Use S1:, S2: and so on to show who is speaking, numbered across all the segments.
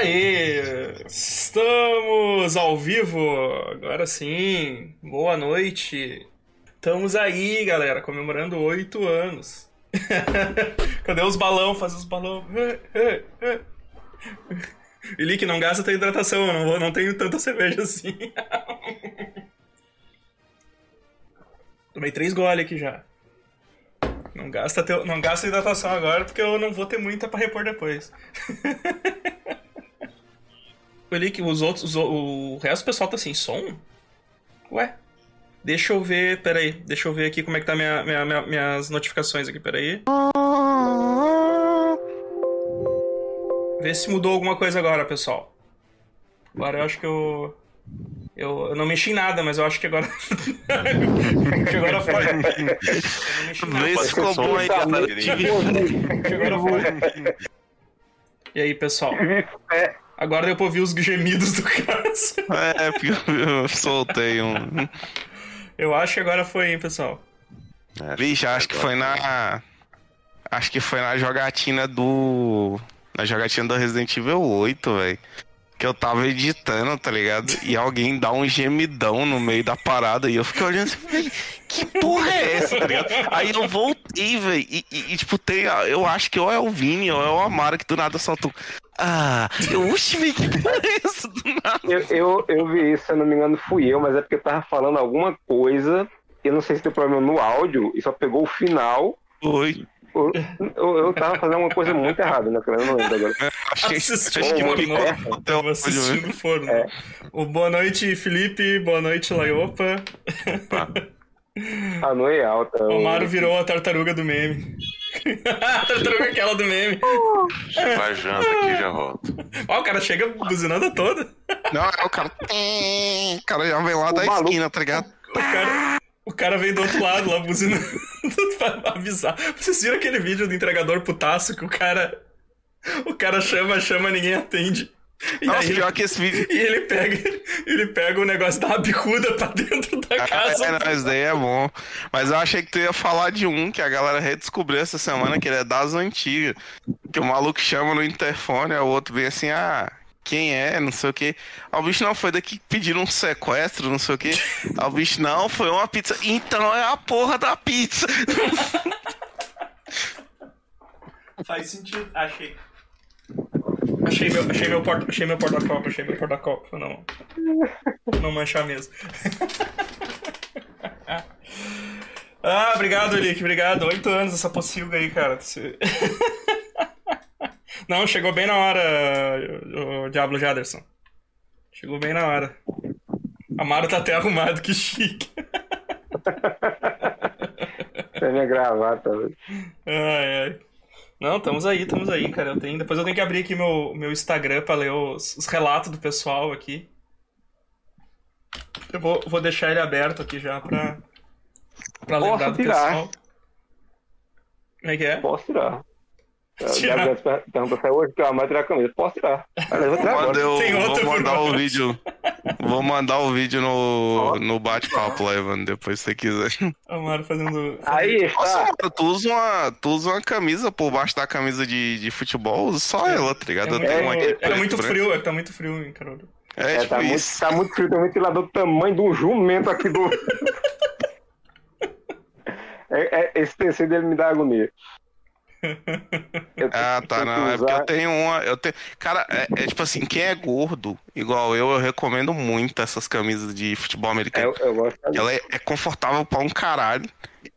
S1: Aê! Estamos ao vivo! Agora sim! Boa noite! Estamos aí, galera, comemorando oito anos. Cadê os balão? Faz os balão. Elique, não gasta tua hidratação, eu não, vou, não tenho tanta cerveja assim. Tomei três goles aqui já. Não gasta, teu, não gasta hidratação agora, porque eu não vou ter muita pra repor depois. Elique, os outros. Os, o resto do pessoal tá sem som? Ué? Deixa eu ver, peraí. Deixa eu ver aqui como é que tá minha, minha, minha minhas notificações aqui, peraí. Vê se mudou alguma coisa agora, pessoal. Agora eu acho que eu. Eu, eu não mexi em nada, mas eu acho que agora. que agora foi.
S2: Vê se ficou bom aí, galera.
S1: Que agora foi. E aí, pessoal? Agora deu pra ouvir os gemidos do caso.
S2: É, porque eu soltei um.
S1: Eu acho que agora foi, hein, pessoal.
S2: Vixe, acho que foi na. Acho que foi na jogatina do. Na jogatina do Resident Evil 8, velho. Que eu tava editando, tá ligado? E alguém dá um gemidão no meio da parada. E eu fiquei olhando assim, velho, que porra é essa, tá ligado? Aí eu voltei, velho. E, e, tipo, tem. Eu acho que ou é o Vini ou é o Amaro que do nada solta um. Ah, eu, oxe, velho, que porra é essa do nada?
S3: Eu, eu, eu vi isso, se eu não me engano, fui eu, mas é porque eu tava falando alguma coisa. Eu não sei se tem problema no áudio e só pegou o final.
S2: Oi.
S3: Eu, eu, eu tava fazendo uma coisa muito errada, né? Eu não lembro agora.
S2: Achei,
S1: Assistindo
S2: acho que
S3: Ô,
S2: picou
S3: é,
S2: até o
S1: Tava assistindo o forno.
S3: É.
S1: O boa noite, Felipe. Boa noite, Laiopa.
S3: A noite é alta.
S1: O Amaro virou a tartaruga do meme. a tartaruga é aquela do meme.
S4: Vai janta aqui já volto.
S1: Ó, o cara chega buzinando toda.
S2: Não, é o cara. O cara já vem lá da
S3: maluco.
S2: esquina, tá ligado?
S1: O cara, o cara vem do outro lado lá buzinando pra avisar. Vocês viram aquele vídeo do entregador putaço que o cara. O cara chama, chama, ninguém atende. E
S2: Nossa,
S1: aí
S2: pior que esse vídeo.
S1: E ele pega, ele pega o negócio da bicuda pra dentro da casa.
S2: É, não, isso daí é bom. Mas eu achei que tu ia falar de um que a galera redescobriu essa semana, que ele é das antigas. Que o maluco chama no interfone, aí o outro vem assim, ah, quem é, não sei o. Aí o bicho não foi daqui que pediram um sequestro, não sei o quê. Aí o bicho, não, foi uma pizza. Então é a porra da pizza.
S1: Faz sentido. Achei. Achei meu, achei meu porta, achei meu porta-copo, achei meu porta-copo, pra não, não manchar mesmo. ah, obrigado, Elick, obrigado. Oito anos essa pocilga aí, cara. Não, chegou bem na hora, o, Diablo Jaderson. Chegou bem na hora. Amaro tá até arrumado, que chique.
S3: É minha gravata.
S1: Ai, ai. Não, estamos aí, estamos aí, cara. Eu tenho... Depois eu tenho que abrir aqui meu, meu Instagram pra ler os, os relatos do pessoal aqui. Eu vou, vou deixar ele aberto aqui já pra, pra
S3: Posso
S1: lembrar do
S3: tirar.
S1: pessoal. Como é que é?
S3: Posso tirar.
S1: Tirar.
S3: Perguntou se é hoje que eu amo tirar a camisa. Posso tirar. Mas eu vou tirar agora.
S2: eu
S1: Tem outro
S2: vou mandar o vídeo. Vou mandar o vídeo no, no bate-papo lá, depois se você quiser.
S1: Amaro fazendo.
S3: Aí
S2: Nossa,
S3: está.
S2: mano, tu usa uma, tu usa uma camisa por baixo da camisa de, de futebol, usa só ela, tá
S1: É
S2: ligado? Eu
S1: muito,
S2: tenho uma aqui
S1: é,
S2: preto,
S1: muito
S2: branco.
S1: frio, é tá muito frio, hein, Carol.
S2: É,
S3: É,
S2: tipo
S3: tá, muito,
S2: isso.
S3: tá muito frio, tem um ventilador do tamanho de um jumento aqui do. É, é, esse tecido dele me dá agonia. Eu
S2: Ah, tá, não. É porque
S3: usar-
S2: eu tenho uma. Eu tenho... Cara, é, é tipo assim, quem é gordo, igual eu, eu recomendo muito essas camisas de futebol
S3: É,
S2: americano.
S3: eu, eu gosto
S2: Ela é, é confortável pra um caralho.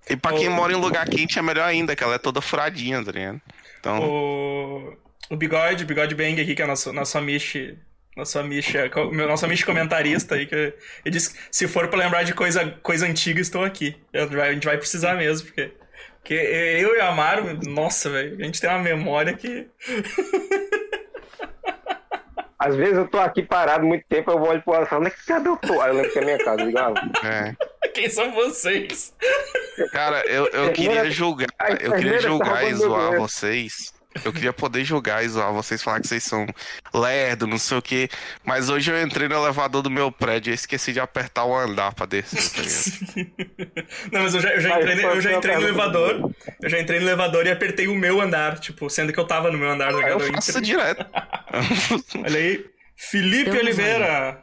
S2: E pra quem mora em lugar quente é melhor ainda, que ela é toda furadinha, tá ligado? Então.
S1: O, o Bigode, Bigode Bang aqui, que é nosso, nosso amiche. Nosso amiche, co- meu- nosso amiche comentarista aí, que ele disse se for pra lembrar de coisa, coisa antiga, estou aqui. A gente vai precisar mesmo, porque. Porque eu e o Amaro, nossa, velho, a gente tem uma memória que.
S3: Às vezes eu tô aqui parado muito tempo, eu olho pro lado e falo, "Mas cadê eu tô? Aí eu lembro que é minha casa, ligado?
S2: É.
S1: Quem são vocês?
S2: Cara, eu, eu queria julgar, eu queria julgar e zoar vocês. Eu queria poder jogar e zoar vocês, falar que vocês são lerdo, não sei o que. Mas hoje eu entrei no elevador do meu prédio e esqueci de apertar o andar pra descer, tá?
S1: Não, mas eu já, eu já entrei, eu já entrei no elevador. Eu já entrei no elevador e apertei o meu andar, tipo, sendo que eu tava no meu andar.
S2: Aí eu faço
S1: entrei-
S2: direto.
S1: Olha aí. Felipe Oliveira.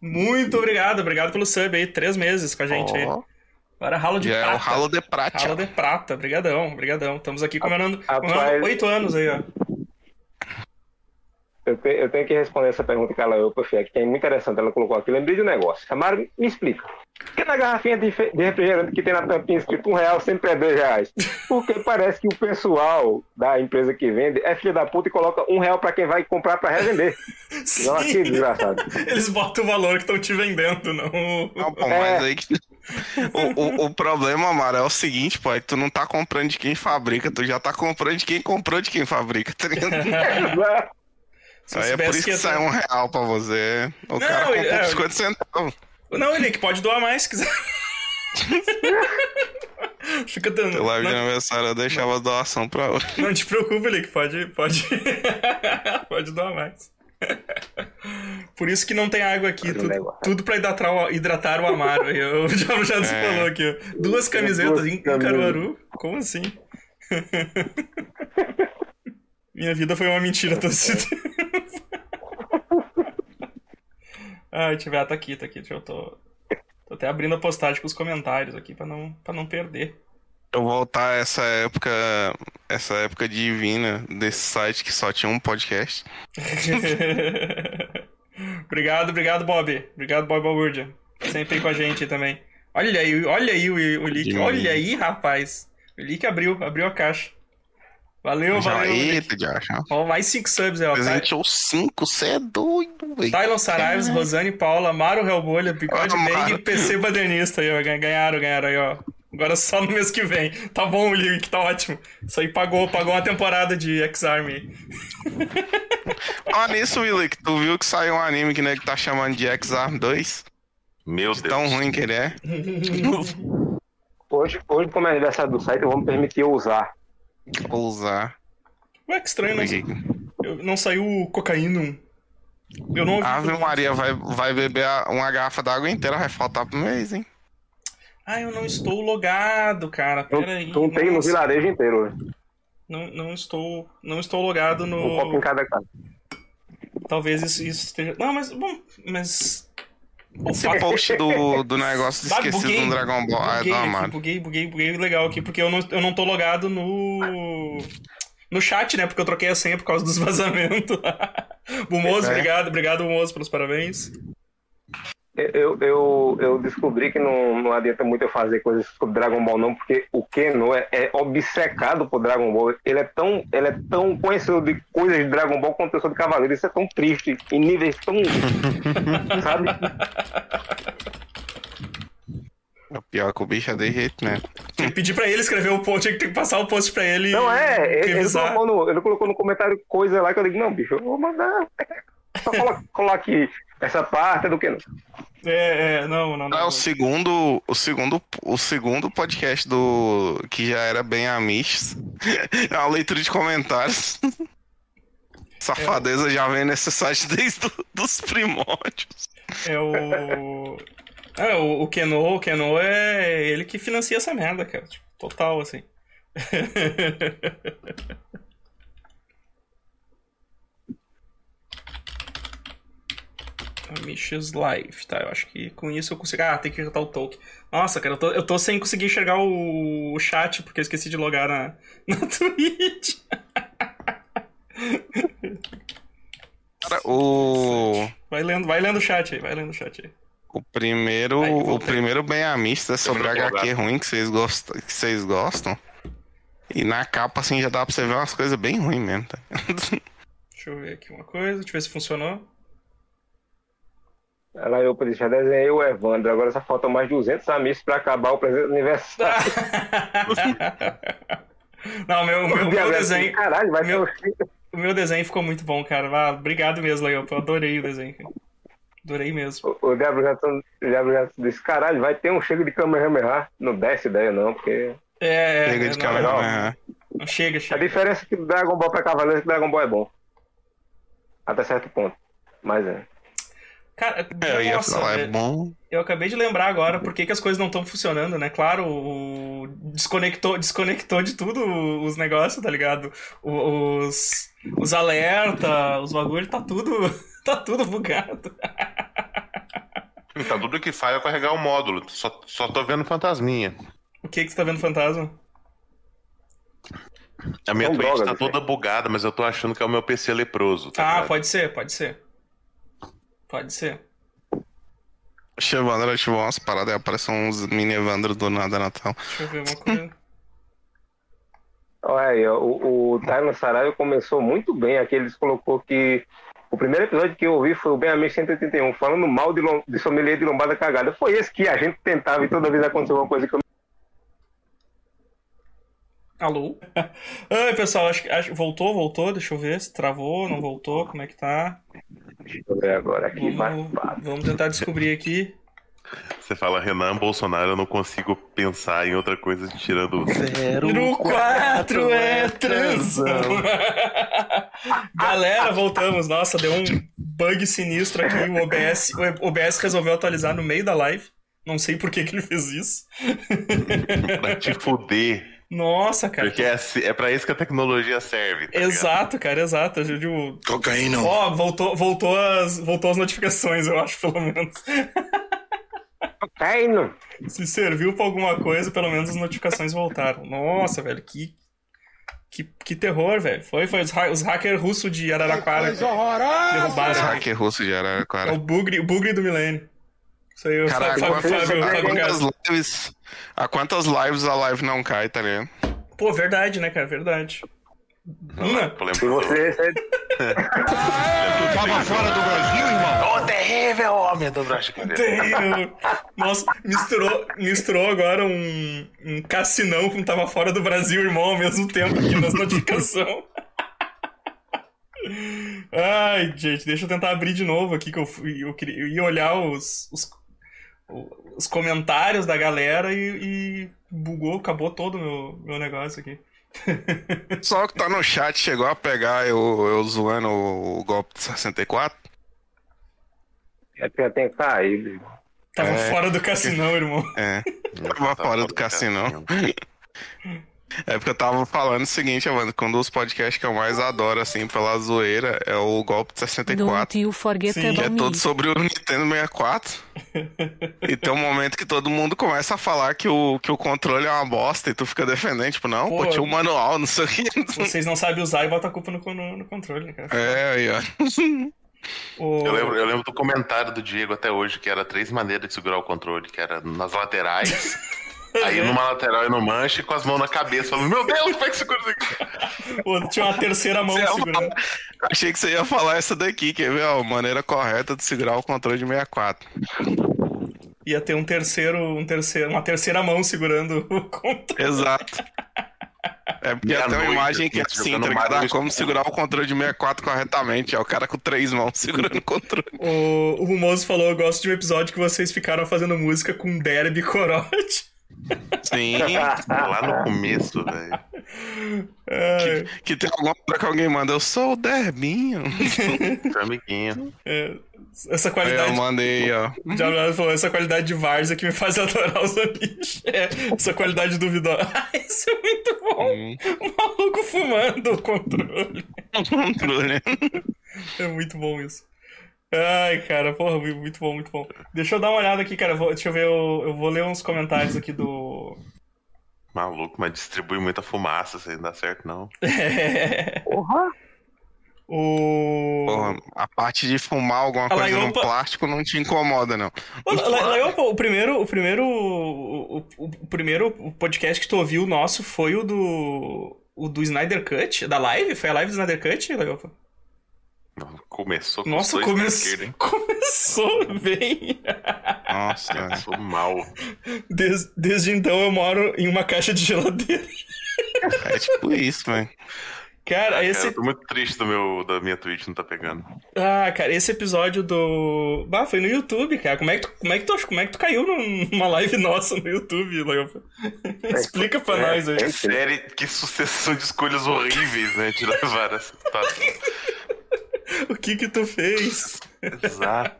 S1: Muito obrigado. Obrigado pelo sub aí. Três meses com a gente aí. Agora ralo de
S2: já é
S1: prata.
S2: o ralo de prata.
S1: Ralo de prata. Brigadão, brigadão. Estamos aqui comemorando oito anos aí, ó.
S3: Eu, te- eu tenho que responder essa pergunta que ela eu que é muito interessante. Ela colocou aqui. Lembrei de um negócio. Samara, me explica. Por que na garrafinha de, de refrigerante que tem na tampinha escrito um real sempre é dois reais? Porque parece que o pessoal da empresa que vende é filho da puta e coloca um real pra quem vai comprar pra revender. Não, aqui, desgraçado.
S1: Eles botam o valor que estão te vendendo, não.
S2: Não, pô,
S3: É.
S2: mas aí que... o, o, o problema, Mara, é o seguinte, pô, é que tu não tá comprando de quem fabrica, tu já tá comprando de quem comprou de quem fabrica, tá ligado?
S1: Se
S2: Aí é por isso
S1: que
S2: que sai um real pra você. O
S1: Não,
S2: cara comprou
S1: é-
S2: por 50 centavos.
S1: Não, ele que pode doar mais se quiser. Fica dando.
S2: Pela live de
S1: Não,
S2: aniversário eu deixava a doação pra outro.
S1: não te preocupe, Lick, pode, pode, pode doar mais. Por isso que não tem água aqui, tudo, tudo pra hidratar o, hidratar o Amaro. Eu já, já se
S2: É.
S1: falou aqui. Duas camisetas
S3: duas
S1: em, em
S3: camisas.
S1: Caruaru? Como assim? Minha vida foi uma mentira todo esse tempo. Ai, tiver, tá aqui, tá aqui. Deixa eu tô. Tô até abrindo a postagem com os comentários aqui pra não, pra não perder.
S2: Eu voltar a essa época, essa época divina desse site que só tinha um podcast.
S1: obrigado, obrigado, Bob. Obrigado, Bob Balbúrdia. Sempre aí com a gente também. Olha aí, olha aí o, o Olha aí, rapaz. O Lick abriu, abriu a caixa. Valeu,
S2: Já,
S1: valeu.
S2: Eita.
S1: Ó, mais 5 subs aí, ó. Ty-
S2: Presenteou 5, cê é doido, velho.
S1: Tylon Saraives, Rosane Paula, Maro Helbolha, Bigode
S2: Ah,
S1: Bang e PC Badernista aí, ó. Ganha- Ganharam, ganharam aí, ó. Agora só no mês que vem. Tá bom, Lick, tá ótimo. Isso aí pagou, pagou uma temporada de X-Army.
S2: Ah, nisso, Willi, que tu viu que saiu um anime que, né, que tá chamando de X-Arm 2?
S4: Meu
S2: De
S4: Deus.
S2: tão ruim que ele é.
S3: Hoje, hoje, como é aniversário do site, eu vou me permitir usar.
S2: Vou usar.
S1: Ué, que estranho, não, eu- não saiu o cocaína. Eu não ouvi.
S2: Ave Maria vai, vai beber uma garrafa d'água inteira, vai faltar pro mês, hein?
S1: Ah, eu não estou logado, cara.
S3: Não,
S1: Pera aí.
S3: não tem no vilarejo inteiro.
S1: Não, não estou, não estou logado
S3: Um copo em
S1: no.
S3: cada casa.
S1: Talvez isso, isso esteja. Não, mas bom, mas
S2: Esse
S1: fato
S2: post do, do negócio de esquecido
S1: buguei.
S2: do Dragon Ball. Ah,
S1: buguei,
S2: do
S1: aqui,
S2: Amaro.
S1: buguei, buguei, buguei legal aqui, porque eu não, eu não tô logado no. No chat, né? Porque eu troquei a senha por causa dos vazamentos. Bumoso,
S2: É.
S1: obrigado, obrigado, Bumoso, pelos parabéns.
S3: Eu, eu, eu descobri que não, não adianta muito eu fazer coisas sobre Dragon Ball, não, porque o Keno é, é obcecado por Dragon Ball. Ele é tão, ele é tão conhecedor de coisas de Dragon Ball quanto eu sou de Cavaleiro. Isso é tão triste, em níveis tão. sabe?
S2: O pior é que o bicho é de jeito, né?
S1: Tinha que pedir pra ele escrever o post, tinha que passar o post pra ele.
S3: Não é, ele, ele,
S1: revisar.
S3: colocou no, ele colocou no comentário coisa lá que eu digo, não, bicho, eu vou mandar. Só aqui essa parte do Keno.
S1: É, é, não, não, não.
S2: É o segundo, o segundo, o segundo podcast do que já era bem amistos. É uma leitura de comentários. Safadeza já vem nesse site desde do- dos primórdios.
S1: É o. É, o, o Keno, o Keno é ele que financia essa merda, cara. Tipo, total, assim. Amishes Life, tá? Eu acho que com isso eu consigo. Ah, tem que botar o token. Nossa, cara, eu tô, eu tô sem conseguir enxergar o, o chat porque eu esqueci de logar na, na Twitch.
S2: Cara, o,
S1: Vai lendo, vai lendo o chat aí, vai lendo o chat aí.
S2: o primeiro,
S1: Aí,
S2: o primeiro bem amista é sobre HQ
S4: lugar.
S2: ruim que vocês gostam, que vocês gostam. E na capa assim já dá pra você ver umas coisas bem ruins mesmo, tá?
S1: Deixa eu ver aqui uma coisa, deixa eu ver se funcionou.
S3: Ela eu disse, já desenhei o Evandro, agora só faltam mais 200 amigos pra acabar o presente do aniversário.
S1: Não, meu, meu, meu desenho,
S3: Caralho, vai
S1: meu-
S3: ter
S1: o meu desenho ficou muito bom, cara. Ah, obrigado mesmo, Legal. Eu adorei o desenho. Adorei mesmo.
S3: O Gato, o Diabo Gato disse, caralho, vai ter um chego de Kamehameha. Não desce ideia não, porque
S1: É,
S2: Chega
S1: é,
S2: de
S1: não,
S2: câmera.
S3: não.
S2: né?
S1: Não chega,
S3: A
S1: chega.
S3: diferença é que Dragon Ball pra Cavaleiros é que Dragon Ball é bom. Até certo ponto. Mas é.
S1: Cara,
S2: É,
S1: nossa,
S2: falar, é
S1: velho,
S2: bom.
S1: eu acabei de lembrar agora por que, que as coisas não estão funcionando, né? Claro, o... desconectou, desconectou de tudo os negócios, tá ligado? Os, os alerta, os bagulhos, tá tudo, tá tudo bugado.
S5: Então, tudo que falha é carregar o módulo. Só, só tô vendo fantasminha.
S1: O que que você tá vendo, fantasma?
S5: A minha Twitch tá
S3: né?
S5: toda bugada, mas eu tô achando que é o meu PC leproso. Tá
S1: Ah,
S5: ligado?
S1: pode ser, pode ser. Pode ser.
S2: Oxe, Evandro ativou umas paradas e aparecem uns mini Evandro do nada Natal.
S1: Deixa eu ver uma coisa.
S3: Olha aí, ó, o, o Saraiva começou muito bem. Aqui eles colocou que o primeiro episódio que eu ouvi foi o Bem Amigo 181, falando mal de, de sommelier de lombada cagada. Foi esse que a gente tentava e toda vez aconteceu uma coisa que eu
S1: Alô? Ai, pessoal, acho que acho- voltou, voltou, deixa eu ver se travou, não voltou, como é que tá?
S3: Deixa eu ver agora aqui.
S1: Vamos, vamos tentar descobrir aqui.
S5: Você fala Renan Bolsonaro, eu não consigo pensar em outra coisa tirando o.
S1: No 4 é transão. Galera, voltamos. Nossa, deu um bug sinistro aqui. O OBS, o OBS resolveu atualizar no meio da live. Não sei por que, que ele fez isso.
S5: pra te fuder.
S1: Nossa, cara.
S5: Porque é, é pra isso que a tecnologia serve. tá ligado?
S1: Exato, cara, exato. Eu digo,
S6: Cocaína.
S1: Ó, voltou, voltou, as, voltou as notificações, eu acho, pelo menos.
S3: Caindo.
S1: Se serviu pra alguma coisa, pelo menos as notificações voltaram. Nossa, velho, que. Que, que terror, velho. Foi, foi os, ha os hackers russos de Araraquara.
S2: Os
S1: Derrubaram.
S2: hacker russo de
S1: É
S2: Araraquara.
S1: o bugre, o bugre do milênio. Isso aí, o
S2: Caraca,
S1: Fábio,
S2: quantas,
S1: Fábio,
S2: a
S1: Fábio
S2: quantas
S1: Castro.
S2: lives. A quantas lives a live não cai, tá ligado?
S1: Pô, verdade, né, cara? Verdade. Uma?
S3: Se você. você-
S6: Tava fora do Brasil, irmão?
S5: O terrível homem do Brasil.
S1: Terrível. Nossa, misturou, misturou agora um, um cassinão com tava fora do Brasil, irmão, ao mesmo tempo aqui nas notificações. Ai, gente, deixa eu tentar abrir de novo aqui que eu, fui, eu, queria, eu ia olhar os, os, os comentários da galera e, e bugou, acabou todo o meu, meu negócio aqui.
S2: Só que tá no chat chegou a pegar eu, eu zoando o golpe de 64.
S3: É porque tem que cair.
S1: Tava
S2: É.
S1: fora do cassinão, irmão.
S2: É. Tava fora do cassino. É porque eu tava falando o seguinte, que um dos podcasts que eu mais adoro, assim, pela zoeira, é o golpe de 64.
S7: Don't you forget
S1: Sim,
S2: Que é todo sobre o Nintendo 64. e tem um momento que todo mundo começa a falar que o, que o controle é uma bosta e tu fica defendendo, tipo, não, pô,
S1: Pô.
S2: tinha um manual, não sei o que.
S1: Vocês não sabem usar e bota a culpa no, no, no controle, né, cara?
S2: É, aí, ó.
S1: O-
S5: Eu lembro, eu lembro do comentário do Diego até hoje, que era três maneiras de segurar o controle, que era nas laterais, aí numa lateral e no manche, com as mãos na cabeça, falando, meu Deus, como é que segura isso aqui?
S1: o- tinha uma terceira mão
S2: Você ia
S1: segurando.
S2: falar- Achei que você ia falar essa daqui, quer ver? Ó, maneira correta de segurar o controle de 64.
S1: Ia ter um terceiro, um terceiro, uma terceira mão segurando o controle.
S2: Exato. É porque tem uma imagem que é
S5: assim,
S2: tá ligado? Ah, como segurar o controle de 64 corretamente. É o cara com três mãos segurando o controle.
S1: O, o Rumoso falou: Eu gosto de um episódio que vocês ficaram fazendo música com Derby e Corote.
S2: Sim.
S5: Lá no começo, velho.
S1: É,
S2: Que tem alguma hora que alguém manda, eu sou o Derbinho.
S5: Seu amiguinho.
S1: é, essa
S2: Aí eu
S1: qualidade.
S2: mandei, ó.
S1: Diabo falou: essa qualidade de Várzea que me faz adorar os amigos. É, essa qualidade duvidosa. Ah, isso é muito bom.
S2: Hum.
S1: O maluco fumando o controle.
S2: O controle.
S1: É muito bom isso. Ai, cara, porra, muito bom, muito bom. Deixa eu dar uma olhada aqui, cara. vou- deixa eu ver, eu, eu vou ler uns comentários aqui do.
S5: Maluco, mas distribui muita fumaça, isso aí não dá certo, não.
S3: Porra!
S1: o.
S2: Porra, a parte de fumar alguma
S1: A
S2: coisa no
S1: Laiopa-
S2: plástico não te incomoda, não.
S1: Ô, Laiopa, o primeiro, o primeiro, o, o- o primeiro podcast que tu ouviu nosso foi o do, o do Snyder Cut, da live? Foi a live do Snyder Cut, Laiopa?
S5: Começou com
S1: Nossa, começou,
S5: esquerda,
S1: começou bem.
S2: Nossa,
S5: Começou mal.
S1: Des- desde então eu moro em uma caixa de geladeira.
S2: é tipo isso, velho.
S1: Cara,
S5: Cara,
S1: esse.
S5: eu tô muito triste do meu, da minha Twitch não tá pegando.
S1: Ah, cara, esse episódio do. Bah, foi no YouTube, cara. Como é que tu, como é que tu, como é que tu caiu num- numa live nossa no YouTube, Leofa? Explica pra
S3: é,
S1: nós aí.
S3: é.
S5: Série, que sucessão de escolhas horríveis, né? De levar essa situação.
S1: O que que tu fez?
S5: Exato.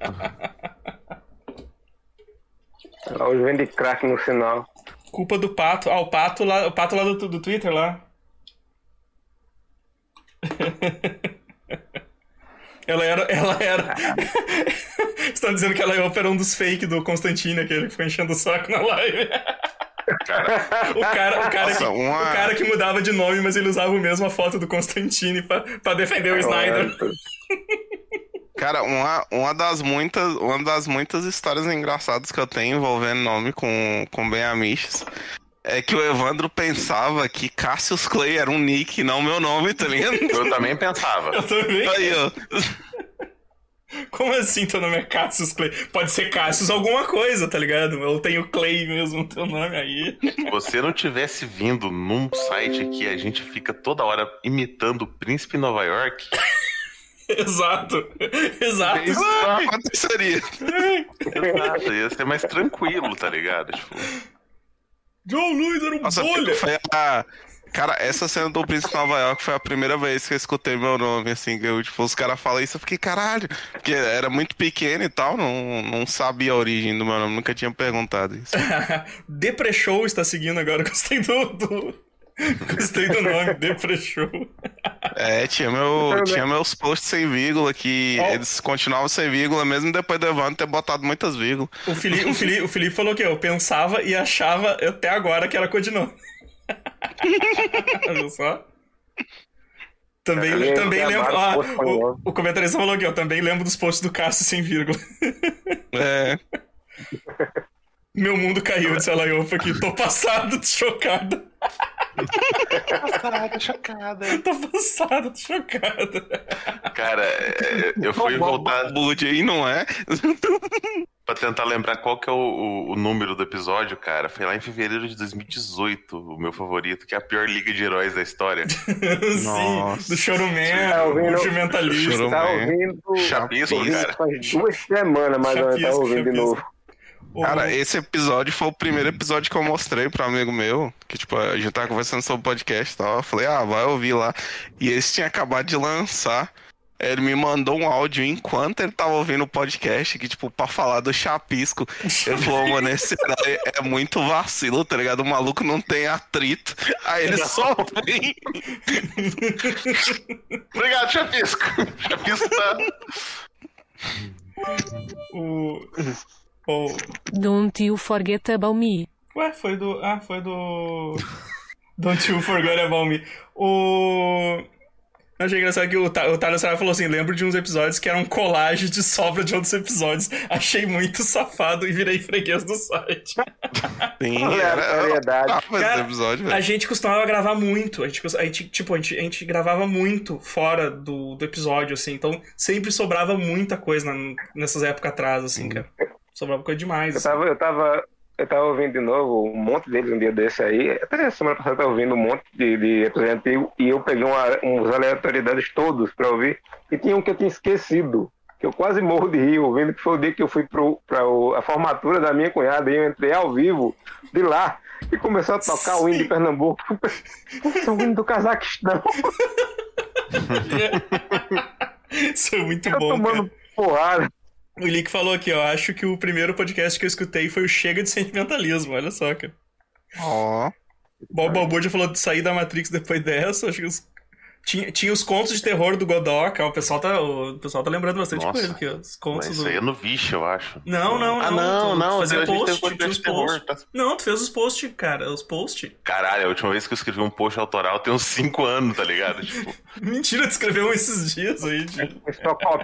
S3: Hoje vende crack no sinal.
S1: Culpa do pato. Ah, o pato lá, o pato lá do, do Twitter lá. Ela era. Ela era. Estão dizendo que ela era um dos fake do Constantino, aquele que ficou enchendo o saco na live.
S5: Cara,
S1: O cara, o cara,
S2: Nossa,
S1: que,
S2: uma-
S1: o cara que mudava de nome, mas ele usava o mesmo a foto do Constantine pra, pra defender o Snyder.
S2: Cara, uma, uma, das muitas, uma das muitas histórias engraçadas que eu tenho envolvendo nome com, com Ben Amiches é que o Evandro pensava que Cassius Clay era um nick, não meu nome, tá ligado?
S5: eu também pensava.
S1: Eu também.
S2: Aí, ó.
S1: Como assim teu nome é Cassius Clay? Pode ser Cassius alguma coisa, tá ligado? Eu tenho Clay mesmo no teu nome aí.
S5: Se você não tivesse vindo num site que a gente fica toda hora imitando o príncipe Nova York,
S1: Exato. Exato.
S2: Isso não aconteceria.
S5: exato, ia ser mais tranquilo, tá ligado? Tipo,
S1: John Lewis era um
S2: Nossa,
S1: bolha.
S2: foi a. Cara, essa cena do Príncipe Nova York foi a primeira vez que eu escutei meu nome, assim, que eu, tipo, os caras falam isso, eu fiquei, caralho, porque era muito pequeno e tal, não, não sabia a origem do meu nome, nunca tinha perguntado isso.
S1: Depreshow está seguindo agora. Gostei do. do... Gostei do nome, Depreshow.
S2: É, tinha, meu, tinha meus posts sem vírgula, que
S1: Ó.
S2: eles continuavam sem vírgula, mesmo depois do Evandro ter botado muitas vírgulas.
S1: O Felipe, o, Felipe, o Felipe falou que eu pensava e achava até agora que era codinome. Viu só? Também, também
S3: que
S1: lembro. ah, o, o comentarista falou aqui, ó. Também lembro dos posts do Cássio sem vírgula.
S2: É,
S1: Meu mundo caiu, ela eu aqui. Tô passado, tô chocada.
S5: Passada, chocada.
S1: Tô passado, tô chocada.
S5: Cara, eu fui voltar
S2: Bud aí, não é?
S5: pra tentar lembrar qual que é o, o- o número do episódio, cara. Foi lá em fevereiro de 2018, o meu favorito, que é a pior liga de heróis da história.
S1: Sim,
S2: Nossa.
S1: do Choruman,
S3: Tá ouvindo?
S1: o Jumentalista.
S3: Tá ouvindo.
S5: Chapisco, cara.
S3: Faz duas semanas mais ou menos, tá
S1: Chapisco,
S3: ouvindo de
S1: chapisco.
S3: novo.
S2: Cara, esse episódio foi o primeiro episódio que eu mostrei pra um amigo meu, que tipo, a gente tava conversando sobre o podcast e tal, eu falei, ah, vai ouvir lá. E esse tinha acabado de lançar, ele me mandou um áudio enquanto ele tava ouvindo o podcast, que tipo, pra falar do chapisco, ele falou, mano, esse é muito vacilo, tá ligado? O maluco não tem atrito, aí ele só vem.
S5: Obrigado, Chapisco. Chapisco tá.
S1: o, o,
S7: Don't you forget about me.
S1: Ué, foi do. Ah, foi do. Don't you forget about me. O. Eu achei engraçado que o, Ta- o Thales Saraiva falou assim: lembro de uns episódios que eram colagem de sobra de outros episódios. Achei muito safado e virei freguês do site.
S2: Sim. Ah, mas
S1: Cara,
S2: esse episódio,
S1: A
S2: velho.
S1: gente costumava gravar muito. A gente, a gente, tipo, a gente, a gente gravava muito fora do, do episódio, assim. Então sempre sobrava muita coisa na- nessas épocas atrás, assim, cara. Sobrava coisa demais.
S3: Eu
S1: assim.
S3: tava, eu tava, eu tava ouvindo de novo um monte deles um dia desse aí. Até semana passada eu tava ouvindo um monte de, de episódio antigo e eu peguei uma, uns aleatoriedades todos pra ouvir. E tinha um que eu tinha esquecido, que eu quase morro de rir ouvindo, que foi o dia que eu fui pro, pra o- a formatura da minha cunhada e eu entrei ao vivo de lá. E começou a tocar o hino de Pernambuco. É o hino do Cazaquistão.
S1: Isso é muito
S3: Eu
S1: bom, cara.
S3: tomando porrada.
S1: O Lick falou aqui, ó. Acho que o primeiro podcast que eu escutei foi o Chega de Sentimentalismo. Olha só, cara.
S2: Ó,
S1: Bob Balboa já falou de sair da Matrix depois dessa. Acho que os... tinha, tinha os contos de terror do Godoka. O pessoal tá, o pessoal tá lembrando bastante
S5: Nossa.
S1: coisa aqui, ó. Os contos
S5: Mas
S1: do.
S5: isso aí é no Vixe, eu acho.
S1: Não, não,
S5: Ah,
S1: não.
S5: não,
S1: Tu
S5: não. gente
S1: post, tinha os
S5: de terror.
S1: posts.
S5: tá?
S1: Não, tu fez os posts, cara. Os posts.
S5: Caralho, a última vez que eu escrevi um post autoral tem uns 5 anos, tá ligado? Tipo,
S1: Mentira, tu escreveu um esses dias aí,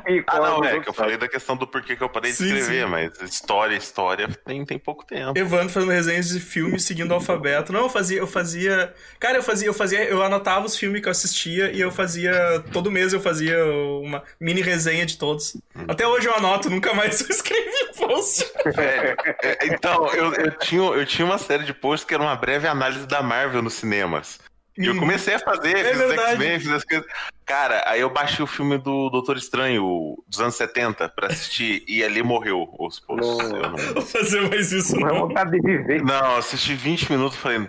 S3: e
S5: ah, não, é que eu falei da questão do porquê que eu parei de
S1: Sim,
S5: escrever,
S1: sim.
S5: mas história, história tem, tem pouco tempo.
S1: Evandro fazendo resenhas de filmes seguindo o alfabeto. Não, eu fazia, eu fazia. Cara, eu fazia, eu fazia, eu anotava os filmes que eu assistia e eu fazia. Todo mês eu fazia uma mini resenha de todos. Até hoje eu anoto, nunca mais eu escrevi post.
S5: É, então, eu, eu, tinha, eu tinha uma série de posts que era uma breve análise da Marvel nos cinemas. E eu comecei a fazer,
S1: É
S5: fiz os. X-Men, fiz as coisas. Cara, aí eu baixei o filme do Doutor Estranho, dos anos 70, pra assistir, e ali morreu os posts.
S3: Não.
S5: Eu não...
S1: Vou fazer mais isso,
S3: Não é
S1: não.
S3: vontade de viver.
S5: Não, assisti 20 minutos e falei.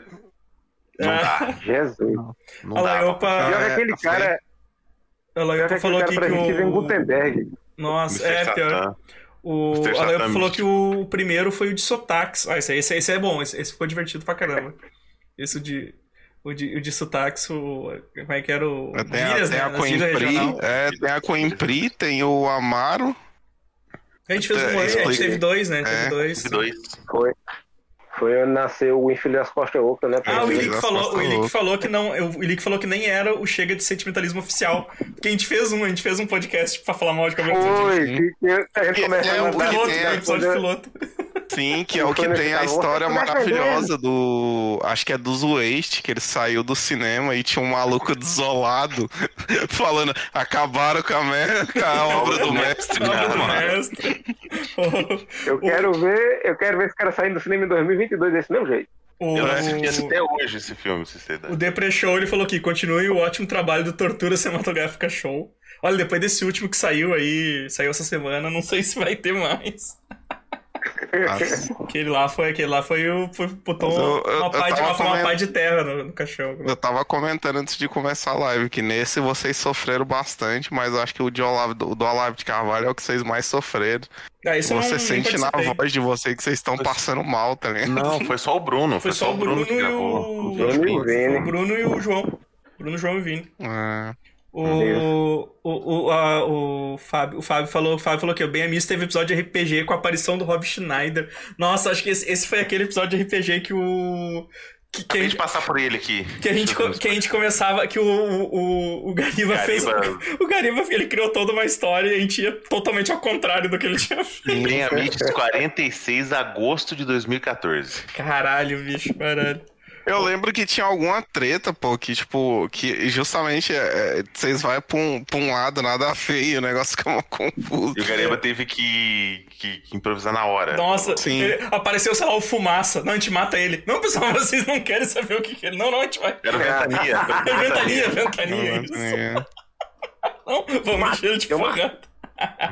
S5: Não
S1: É.
S5: dá,
S3: Jesus.
S5: não
S1: Olha
S5: dá.
S1: opa.
S3: Pior que
S2: é,
S3: aquele cara,
S1: Olha lá,
S3: pior aquele
S1: falou aqui que
S3: gente vem
S1: o...
S3: Gutenberg.
S1: Nossa, é, pior. O
S5: Satan
S1: falou que o primeiro foi o de sotaques. Ah, esse, aí- esse, esse é bom, esse, esse ficou divertido pra caramba. Esse de. O de, o de sotaques, o. Como é que era o.
S2: Tem, a-
S1: Gírias,
S2: tem
S1: né?
S2: a Coimpri, é, tem a Coimpri, tem o Amaro.
S1: A gente fez um
S2: É,
S1: a gente
S2: explica.
S1: teve dois, né? Teve
S2: É,
S1: dois.
S5: Teve dois.
S3: Foi. Foi onde nasceu o Infeliz das Costas Oca, né?
S1: Ah, o
S2: das
S1: falou, o
S2: loucas.
S1: falou que não, o Ilick falou que nem era o Chega de Sentimentalismo oficial. Porque a gente fez um, a gente fez um podcast pra falar mal de cabelo
S3: Foi, que, que a gente
S2: Que
S3: começa
S2: é O
S3: mandar-
S1: piloto, né?
S2: a-
S1: episódio piloto.
S2: Sim, que é o que tem a história
S3: defendendo.
S2: maravilhosa do. Acho que é dos Waste, que ele saiu do cinema e tinha um maluco desolado falando: acabaram com a, me- com a obra do mestre.
S1: Obra do
S2: Não,
S1: mestre.
S3: Eu quero ver, eu quero ver esse cara saindo do cinema em 2022 desse mesmo jeito.
S1: O,
S5: Eu não assisti até hoje esse filme, se você
S1: o Depre Show ele falou que continue o ótimo trabalho do Tortura Cinematográfica Show. Olha, depois desse último que saiu aí, saiu essa semana, não sei se vai ter mais.
S2: Nossa.
S1: Aquele lá foi, aquele lá foi o. Foi, botou
S2: Mas eu- eu-
S1: uma, pá de, uma, uma pá de terra no, no caixão.
S2: Eu tava comentando antes de começar a live que nesse vocês sofreram bastante, mas eu acho que o de Olavo, o do Olavo de Carvalho é o que vocês mais sofreram.
S1: Ah, não-
S2: Você
S1: nem
S2: sente na voz de vocês que vocês estão passando mal, tá ligado?
S5: Não, foi só o Bruno.
S1: Foi só o Bruno e o-
S3: Bruno e o
S5: vídeos.
S3: Vini.
S1: O Bruno e o João. Bruno, João e Vini.
S2: É.
S1: O, o, o, a- o, Fábio, o Fábio falou, o Fábio falou que o Bem Amisto teve episódio de RPG com a aparição do Rob Schneider. Nossa, acho que esse, esse foi aquele episódio de RPG que o. Que, que, a, gente,
S5: passar por ele aqui.
S1: que, a gente, que a gente começava. Que o, o, o Gariba, fez.
S5: Gariba.
S1: O Gariba ele criou toda uma história e a gente ia totalmente ao contrário do que ele tinha feito.
S5: Tem a Mites 46 de agosto de 2014.
S1: Caralho, bicho, caralho.
S2: Eu lembro que tinha alguma treta, pô, que tipo, que justamente é, é, vocês vão pra um, pra um lado, nada feio, o negócio fica mal confuso.
S5: E o Gareba teve que, que- que improvisar na hora.
S1: Nossa,
S2: Sim.
S1: apareceu, sei lá, o Fumaça. Não, a gente mata ele. Não, pessoal, vocês não querem saber o que que ele. Não, não, a gente vai.
S5: Era ventania.
S1: É ventania, ventania.
S2: Não,
S1: Isso.
S2: é.
S1: Não, vamos encher ele de porrada.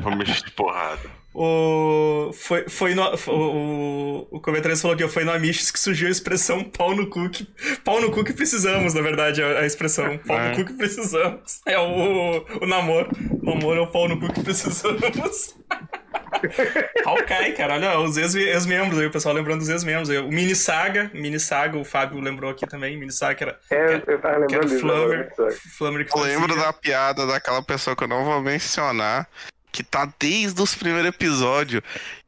S5: Vamos mexer de porrada.
S1: O, foi, foi no, o, o comentarista falou que foi no Amish que surgiu a expressão pau no cu que, pau no cu que precisamos, na verdade, a, a expressão pau
S2: É.
S1: no cu que precisamos. É o, o namoro. O namoro é o pau no cu que precisamos. Hawkeye, cara, olha os ex- ex-membros aí, o pessoal lembrando dos ex-membros aí. O Mini Saga, Mini Saga, o Fábio lembrou aqui também, Mini Saga que era,
S3: É,
S1: que
S3: eu tava
S1: era, que era
S3: lembrando
S1: o que
S2: Eu lembro da piada daquela pessoa que eu não vou mencionar, que tá desde os primeiros episódios,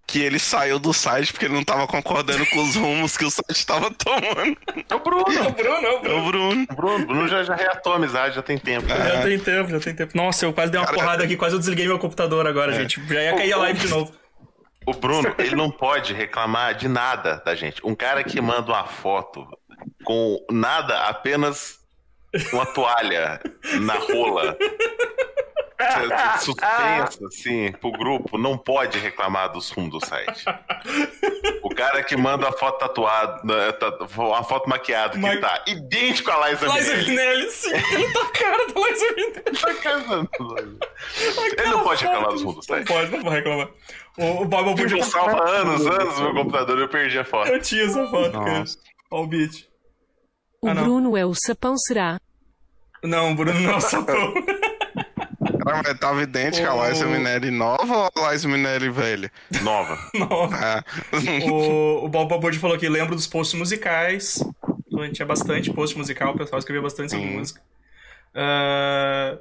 S2: que ele saiu do site porque ele não tava concordando com os rumos que o site tava tomando.
S5: É o Bruno.
S1: É o Bruno, é o
S2: É
S1: Bruno.
S2: o Bruno.
S5: O Bruno, Bruno já, já reatou a amizade, já tem tempo.
S1: Já tem tempo, já tem tempo. Nossa, eu quase dei uma
S2: Cara,
S1: porrada aqui, quase eu desliguei meu computador agora, gente. Já ia cair a live de novo.
S5: O Bruno, ele não pode reclamar de nada da gente. Um cara que manda uma foto com nada, apenas uma toalha na rola. Suspensa, assim, pro grupo, não pode reclamar dos fundos do site. O cara que manda a foto tatuada, né, tá- uma foto maquiada, que
S1: Ma-
S5: tá idêntico a Liza
S1: Liza. Minelli, sim, ele tá a cara da Liza Minelli.
S5: Tá casando. Ele não pode reclamar dos fundos do
S1: Não
S5: site.
S1: pode, não vou reclamar. O, o Bob Albuquerque-
S5: Tipo, salva anos, anos no meu computador, eu perdi a foto.
S1: Eu tinha essa foto, cara.
S2: Nossa.
S1: Olha o beat.
S7: O
S1: Ah, não.
S7: Bruno é o sapão será.
S1: Não, o Bruno não é o sapão.
S2: Cara, mas tava idêntica
S1: O-
S2: a Liza Minelli nova ou a Liza Minelli velha?
S5: Nova.
S1: não.
S2: Ah.
S1: O, o Bob Albuquerque falou que lembra dos posts musicais. Então, a gente tinha bastante post musical, o pessoal escrevia bastante sobre música. Ah,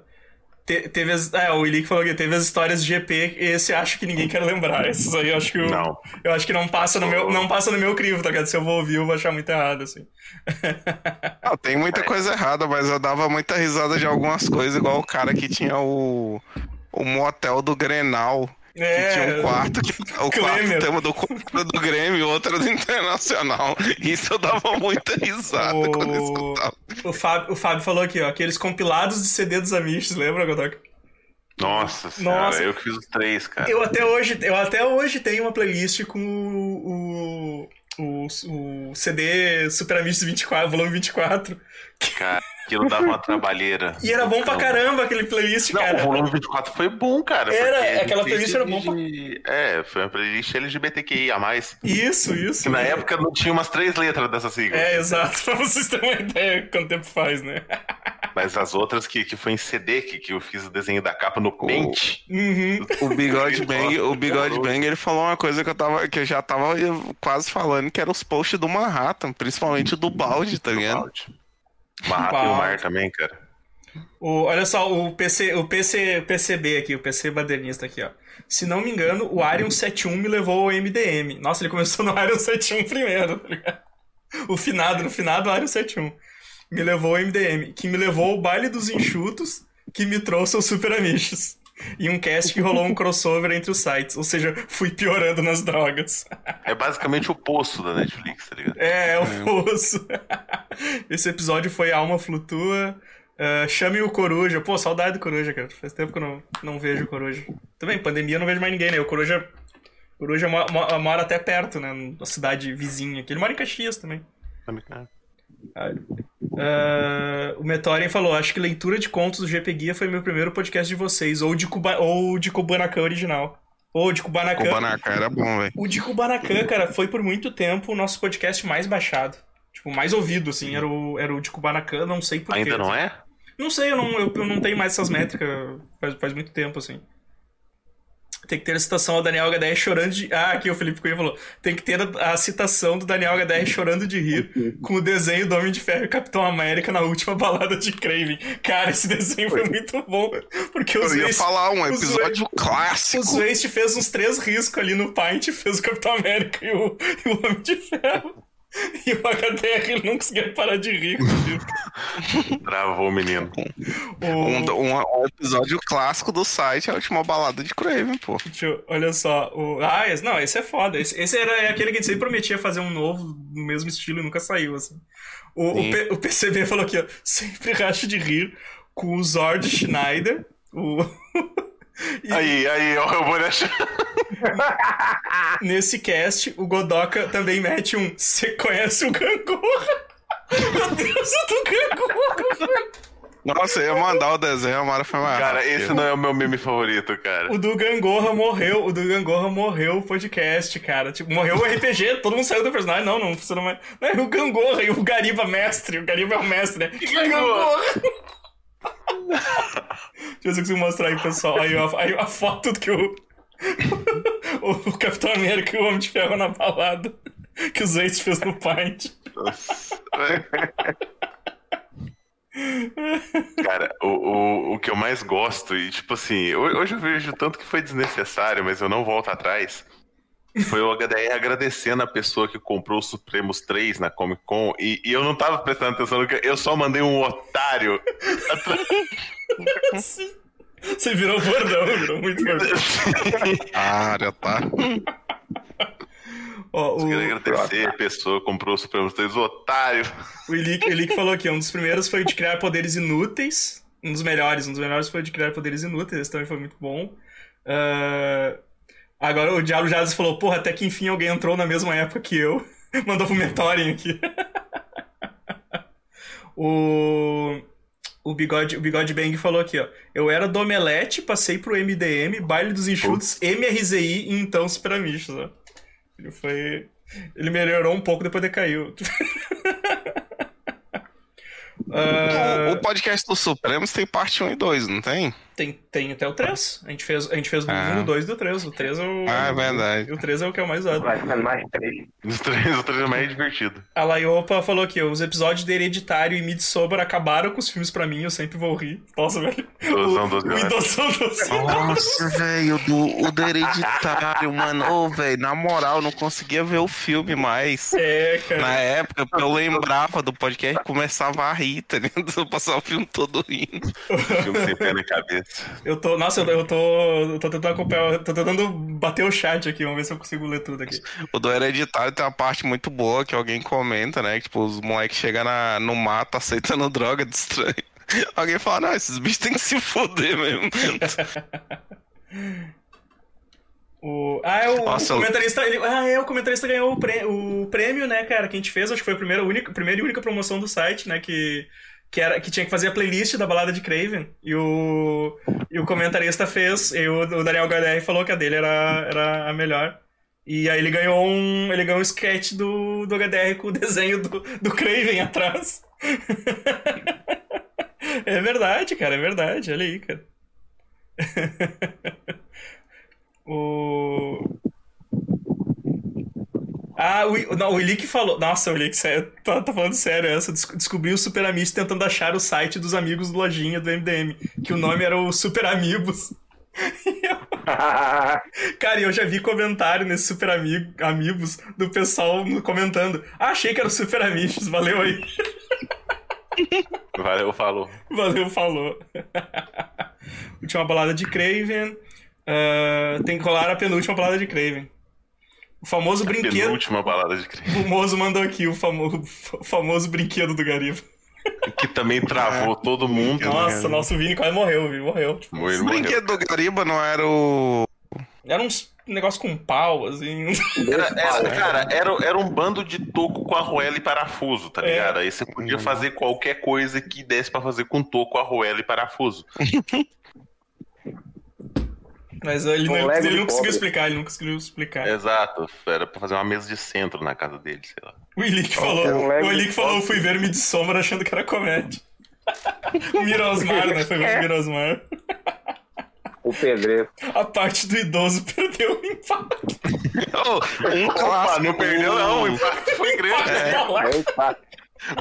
S1: te- teve as, é, o Ilick falou que teve as histórias de GP, esse acho que ninguém quer lembrar. Esses aí eu acho que eu,
S5: Não.
S1: eu acho que não passa no meu, não passa no meu crivo, tá ligado? Se eu vou ouvir, eu vou achar muito errado, assim.
S2: Ah, tem muita coisa errada, mas eu dava muita risada de algumas coisas, igual o cara que tinha o, o motel do Grenal.
S1: É,
S2: tinha um quarto que o
S1: Klemer.
S2: quarto tema do do Grêmio e outro do Internacional. Isso eu dava muita risada
S1: O-
S2: quando eu escutava.
S1: O Fábio, o Fábio falou aqui, ó, aqueles compilados de CD dos Amish, lembra, Godoka?
S5: Nossa senhora,
S1: Nossa.
S5: eu que fiz os três, cara.
S1: Eu até hoje, eu até hoje tenho uma playlist com o, o, o, o CD Super Amish 24, volume 24.
S5: Cara, Aquilo dava uma trabalheira.
S1: E era bom pra
S5: Não.
S1: caramba aquele playlist,
S5: Não,
S1: cara.
S5: o volume 24 foi bom, cara.
S1: Era, aquela playlist era bom pra-
S5: É, foi uma playlist LGBTQIA+.
S1: Isso, isso.
S5: Que na época não tinha umas três letras dessa sigla.
S1: É, exato, pra vocês terem uma ideia quanto tempo faz, né?
S5: Mas as outras que, que foi em CD, que, que eu fiz o desenho da capa no Paint.
S1: Uhum.
S2: O Bigode Bang, o Bigode Bang, ele falou uma coisa que eu, tava, que eu já tava quase falando, que era os posts do Manhattan, principalmente do balde, tá ligado?
S5: Balde. Barraca e o mar também, cara.
S1: O, olha só, o PC, o PC, PCB aqui, o PC badernista aqui, ó. Se não me engano, o Arion 71 me levou ao MDM. Nossa, ele começou no Arion 71 primeiro, tá ligado? O finado, no finado, Arion 71. Me levou ao MDM, que me levou ao baile dos enxutos, que me trouxe aos Super Amichos. E um cast que rolou um crossover entre os sites. Ou seja, fui piorando nas drogas.
S5: É basicamente o poço da Netflix, tá ligado?
S1: É, é o fosso. Esse episódio foi Alma Flutua. Ah, chame o Coruja. Pô, saudade do Coruja, cara. Faz tempo que eu não, não vejo o Coruja. Também, pandemia eu não vejo mais ninguém, né? O Coruja. O Coruja mo- mo- mora até perto, né? Na cidade vizinha aqui. Ele mora em Caxias também. Ah, o Metorian falou: Acho que leitura de contos do GP Guia foi meu primeiro podcast de vocês. Ou de, Cuba, ou de Kubanacan original. Ou de Kubanacan.
S2: Kubanacan era bom, velho.
S1: O de Kubanacan, cara, foi por muito tempo o nosso podcast mais baixado. Tipo, mais ouvido, assim, era o, era o de Kubanacan, não sei porquê.
S5: Ainda não é?
S1: Não sei, eu não, eu, eu não tenho mais essas métricas faz, faz muito tempo, assim. Tem que ter a citação ao Daniel HDR chorando de. Ah, aqui o Felipe Cunha falou. Tem que ter a, a citação do Daniel HDR chorando de rir com o desenho do Homem de Ferro e Capitão América na última balada de Craven. Cara, esse desenho foi muito bom. Porque os
S2: Eu ia
S1: Waste-
S2: falar um
S1: os
S2: episódio
S1: Waste-
S2: clássico.
S1: os Waste fez uns três riscos ali no Paint, fez o Capitão América e o, e o Homem de Ferro. E o HDR não conseguia parar de rir.
S5: Travou o menino.
S1: O-
S2: Um, um- episódio clássico do site, a última balada de Craven, pô.
S1: Eu- olha só. O, ah, esse, não, esse é foda. Esse, esse era aquele que a gente sempre prometia fazer um novo, no mesmo estilo e nunca saiu, assim. O, o. P- o PCB falou aqui, ó. Sempre racho de rir com o Zord Schneider. O... E
S5: Aí, aí, ó, eu vou achar.
S1: nesse cast, o Godoka também mete um. Você conhece o Gangorra? Meu Deus, o do Gangorra!
S2: Nossa, eu ia mandar o desenho, a Mara foi mais
S5: Cara, esse não é o meu meme favorito, cara.
S1: O do Gangorra morreu, o do Gangorra morreu o podcast, cara. Tipo, morreu o RPG, todo mundo saiu do personagem. Não, não funcionou mais. Não, é o Gangorra e o Gariba mestre. O Gariba é o mestre, né?
S5: Gangorra?
S1: Deixa eu ver se eu consigo mostrar aí, pessoal. Aí, ó, aí a foto que o. o Capitão América e o Homem de Ferro na balada. Que o Zeitz fez no Paint.
S5: Cara, o, o, o que eu mais gosto, e tipo assim, ho- hoje eu vejo tanto que foi desnecessário, mas eu não volto atrás. Foi o HDR agradecendo a pessoa que comprou o Supremos 3 na Comic Con e, e eu não tava prestando atenção no que eu só mandei um otário.
S1: Você virou bordão, virou muito bordão.
S2: Área, tá?
S1: Ó, o,
S5: Queria agradecer a pessoa que comprou o Supremos 3, o otário.
S1: o Elick, o Elick falou aqui, um dos primeiros foi o de criar poderes inúteis. Um dos melhores, um dos melhores foi o de criar poderes inúteis, esse também foi muito bom. Ah, agora o Diablo Jazz falou, porra, até que enfim alguém entrou na mesma época que eu. Mandou pro Mentoring aqui. o... O Bigode, o Bigode Bang falou aqui, ó. Eu era do Omelete, passei pro MDM, Baile dos Enxutos, MRZI e então Super Amichos, ó. Ele foi... Ele melhorou um pouco, depois decaiu. Ah,
S2: O, o podcast do Supremos tem parte 1 e 2, não tem?
S1: Tem, tem até o 3. A gente fez, a gente fez do
S2: Ah.
S1: 1, do 2 e do 3. O 3 é o.
S2: Ah, é verdade.
S1: O 3 é o que é o mais usado.
S3: Vai ficando mais três.
S5: Os três, os três é mais divertido.
S1: A Laiopa falou aqui, ó, os episódios de Hereditário e Midsommar acabaram com os filmes pra mim, eu sempre vou rir. Nossa, velho.
S5: Idosão
S1: o,
S5: doze
S1: o doze anos.
S2: Nossa, velho, do, o do Hereditário, mano. Ô, velho, na moral, eu não conseguia ver o filme mais.
S1: É, cara.
S2: Na época, porque eu lembrava do podcast e começava a rir, tá ligado? Eu passava o filme todo rindo.
S5: Filme sem pé na cabeça.
S1: Eu tô. Nossa, eu, tô. Eu tô tentando acompanhar. Tô tentando bater o chat aqui, vamos ver se eu consigo ler tudo aqui.
S2: O do Hereditário tem uma parte muito boa que alguém comenta, né? Que, tipo, os moleques chegam na- no mato aceitando droga de estranho. Alguém fala, não, esses bichos tem que se foder mesmo.
S1: O... Ah, é o,
S2: Nossa,
S1: o comentarista. Ele... Ah, é, o comentarista ganhou o, prê- o prêmio, né, cara? Que a gente fez, acho que foi a primeira, única, primeira e única promoção do site, né? Que, que, era, que tinha que fazer a playlist da balada de Craven. E o, e o comentarista fez, e o, o Daniel HDR falou que a dele era, era a melhor. E aí ele ganhou um. Ele ganhou um sketch do, do HDR com o desenho do, do Craven atrás. é verdade, cara, é verdade. Olha aí, cara. o. Ah, o, não, o Ilick falou. Nossa, o Ilick, sério, tá, tá falando sério essa. Des- Descobriu o Super Amigos tentando achar o site dos amigos do Lojinha do MDM. Que o nome era o Super Amigos. Eu- Cara, e eu já vi comentário nesse Super Amigo, Amigos do pessoal comentando. Ah, achei que era o Super Amigos, valeu aí.
S5: Valeu, falou.
S1: Valeu, falou. Última balada de Craven. Ah, tem que rolar a penúltima balada de Craven. O famoso brinquedo.
S5: Penúltima balada de crime.
S1: O Mozo mandou aqui o famoso, o famoso brinquedo do Gariba.
S5: Que também travou todo mundo.
S1: Nossa, nosso Vini quase morreu, viu? Morreu. Tipo,
S5: Morreu,
S2: O
S5: morreu.
S2: brinquedo do Gariba não era o.
S1: era uns negócio com pau, assim.
S5: Era, era- cara, era, era um bando de toco com arruela e parafuso, tá
S1: É.
S5: ligado? Aí você podia fazer qualquer coisa que desse pra fazer com toco, arruela e parafuso.
S1: Mas ele
S3: Um
S1: não, ele
S3: de
S1: não conseguiu
S3: pobre.
S1: explicar, ele não conseguiu explicar.
S5: Exato, era pra fazer uma mesa de centro na casa dele, sei lá.
S1: O Elick falou,
S3: é um
S1: o Elick
S3: de
S1: falou,
S3: pobre.
S1: fui ver Midsommar achando que era comédia. o Mirosmar, né? Foi ver o
S3: É.
S1: Mirosmar.
S3: O pedreiro.
S1: A parte do idoso perdeu o impacto.
S2: Oh, um
S5: Opa,
S2: clássico.
S5: não perdeu não, o impacto foi grande.
S3: É impacto.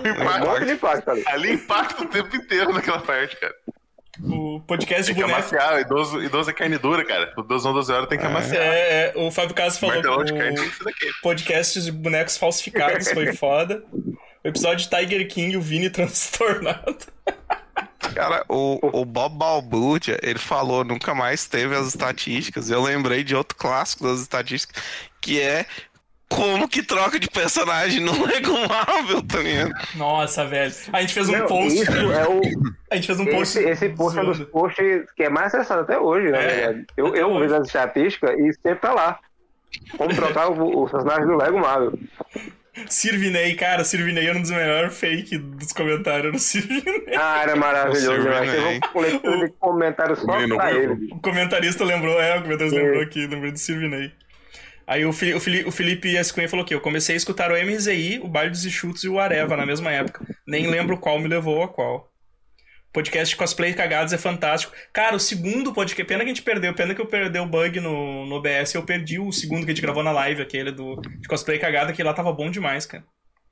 S5: O impacto,
S3: monte de impacto ali.
S5: ali impacto o tempo inteiro naquela parte, cara.
S1: O podcast
S5: Tem
S1: de
S5: que
S1: boneco.
S5: amaciar, idoso, idoso é carne dura, cara. O idoso 12 horas tem que amaciar.
S1: É, é, o Fábio Caso falou que
S5: Martelão
S1: o podcast de bonecos falsificados foi foda. O episódio de Tiger King, o Vini transtornado.
S2: Cara, o, o Bob Balbúrdia, ele falou, nunca mais teve as estatísticas. Eu lembrei de outro clássico das estatísticas, que é como que troca de personagem no Lego Marvel, tá ligado?
S1: Nossa, velho. A gente fez um
S3: Não,
S1: post.
S3: isso é o,
S1: A gente fez um post.
S3: esse, esse post é um dos posts que é mais acessado até hoje, na
S1: É.
S3: Eu, eu vejo as estatísticas e sempre tá lá. Como trocar o- os personagens do Lego Marvel.
S1: Sirvinei, cara, Sirvinei era um dos melhores fake dos comentários. Era o Sirvinei.
S3: Ah, era maravilhoso, né? Teve
S2: né?
S3: um comentários só
S5: Menino
S3: pra ele.
S1: O comentarista lembrou, é, o comentarista
S3: É.
S1: lembrou aqui, lembrou do Sirvinei. Aí o, Fili- o, Fili- o Felipe S. Cunha falou aqui, eu comecei a escutar o MZI, o Baile dos Enxutos e o Areva na mesma época. Nem lembro qual me levou a qual. Podcast de cosplay cagados é fantástico. Cara, o segundo podcast, pena que a gente perdeu, pena que eu perdi o bug no, no OBS, eu perdi o segundo que a gente gravou na live, aquele do de cosplay cagado, que lá tava bom demais, cara.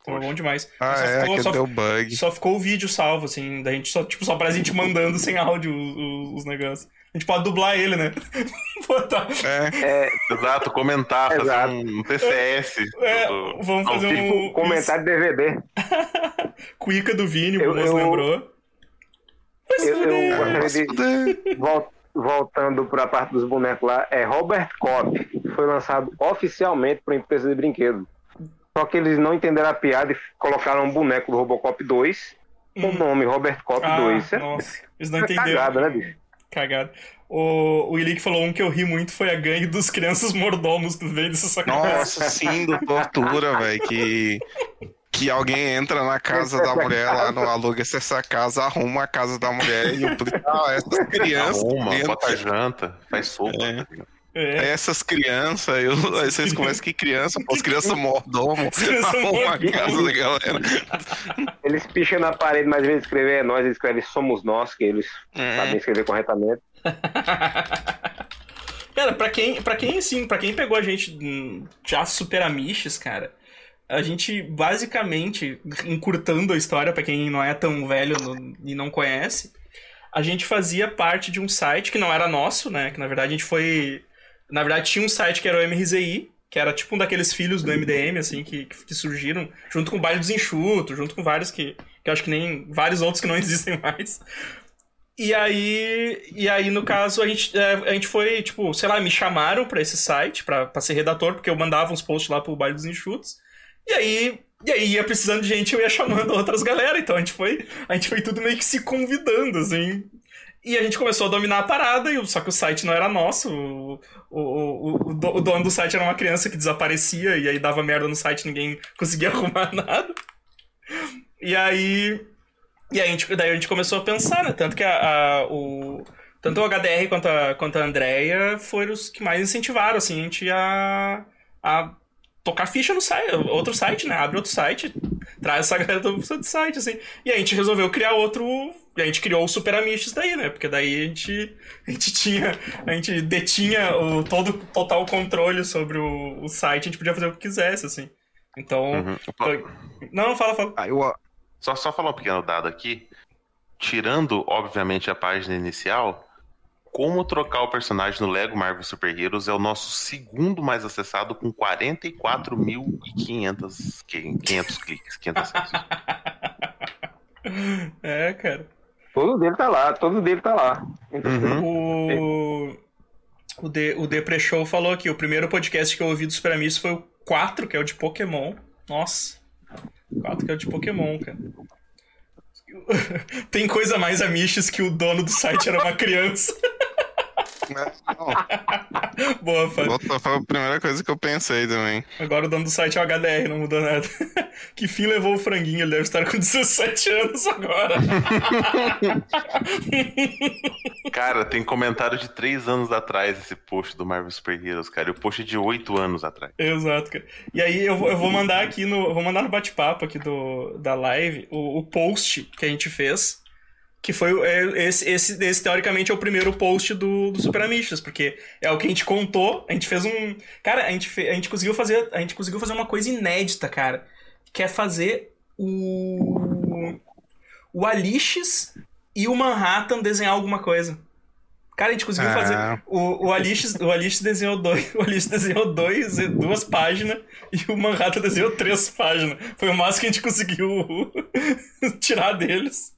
S1: Tava bom demais.
S2: Ah,
S1: Só
S2: é,
S1: ficou-
S2: que
S1: só-
S2: deu bug.
S1: só ficou o vídeo salvo, assim, da gente só, tipo, só pra gente mandando sem áudio os, os- os negócios. A gente pode dublar ele, né? Botar.
S2: É,
S3: É,
S5: Exato, comentar, fazer
S3: Exato.
S5: um TCS.
S1: É,
S5: do-
S1: vamos
S5: ao
S1: fazer
S5: vivo.
S1: um.
S3: comentário de DVD.
S1: Cuica do Vini, o
S3: Eu-
S1: moço
S3: eu-
S1: lembrou. Mas
S3: Eu, eu gostaria de. vol- Voltando para a parte dos bonecos lá, é Robert Cop, que foi lançado oficialmente para empresa de brinquedo. Só que eles não entenderam a piada e colocaram um boneco do Robocop 2 com o nome Robert Cop
S1: Ah,
S3: 2. Isso é
S1: nossa, eles não
S3: é
S1: entenderam.
S3: cagada, né, bicho?
S1: Cagada. O, o Ilick falou um que eu ri muito foi a gangue dos crianças mordomos do meio dessa sacanagem.
S2: nossa, sim, do tortura, velho, que... Que alguém entra na casa da mulher lá no aluga-se essa casa, arruma a casa da mulher e o ah, essas crianças.
S5: Arruma,
S2: dentro-
S5: bota janta, faz sopa.
S2: É.
S1: É.
S2: Essas crianças, aí, eu- aí vocês começam que criança, pô, as crianças mordomos,
S1: crianças
S2: arruma a casa da galera.
S3: Eles picham na parede, mas em vez de escrever é nós, eles escrevem somos nós, que eles
S2: É.
S3: sabem escrever corretamente.
S1: Cara, pra quem, pra quem, assim, pra quem pegou a gente já super amiches, cara, a gente basicamente, encurtando a história pra quem não é tão velho no- e não conhece, a gente fazia parte de um site que não era nosso, né? Que na verdade a gente foi. Na verdade tinha um site que era o MRZI, que era tipo um daqueles filhos do MDM, assim, que, que surgiram, junto com o Baile dos Enxutos, junto com vários que, que eu acho que nem. vários outros que não existem mais. E aí, e aí no caso, a gente, é, a gente foi, tipo, sei lá, me chamaram pra esse site, pra ser redator, porque eu mandava uns posts lá pro Baile dos Enxutos. E aí, e aí ia precisando de gente, eu ia chamando outras galera. Então a gente foi, a gente foi tudo meio que se convidando, assim. E a gente começou a dominar a parada, e só que o site não era nosso. O, o, o, o dono do site era uma criança que desaparecia, e aí dava merda no site, ninguém conseguia arrumar nada. E aí. E aí a gente, daí a gente começou a pensar, né? Tanto que a, a- o, tanto o HDR quanto a, quanto a Andrea foram os que mais incentivaram, assim, a gente a, a tocar ficha no site, outro site, né? Abre outro site, traz essa galera do site, assim. E a gente resolveu criar outro. E a gente criou o Super Amishes daí, né? Porque daí a gente, a gente tinha. A gente detinha o todo total controle sobre o, o site, a gente podia fazer o que quisesse, assim. Então.
S5: Uhum.
S1: foi- Não, fala, fala.
S2: Aí eu,
S5: Só, só falar um pequeno dado aqui. Tirando, obviamente, a página inicial, como trocar o personagem no Lego Marvel Super Heroes é o nosso segundo mais acessado com 44.500 que- 500 cliques, 500 acessos.
S1: É, cara.
S3: Todo dele tá lá, todo dele tá lá.
S5: Uhum.
S1: O. O, De, o Depre Show falou aqui: o primeiro podcast que eu ouvi do Super Amigos foi o 4, que é o de Pokémon. Nossa. 4 que é o de Pokémon, cara. Tem coisa mais amiches que o dono do site era uma criança.
S2: não,
S1: Boa, Fábio.
S2: outra foi a primeira coisa que eu pensei também.
S1: Agora o dono do site é o HDR, não mudou nada. que fim levou o franguinho? Ele deve estar com 17 anos agora.
S5: Cara, tem comentário de 3 anos atrás esse post do Marvel Super Heroes, cara. E o post é de 8 anos atrás.
S1: Exato, cara. E aí eu vou, eu vou mandar aqui no. Vou mandar no bate-papo aqui do, da live o, o post que a gente fez. Que foi é, esse, esse, esse, teoricamente, é o primeiro post do, do Super Amistas, porque é o que a gente contou. A gente fez um. Cara, a gente, fe- a gente conseguiu fazer. A gente conseguiu fazer uma coisa inédita, cara. Que é fazer o. O Alixes e o Manhattan desenhar alguma coisa. Cara, a gente conseguiu
S2: Ah.
S1: fazer. O, o Alixes, o Alixes desenhou dois. O Alixes desenhou dois, duas páginas e o Manhattan desenhou três páginas. Foi o máximo que a gente conseguiu tirar deles.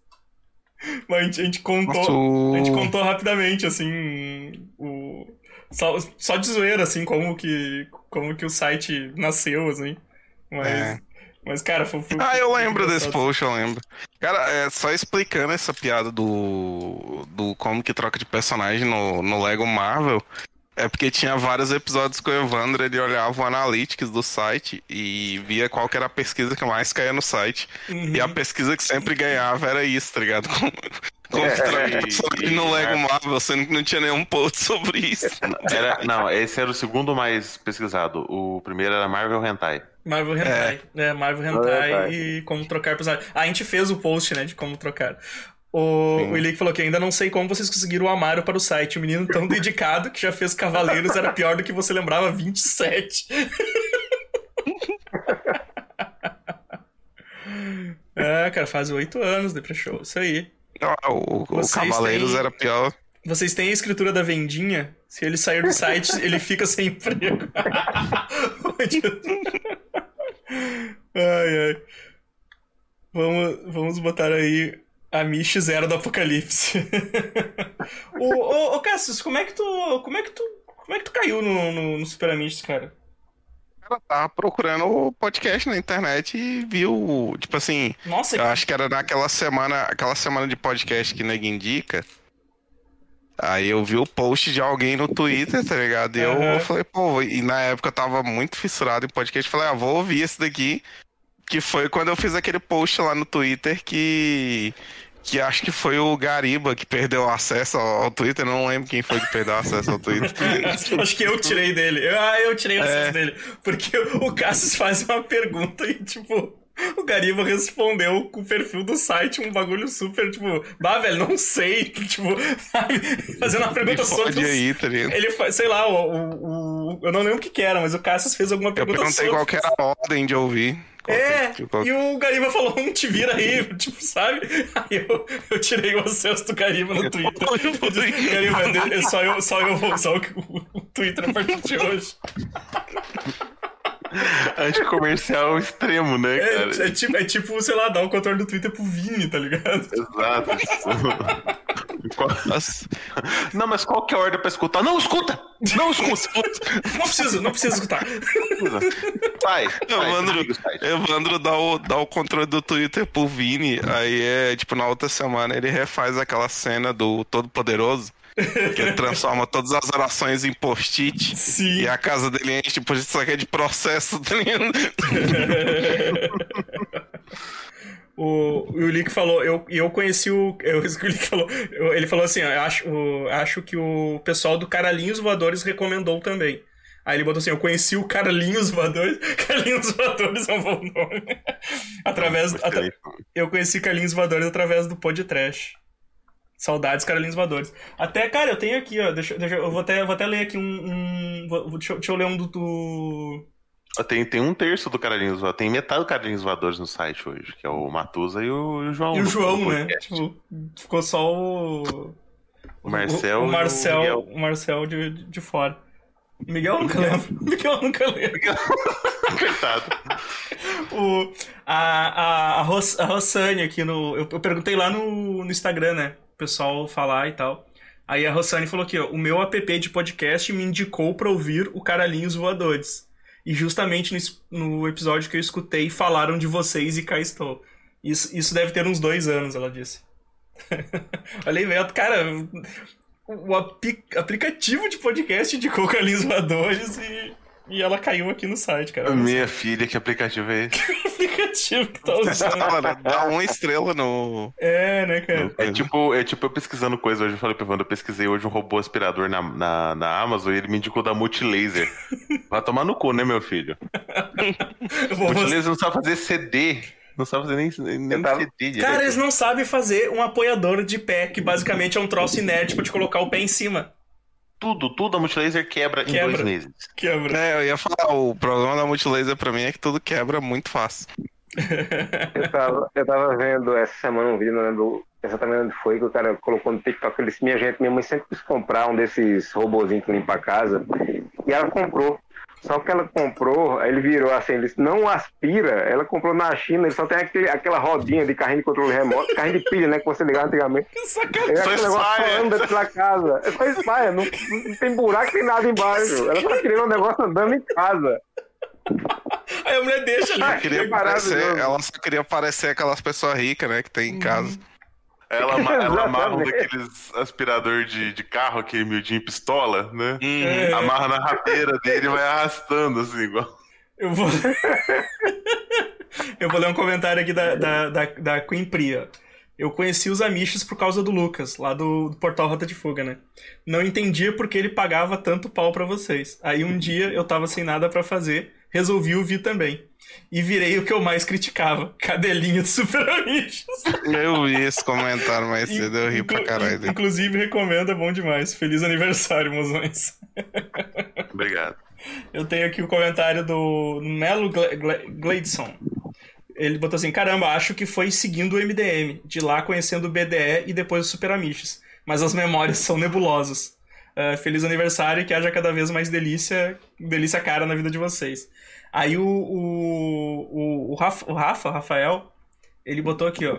S1: Mas a gente, a gente contou.
S2: Nossa,
S1: A gente contou rapidamente, assim. O... Só, só de zoeira, assim, como que, como que o site nasceu, assim. Mas.
S2: É.
S1: Mas, cara, foi. foi
S2: Ah, eu lembro desse post, eu lembro. Cara, é, só explicando essa piada do, do como que troca de personagem no, no Lego Marvel, é porque tinha vários episódios que o Evandro ele olhava o analytics do site e via qual que era a pesquisa que mais caía no site.
S1: Uhum.
S2: E a pesquisa que sempre ganhava era isso, tá ligado? Como,
S3: É,
S2: que troca
S5: e-
S2: de personagem
S5: e-
S2: no Lego Marvel, sendo que não tinha nenhum post sobre isso.
S5: Era, não, esse era o segundo mais pesquisado. O primeiro era Marvel Hentai.
S1: Marvel Hentai. É, Marvel Hentai
S3: Hentai.
S1: e como trocar personagem. Ah, a gente fez o post, né, de como trocar. O, o Ilick falou que ainda não sei como vocês conseguiram o Amaro para o site. O menino tão dedicado que já fez Cavaleiros era pior do que você lembrava 27. é, cara, faz oito anos de show Isso aí.
S2: Ah, O, o Cavaleiros
S1: têm-
S2: era pior.
S1: Vocês têm a escritura da vendinha? Se ele sair do site, ele fica sem emprego. ai, ai. Vamos, vamos botar aí a Mish Zero do Apocalipse. ô, ô, ô, Cassius, como é que tu. Como é que tu. Como é que tu caiu no, no, no Super Amishes, cara?
S2: Ela tava procurando o podcast na internet e viu, tipo assim,
S1: Nossa,
S2: eu acho que era naquela semana, aquela semana de podcast que nego indica. Aí eu vi o post de alguém no Twitter, tá ligado? E
S1: Aham.
S2: eu falei, pô, e na época eu tava muito fissurado em podcast, falei, ah, vou ouvir esse daqui. Que foi quando eu fiz aquele post lá no Twitter que. Que acho que foi o Gariba que perdeu o acesso ao, Twitter. Não lembro quem foi que perdeu o acesso ao Twitter.
S1: Acho que eu tirei dele. Eu- Ah, eu tirei o acesso
S2: É.
S1: dele. Porque o Cassius faz uma pergunta e, tipo, o Gariba respondeu com o perfil do site um bagulho super, tipo, bah, velho, não sei. Tipo? Fazendo uma pergunta sobre.
S2: aí, tá ligado?
S1: Ele faz, sei lá, o, o, o- Eu não lembro o que, que era, mas o Cassius fez alguma
S2: Eu
S1: pergunta
S2: perguntei
S1: sobre.
S2: qual que era a ordem de ouvir. Que-
S1: É,
S2: qual-
S1: e o Gariba falou, um te vira aí, tipo, sabe? Aí eu, eu tirei o acesso do Gariba no Twitter. Eu disse, Gariba, é só eu, só eu vou usar o, o Twitter a partir de hoje.
S5: Anticomercial extremo, né, cara?
S1: É, é tipo, é tipo, sei lá, dar o controle do Twitter pro Vini, tá ligado?
S5: Exato. Qual- Não, mas qual que é a ordem pra escutar? Não escuta! Não escuta!
S1: Não preciso, não preciso escutar.
S5: Vai,
S2: Evandro. Evandro dá o, dá o controle do Twitter pro Vini, aí é, tipo, na outra semana ele refaz aquela cena do Todo-Poderoso, que ele transforma todas as orações em post-it, e a casa dele enche, tipo, isso aqui é de processo, tá ligado?
S1: O, o Lick falou, eu, eu conheci o. Eu, o falou, eu- ele falou assim: eu acho, acho que o pessoal do Caralhinhos Voadores recomendou também. Aí ele botou assim: eu conheci o Carlinhos Voadores. Carlinhos Voadores é um bom nome. através, atra-
S5: Excelente.
S1: eu conheci Carlinhos Voadores através do Pod Trash. Saudades Carlinhos Voadores. Até, cara, eu tenho aqui, ó. Deixa, deixa- eu vou até, vou até ler aqui um. um- vou- deixa, eu- deixa eu ler um do. do-
S5: Tem, tem um terço do Carlinhos Voadores, tem metade do Carlinhos Voadores no site hoje, que é o Matusa e o, e o João.
S1: E o João, né? Tipo, ficou só o.
S5: O Marcel
S1: O,
S5: e
S1: o
S5: o
S1: Marcel,
S5: Miguel.
S1: o Marcel de, de fora. O Miguel nunca lembro. O Miguel nunca lembro.
S5: Coitado.
S1: O, a, a, a, Ros, a Rossane aqui no. Eu, eu perguntei lá no, no Instagram, né? Pessoal falar e tal. Aí a Rossane falou aqui, ó. O meu app de podcast me indicou pra ouvir o Caralhinhos Voadores. E justamente no, no episódio que eu escutei, falaram de vocês e cá estou. Isso, isso deve ter uns dois anos, ela disse. Olha aí. Cara, o aplicativo de podcast indicou o Carlinhos Voadores e, e ela caiu aqui no site, cara.
S5: Minha filha, que aplicativo é esse?
S1: aplicativo que tá usando.
S2: Dá uma estrela no.
S1: É, né, cara?
S5: É tipo, é tipo eu pesquisando coisa hoje. Eu falei pra Wanda, eu pesquisei hoje um robô aspirador na, na, na Amazon e ele me indicou da Multilaser. Vai tomar no cu, né, meu filho? Multilaser não sabe fazer CD. Não sabe fazer nem, nem
S3: tava-
S5: CD direito.
S1: Cara, eles não sabem fazer um apoiador de pé, que basicamente é um troço inerte pra te colocar o pé em cima.
S5: Tudo, tudo a Multilaser quebra, em
S1: Quebra.
S5: dois meses.
S1: Quebra.
S2: É, eu ia falar, o problema da multilaser pra mim é que tudo quebra muito fácil.
S3: Eu tava, eu tava vendo essa semana um vídeo, não lembro exatamente onde foi, que o cara colocou no TikTok. Ele disse: Minha gente, minha mãe sempre quis comprar um desses robozinhos que limpa a casa. E ela comprou. Só que ela comprou, ele virou assim: ele disse, Não aspira. Ela comprou na China, ele só tem aquele, aquela rodinha de carrinho de controle remoto, carrinho de pilha, né? Que você ligava antigamente.
S1: Que sacanagem.
S3: É
S5: Só
S3: aquele negócio
S5: espalha.
S3: falando dentro da casa. É só espalha, não, não tem buraco nem nada embaixo. Ela tá querendo um negócio andando em casa.
S1: Aí a mulher deixa ali.
S3: Ai,
S2: Queria
S3: Que
S2: parecer, ela só queria parecer aquelas pessoas ricas, né, que tem em casa.
S5: Ela, ela amarra um daqueles aspirador de, de carro, aquele miudinho pistola, né?
S1: É,
S5: Amarra na rapeira dele e vai arrastando, assim, igual.
S1: eu vou. eu vou ler um comentário aqui da, da, da, da Queen Priya. Eu conheci os Amish por causa do Lucas, lá do, do Portal Rota de Fuga, né? Não entendia porque ele pagava tanto pau pra vocês. Aí um dia eu tava sem nada pra fazer, resolvi ouvir também. E virei o que eu mais criticava: cadelinha de Super Amish.
S2: Eu vi esse comentário mais cedo, eu ri pra caralho.
S1: Inclusive, recomendo, é bom demais. Feliz aniversário, mozões.
S5: Obrigado.
S1: Eu tenho aqui o comentário do Melo Gle- Gle- Gleidson. Ele botou assim: caramba, acho que foi seguindo o MDM, de lá conhecendo o BDE e depois o Super Amiches. Mas as memórias são nebulosas. Ah, feliz aniversário e que haja cada vez mais delícia, delícia cara na vida de vocês. Aí o, o, o, o, Rafa, o Rafa, Rafael, ele botou aqui, ó.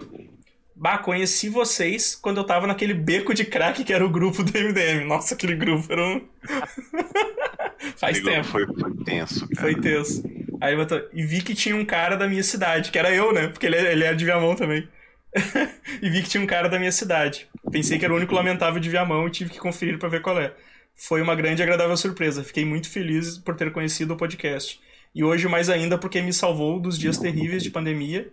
S1: Bah, conheci vocês quando eu tava naquele beco de crack que era o grupo do MDM. Nossa, aquele grupo era um. Faz tempo.
S5: Foi, foi tenso, cara.
S1: Foi tenso. Aí ele botou, e vi que tinha um cara da minha cidade, que era eu, né? Porque ele, ele era de Viamão também. e vi que tinha um cara da minha cidade. Pensei que era o único lamentável de Viamão e tive que conferir pra ver qual é. Foi uma grande e agradável surpresa. Fiquei muito feliz por ter conhecido o podcast. E hoje mais ainda porque me salvou dos dias terríveis de pandemia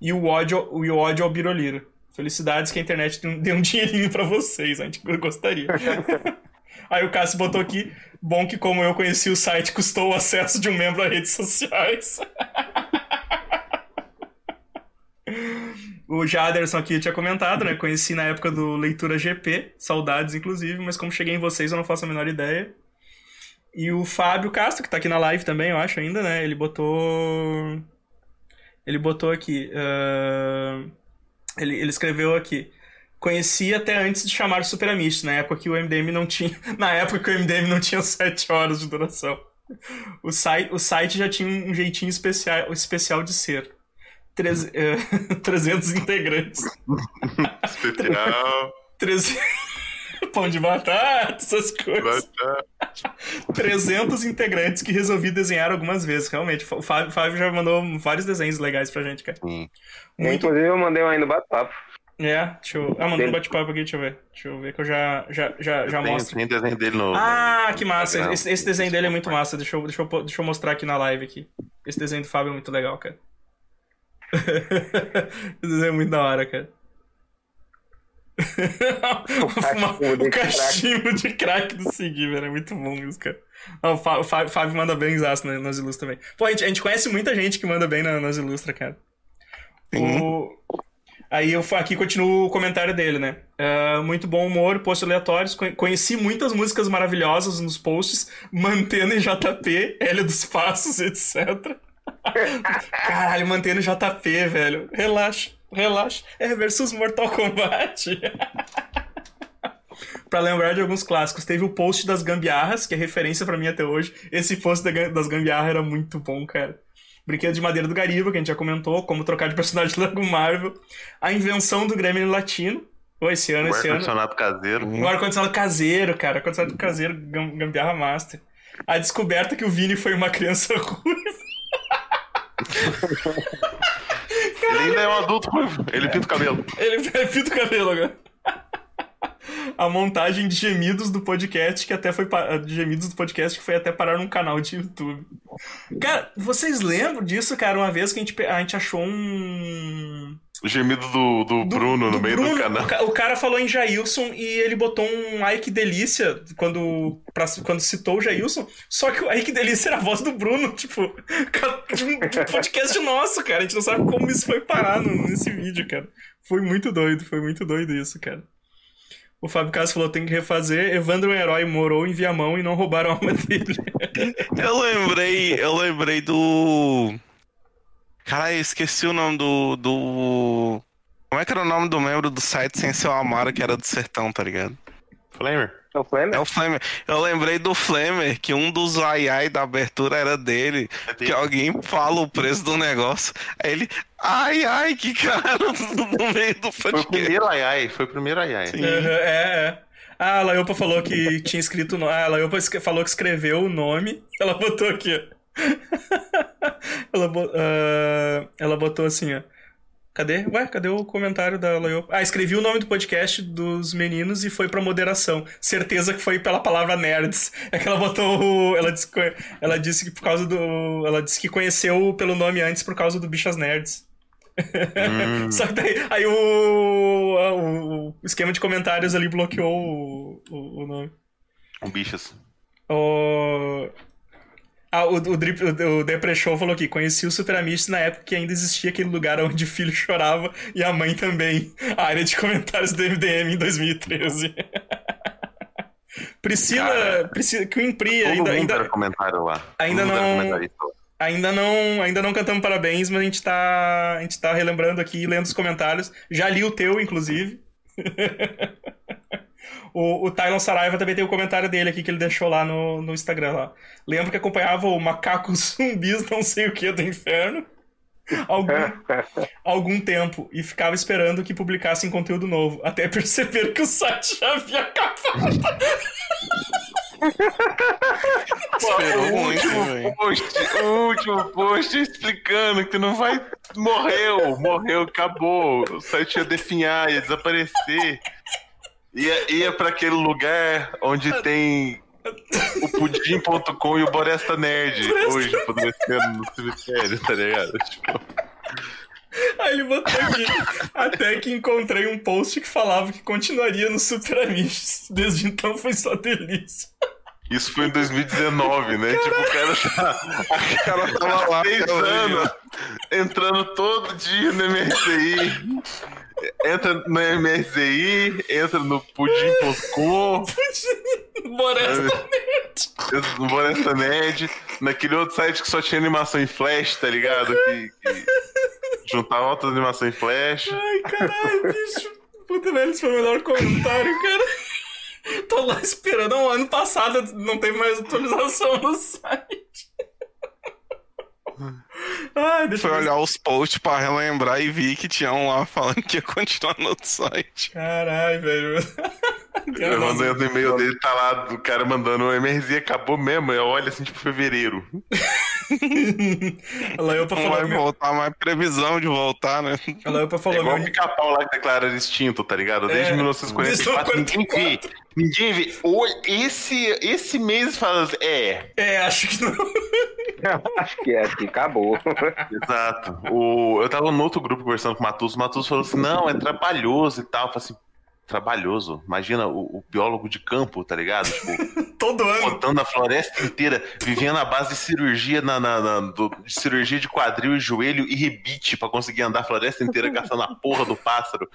S1: e o ódio, e o ódio ao Biroliro. Felicidades que a internet deu um- deu um dinheirinho pra vocês, a gente gostaria. Aí o Cássio botou aqui, bom que como eu conheci o site, custou o acesso de um membro a redes sociais. o Jaderson aqui tinha comentado, né? Conheci na época do Leitura GP, saudades inclusive, mas como cheguei em vocês eu não faço a menor ideia. E o Fábio Castro, que tá aqui na live também, eu acho ainda, né? Ele botou... Ele botou aqui... ah, Ele, ele escreveu aqui... Conheci até antes de chamar Super Amish, na época que o MDM não tinha. Na época que o MDM não tinha 7 horas de duração. O site, o site já tinha um jeitinho especial, especial de ser. Treze- eh, 300 integrantes.
S5: Especial.
S1: 300... Pão de batata, essas coisas. 300 integrantes que resolvi desenhar algumas vezes, realmente. O Fábio, Fábio já mandou vários desenhos legais pra gente, cara.
S5: Sim.
S1: Muito
S3: Inclusive, eu mandei um aí no bate-papo.
S1: É, deixa eu. Ah, mandou um bate-papo aqui, deixa eu ver. Deixa eu ver que eu já, já, já, já
S5: tem,
S1: mostro.
S5: tem desenho dele no.
S1: Ah, que massa. Esse, esse desenho dele é muito massa. Deixa eu, deixa, eu, deixa eu mostrar aqui na live aqui. Esse desenho do Fábio é muito legal, cara. Isso é muito da hora, cara.
S3: de
S1: o cachimbo de crack do Segui, velho. É muito bom isso, cara. Não, o Fá- o Fá- o Fábio manda bem exato né, nas ilustras também. Pô, a gente, a gente conhece muita gente que manda bem na- nas ilustras, cara. O... Aí eu aqui continuo o comentário dele, né? Ah, muito bom humor, posts aleatórios. Conhe- Conheci muitas músicas maravilhosas nos posts, mantendo em JP, L dos Passos, etc. Caralho, mantendo JP, velho. Relaxa, relaxa. É versus Mortal Kombat. pra lembrar de alguns clássicos, teve o post das gambiarras, que é referência pra mim até hoje. Esse post das gambiarras era muito bom, cara. Brinquedo de madeira do Gariba, que a gente já comentou, como trocar de personagem do Lego Marvel. A invenção do Gremlin Latino. Pô, esse ano,
S5: O
S1: esse ano.
S5: ar-condicionado caseiro.
S1: O ar-condicionado caseiro, cara. Ar-condicionado caseiro, gam- gambiarra master. A descoberta que o Vini foi uma criança ruiva.
S5: Ele ainda é um adulto ruivo. Ele pinta o cabelo.
S1: Ele pinta o cabelo agora. A montagem de gemidos do podcast que até foi de gemidos do podcast que foi até parar num canal de YouTube. Cara, vocês lembram disso, cara? Uma vez que a gente, a gente achou um
S5: O gemido do, do,
S1: do-
S5: Bruno no
S1: do
S5: meio
S1: Bruno.
S5: do canal.
S1: O ca- O cara falou em Jailson e ele botou um ai que delícia quando, pra- quando citou o Jailson. Só que o ai que delícia era a voz do Bruno, tipo, de um de um podcast nosso, cara. A gente não sabe como isso foi parar no- nesse vídeo, cara. Foi muito doido, foi muito doido isso, cara. O Fábio Caso falou: tem que refazer. Evandro é um herói morou em Viamão e não roubaram a alma dele.
S2: Eu lembrei, eu lembrei do. Caralho, eu esqueci o nome do, do. Como é que era o nome do membro do site sem ser o Amaro, que era do sertão, tá ligado?
S5: Flamer.
S3: É o Flamer?
S2: É o Flamer. Eu lembrei do Flamer, que um dos ai ai da abertura era dele.
S5: É dele.
S2: Que alguém fala o preço do negócio. Aí ele. Ai ai, que cara no meio do
S5: Foi o
S2: podcast.
S5: primeiro ai ai. Foi o primeiro ai ai.
S2: Sim.
S1: Aham, é, é. Ah, a Laiopa falou que tinha escrito. o no- Ah, a Laiopa falou que escreveu o nome. Ela botou aqui, ó. ela, bo- ah, ela botou assim, ó. Cadê? Ué, cadê o comentário da Laiopa? Ah, escrevi o nome do podcast dos meninos e foi pra moderação. Certeza que foi pela palavra nerds. É que ela botou. o- Ela disse, que- ela disse que por causa do. Ela disse que conheceu pelo nome antes por causa do Bichas Nerds.
S5: Hum.
S1: Só que daí aí o, o esquema de comentários ali bloqueou o, o, o nome.
S5: Um bichas.
S1: O... Ah, o, o, Drip, o, o falou aqui: conheci o Super Amish na época que ainda existia aquele lugar onde o filho chorava e a mãe também. A área de comentários do MDM em 2013. Priscila,
S5: Cara,
S1: Priscila Queen Pri
S5: Todo
S1: ainda, ainda,
S5: comentário lá.
S1: ainda não-. Ainda não, ainda não cantamos parabéns, mas a gente tá, a gente tá relembrando aqui, lendo os comentários. Já li o teu, inclusive. o, o Tylon Saraiva também tem o comentário dele aqui que ele deixou lá no, no Instagram lá. Lembro que acompanhava o Macaco Zumbis, não sei o que, do inferno. Algum, algum tempo e ficava esperando que publicassem conteúdo novo, até perceber que o site já havia acabado.
S2: Esperou
S5: o
S2: muito,
S5: último
S2: velho.
S5: post, o último post explicando que não vai. Morreu, morreu, acabou. O site ia definhar, ia desaparecer. Ia, ia pra aquele lugar onde tem o pudim.com e o Boresta Nerd hoje, apodrecendo no cemitério, tá ligado? Tipo,
S1: Aí ele botou aqui. Até que encontrei um post que falava que continuaria no Super Amish. Desde então foi só delícia.
S5: isso foi em 2019, né? Tipo, o cara já.
S2: O cara tava lá.
S5: seis anos entrando todo dia no MRCI. Entra no MRCI, entra no pudim.com, entra no Boresta Nerd, naquele outro site que só tinha animação em flash, tá ligado? Que, que juntava outras animações em flash.
S1: Ai, caralho, bicho. Puta, velho, esse foi o melhor comentário, cara. Tô lá esperando. Ano passado não teve mais atualização no site. Ai,
S2: olhar os posts pra relembrar e vi que tinha um lá falando que ia continuar no outro site.
S1: Caralho, velho.
S5: Eu mandei o e-mail dele, tá lá do cara mandando o MRZ acabou mesmo. Eu olho assim, tipo, fevereiro.
S1: A Laiopa
S2: Não
S1: falou,
S2: vai
S1: meu,
S2: voltar mais previsão de voltar, né?
S1: a Laiopa
S5: É
S1: falou,
S5: igual o
S1: meu,
S5: pica-pau lá que declara extinto, tá ligado? Desde
S1: É,
S5: 1944, ninguém vê. Ninguém vê. Esse, esse mês fala assim, é,
S1: É, acho que não.
S3: Acho que é aqui, acabou.
S5: Exato. O, eu tava no outro grupo conversando com o Matuso, o Matuso falou assim: não, é trabalhoso e tal. Eu falei assim, trabalhoso. Imagina o, o biólogo de campo, tá ligado? Tipo,
S1: Todo ano.
S5: rodando a floresta inteira, vivendo à base de cirurgia na, na- na- do- de cirurgia de quadril e joelho e rebite pra conseguir andar a floresta inteira caçando a porra do pássaro.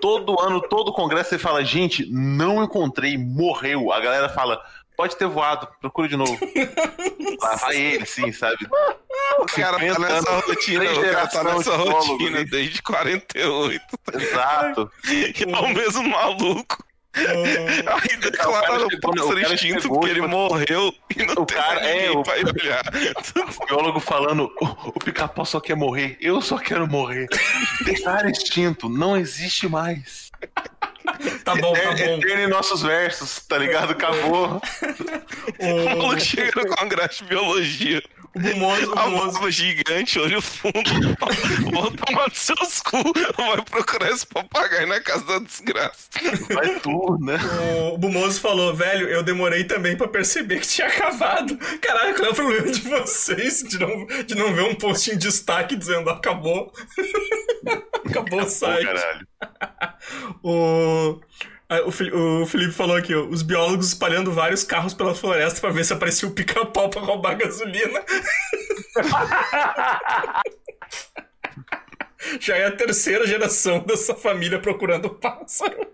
S5: Todo ano, todo congresso, você fala, gente, não encontrei, morreu. A galera fala, pode ter voado, procura de novo. Lá ele, sim, sabe?
S2: O cara tá
S5: 50
S2: nessa rotina, o cara tá nessa rotina
S5: né?
S2: desde 48.
S5: Exato.
S2: E é o mesmo maluco. Aí declararam o pássaro extinto porque ele morreu e não
S5: o
S2: tem
S5: cara-
S2: mais
S5: é,
S2: ninguém
S5: o-
S2: pra olhar.
S5: O biólogo falando, o, o pica-pau só quer morrer, eu só quero morrer. Declara extinto, não existe mais.
S1: Tá bom, tá
S5: É,
S1: bom.
S5: eterno em nossos versos, tá ligado? Acabou.
S2: O maluco chega no congresso de biologia.
S1: O Bumoso, o
S2: A
S1: Bumoso.
S2: barba gigante, olho fundo. Vou tomar nos seus cu. Vai procurar esse papagaio na casa da desgraça.
S5: Vai tu, né?
S1: O Bumoso falou, velho, eu demorei também pra perceber que tinha acabado. Caralho, qual é o problema de vocês de não, de não ver um post em destaque dizendo acabou? acabou o site.
S5: caralho.
S1: O, o, Felipe falou aqui, ó, os biólogos espalhando vários carros pela floresta pra ver se aparecia o pica-pau pra roubar gasolina. Já é a terceira geração dessa família procurando pássaro.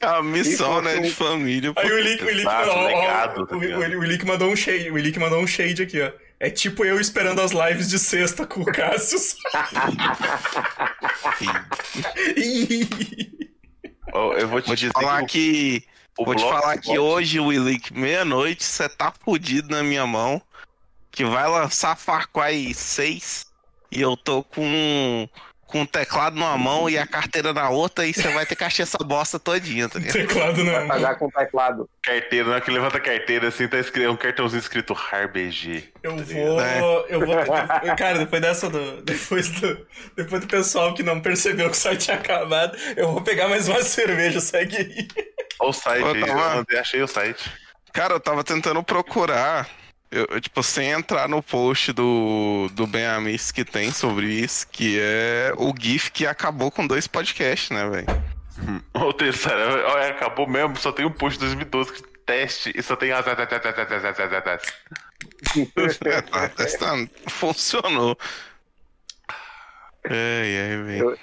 S2: A missão, né, de família.
S1: Aí o Ilick, o Ilick mandou um shade, o Ilick mandou um shade aqui, ó. É tipo eu esperando as lives de sexta com o Cassius.
S5: Ó, Eu vou te
S2: Vou te falar
S5: que
S2: que.
S5: o, o
S2: Vou te falar que hoje, Willick, meia-noite, você tá fudido na minha mão. Que vai lançar Far Cry 6 e eu tô com, com o teclado numa mão e a carteira na outra e você vai ter que achar essa bosta todinha, tá ligado?
S1: Teclado não.
S3: Pagar com teclado.
S5: carteira, na que levanta a carteira assim, tá escrito, é um cartãozinho escrito RBG.
S1: Eu vou.
S2: É.
S1: Eu vou. Cara, depois dessa do. Depois do. Depois do pessoal que não percebeu que o site tinha acabado, eu vou pegar mais uma cerveja, segue aí.
S5: Olha o site
S2: Ô,
S5: aí,
S2: tá
S5: achei o site.
S2: Cara, eu tava tentando procurar. Eu, eu, tipo, sem entrar no post do, do Ben Amis que tem sobre isso, que é o GIF que acabou com dois podcasts, né, velho?
S5: Ô, terceiro, olha, acabou mesmo, só tem um post de 2012 que teste e só tem as.
S2: É, tá testando. Funcionou. Ai, ai, velho.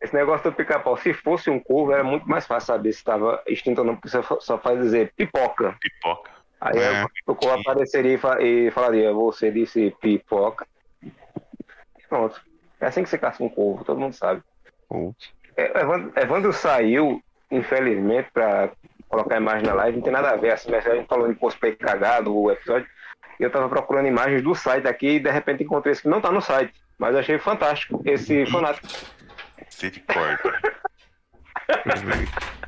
S3: Esse negócio do pica-pau, se fosse um corvo, era muito mais fácil saber se estava extinto ou não, porque você só faz dizer pipoca.
S5: Pipoca.
S3: Aí
S2: É.
S3: o corvo apareceria e fa- e falaria, você disse pipoca. Pronto. É assim que você caça um corvo, todo mundo sabe. É, Evandro, Evandro saiu, infelizmente, pra colocar a imagem na live, não tem nada a ver. Assim, a gente falou de cosplay cagado, o episódio. E eu tava procurando imagens do site aqui e de repente encontrei esse que não tá no site. Mas eu achei fantástico esse fanático.
S5: Misericórdia.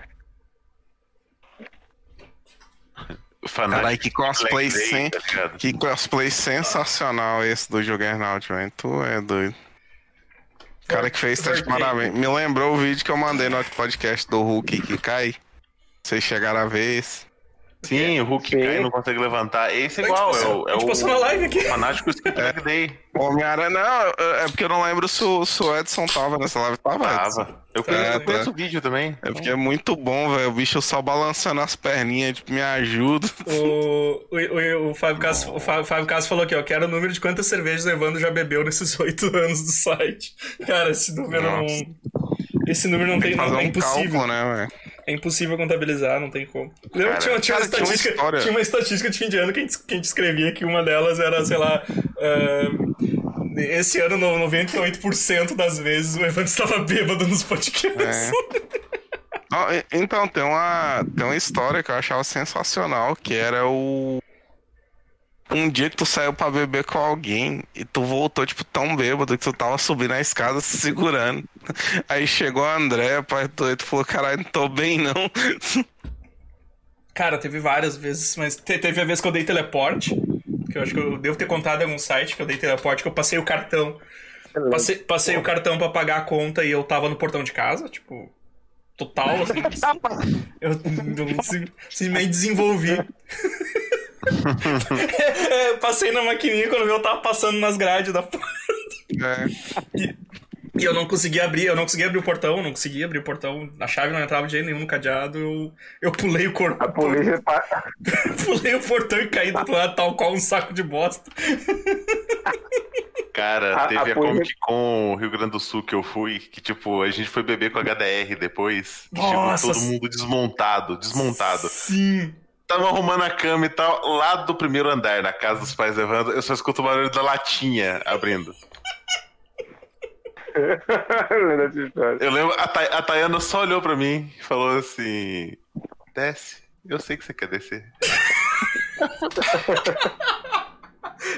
S5: Fanático
S2: Caralho, que cosplay,
S5: Black Day,
S2: sen...
S5: tá
S2: que cosplay sensacional esse do Juggernaut, velho. Tu é doido. O cara que fez tá de parabéns. Me lembrou o vídeo que eu mandei no podcast do Hulk que cai. Vocês chegaram a ver esse.
S5: Sim, o Hulk
S3: Sim.
S5: cai e não consegue levantar. Esse é
S1: A gente
S5: igual, é o,
S1: a
S5: é
S1: gente
S5: o
S1: passou na live aqui.
S5: fanático Skip Day.
S2: Homem-Aranha, não, é porque eu não lembro se o, se o Edson tava nessa live. Tava?
S5: Tava. Eu conheço,
S2: É,
S5: eu conheço
S2: tá.
S5: o vídeo também.
S2: É porque é muito bom, velho. O bicho só balançando as perninhas, tipo, me ajuda.
S1: O, o, o, o Fábio Caso, o Fábio, falou aqui, ó. Quero o número de quantas cervejas o Evandro já bebeu nesses oito anos do site. Cara, esse número não.
S2: Nossa.
S1: Esse número não tem,
S2: Fazer
S1: não, é
S2: um
S1: impossível.
S2: cálculo, né, velho?
S1: É impossível contabilizar, não tem como. Que tinha, tinha, uma
S2: cara, tinha uma
S1: estatística,
S2: história.
S1: tinha uma estatística de fim de ano que a gente, que a gente escrevia que uma delas era, sei lá. ah, esse ano, no- 98% das vezes, o Evandro estava bêbado nos podcasts.
S2: E- Então, tem uma, tem uma história que eu achava sensacional, que era o. Um dia que tu saiu pra beber com alguém e tu voltou, tipo, tão bêbado que tu tava subindo a escada se segurando. Aí chegou a André, pai, tu, e tu falou, caralho, não tô bem não.
S1: Cara, teve várias vezes, mas te- teve a vez que eu dei teleporte, que eu acho que eu devo ter contado em algum site que eu dei teleporte, que eu passei o cartão. Passei, passei o cartão pra pagar a conta e eu tava no portão de casa, tipo. Total, assim. eu, eu sim- simplesmente desenvolvi. é, passei na maquininha quando eu tava passando nas grades da porta.
S2: É.
S1: E eu não conseguia abrir, eu não conseguia abrir o portão, não conseguia abrir o portão. A chave não entrava de jeito nenhum no cadeado. Eu, eu pulei o corpo.
S3: A polícia. pa-
S1: Pulei o portão e caí do outro lado, tal qual um saco de bosta.
S5: Cara,
S3: A-
S5: teve
S3: a
S5: a, Comic Con Rio Grande do Sul que eu fui, que tipo, a gente foi beber com a HDR depois. e
S1: Nossa.
S5: Chegou todo mundo desmontado, desmontado.
S1: Sim.
S5: Tava arrumando a cama e tal, lá do primeiro andar, na casa dos pais levando, eu só escuto o barulho da latinha abrindo.
S3: Eu lembro
S5: a, Tay- a Tayana só olhou pra mim e falou assim: desce, eu sei que você quer descer.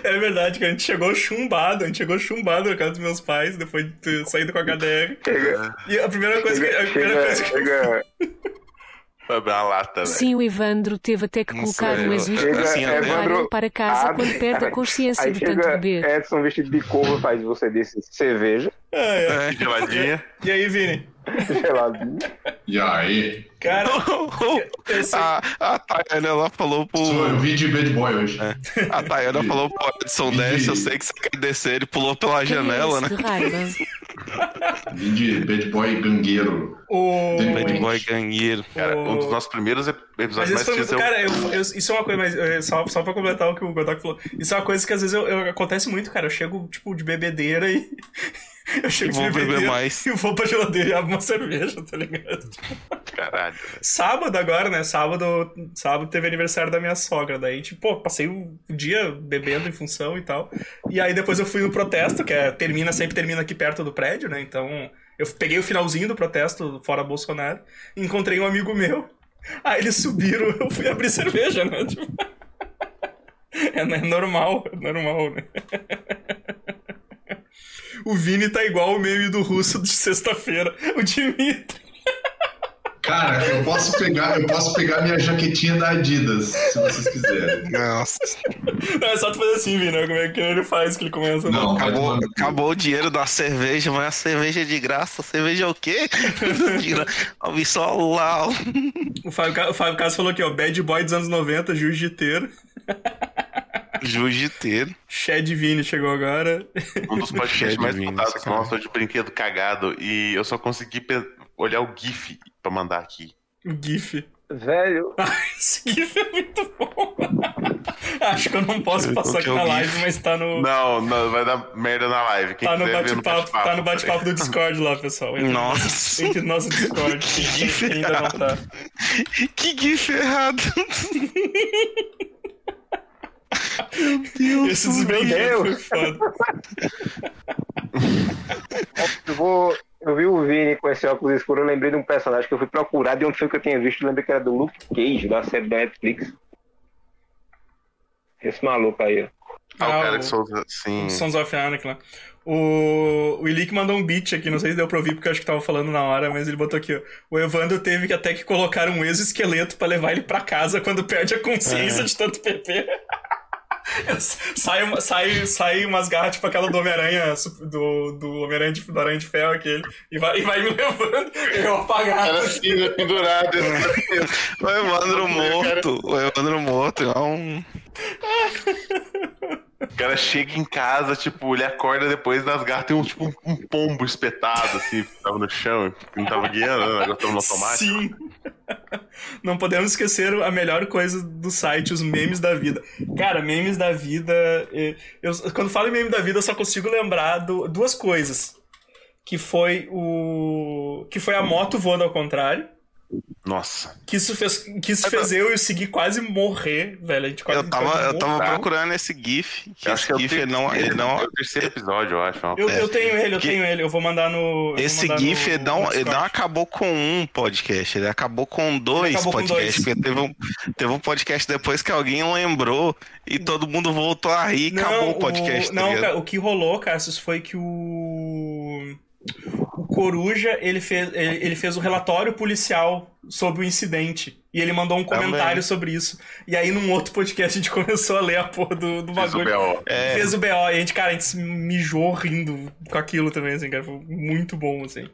S1: É verdade, que a gente chegou chumbado, a gente chegou chumbado na casa dos meus pais, depois de ter saído com a HDR.
S3: Chega,
S1: E a primeira coisa que. A primeira
S3: chega,
S1: coisa que
S3: chega,
S5: abrir uma lata.
S7: Sim, o Evandro teve até que
S2: Não
S7: colocar
S2: sei,
S7: um exusto
S3: chega
S2: Assim,
S7: para
S3: Evandro,
S7: para casa
S3: abre-
S7: quando perde a consciência
S3: Aí
S7: de tanto beber.
S3: Edson vestido de couro faz você desse cerveja,
S1: Ah, é.
S2: É.
S5: Geladinha.
S1: E aí, Vini?
S3: geladinho.
S8: E aí?
S1: Cara, esse-
S2: A, a Tayana ela falou pro.
S8: Sou, eu vi de Bad Boy hoje.
S2: A Tayana falou pro Edson desce, eu sei que você quer descer, ele pulou pela
S7: Quem é
S2: janela,
S7: esse
S2: né?
S7: de raiva?
S8: De Bad Boy gangueiro.
S1: o.
S2: Bad boy ganheiro.
S5: Cara,
S1: O-
S5: um dos nossos primeiros episódios mais
S1: muito.
S5: é
S1: Cara, eu, eu- isso é uma coisa, mas é, só, só pra completar o que o Godok falou. Isso é uma coisa que às vezes eu, eu- acontece muito, cara. Eu chego, tipo, de bebedeira e. Eu chego
S2: vou beber mais.
S1: E vou pra geladeira e abro uma cerveja, tá ligado?
S5: Caralho.
S1: Sábado agora, né? Sábado, sábado teve aniversário da minha sogra. Daí, tipo, pô, passei o dia bebendo em função e tal. E aí depois eu fui no protesto, que é, termina, sempre termina aqui perto do prédio, né? Então, eu peguei o finalzinho do protesto fora Bolsonaro encontrei um amigo meu. Aí eles subiram, eu fui abrir cerveja, né? Tipo, é, né, normal, é normal, né? O Vini tá igual o meme do russo de sexta-feira. O Dimitri.
S8: Cara, eu posso pegar, eu posso pegar minha jaquetinha da Adidas, se vocês quiserem.
S2: Nossa.
S1: Não, é só tu fazer assim, Vini. Como é que ele faz que ele começa?
S8: Não,
S2: Acabou, acabou o dinheiro da cerveja, mas a cerveja é de graça. Cerveja é o quê? Ouvi só lá.
S1: O Fábio, o Fábio Caso falou aqui, ó. Bad boy dos anos 90, jiu-jiteiro.
S2: Jiu-jiteiro.
S1: Chad Vini chegou agora.
S5: Um dos podcasts mais nossos foi de brinquedo cagado. E eu só consegui olhar o GIF pra mandar aqui.
S1: O GIF.
S3: Velho,
S1: Esse GIF é muito bom. Acho que eu não posso
S2: Eu
S1: passar aqui
S2: coloquei
S1: na live,
S2: GIF.
S1: mas tá no.
S5: Não, não, vai dar merda na live. Quem
S1: Tá no bate-papo, tá no bate-papo do Discord lá, pessoal. Entra-
S2: Nossa.
S1: Entre no nosso Discord, quem, quem ainda não tá.
S2: Que gif errado.
S1: Esse desbeijo foi foda.
S3: eu vou. Eu vi o Vini com esse óculos escuro, eu lembrei de um personagem que eu fui procurar de onde foi que eu tinha visto, eu lembrei que era do Luke Cage, da série da Netflix. Esse maluco aí, ó.
S5: Ah, o
S1: Ah,
S5: cara
S1: o-
S5: que solta. Sim.
S1: Sons of Anarchy lá. O, o Ilick mandou um beat aqui, não sei se deu pra ouvir porque eu acho que tava falando na hora, mas ele botou aqui, ó. O Evandro teve que até que colocar um exoesqueleto pra levar ele pra casa quando perde a
S2: É.
S1: consciência de tanto PP. sai, sai, sai umas garras, tipo aquela do Homem-Aranha, do, do Homem-Aranha de, do Aranha de Ferro, aquele, e vai, e vai me levando, eu apagado.
S5: Era assim, né, pendurado.
S2: O Evandro morto. O Evandro morto. É um.
S5: O cara chega em casa, tipo, ele acorda depois das garras, tem um, tipo, um, pombo espetado, assim, que tava no chão, que não tava guiando, né? Agora tava no automático.
S1: Sim. Não podemos esquecer a melhor coisa do site, os memes da vida. Cara, memes da vida. eh, Eu, quando falo em meme da vida, eu só consigo lembrar do- duas coisas. Que foi o. Que foi a moto voando ao contrário.
S5: Nossa.
S1: Que isso fez, que isso fez eu e o Segui quase morrer, velho. A gente quase,
S2: Eu tava, eu tava procurando esse GIF. Que
S5: Eu acho
S2: esse
S5: que é o
S2: GIF ele não, ele não,
S5: É o terceiro episódio, eu acho. uma
S1: Eu, eu tenho ele, eu
S2: Que-
S1: tenho ele. Eu vou mandar no. eu
S2: Esse
S1: mandar
S2: GIF
S1: no-
S2: ele não,
S1: no
S2: ele não acabou com um podcast, ele acabou com dois
S1: acabou com
S2: podcasts.
S1: dois.
S2: Porque teve um, teve um podcast depois que alguém lembrou e todo mundo voltou a rir e acabou o podcast.
S1: O,
S2: tá
S1: não, cara, o que rolou, Cassius, foi que o. O Coruja, ele fez, ele, fez um relatório policial sobre o incidente. E ele mandou um
S2: Também.
S1: comentário sobre isso. E aí, num outro podcast, a gente começou a ler a porra do, do
S5: Fiz o
S1: bagulho.
S5: B.O.
S2: É,
S1: Fez o BO. E a gente, cara, a gente se mijou rindo com aquilo também, assim, cara. Foi muito bom, assim.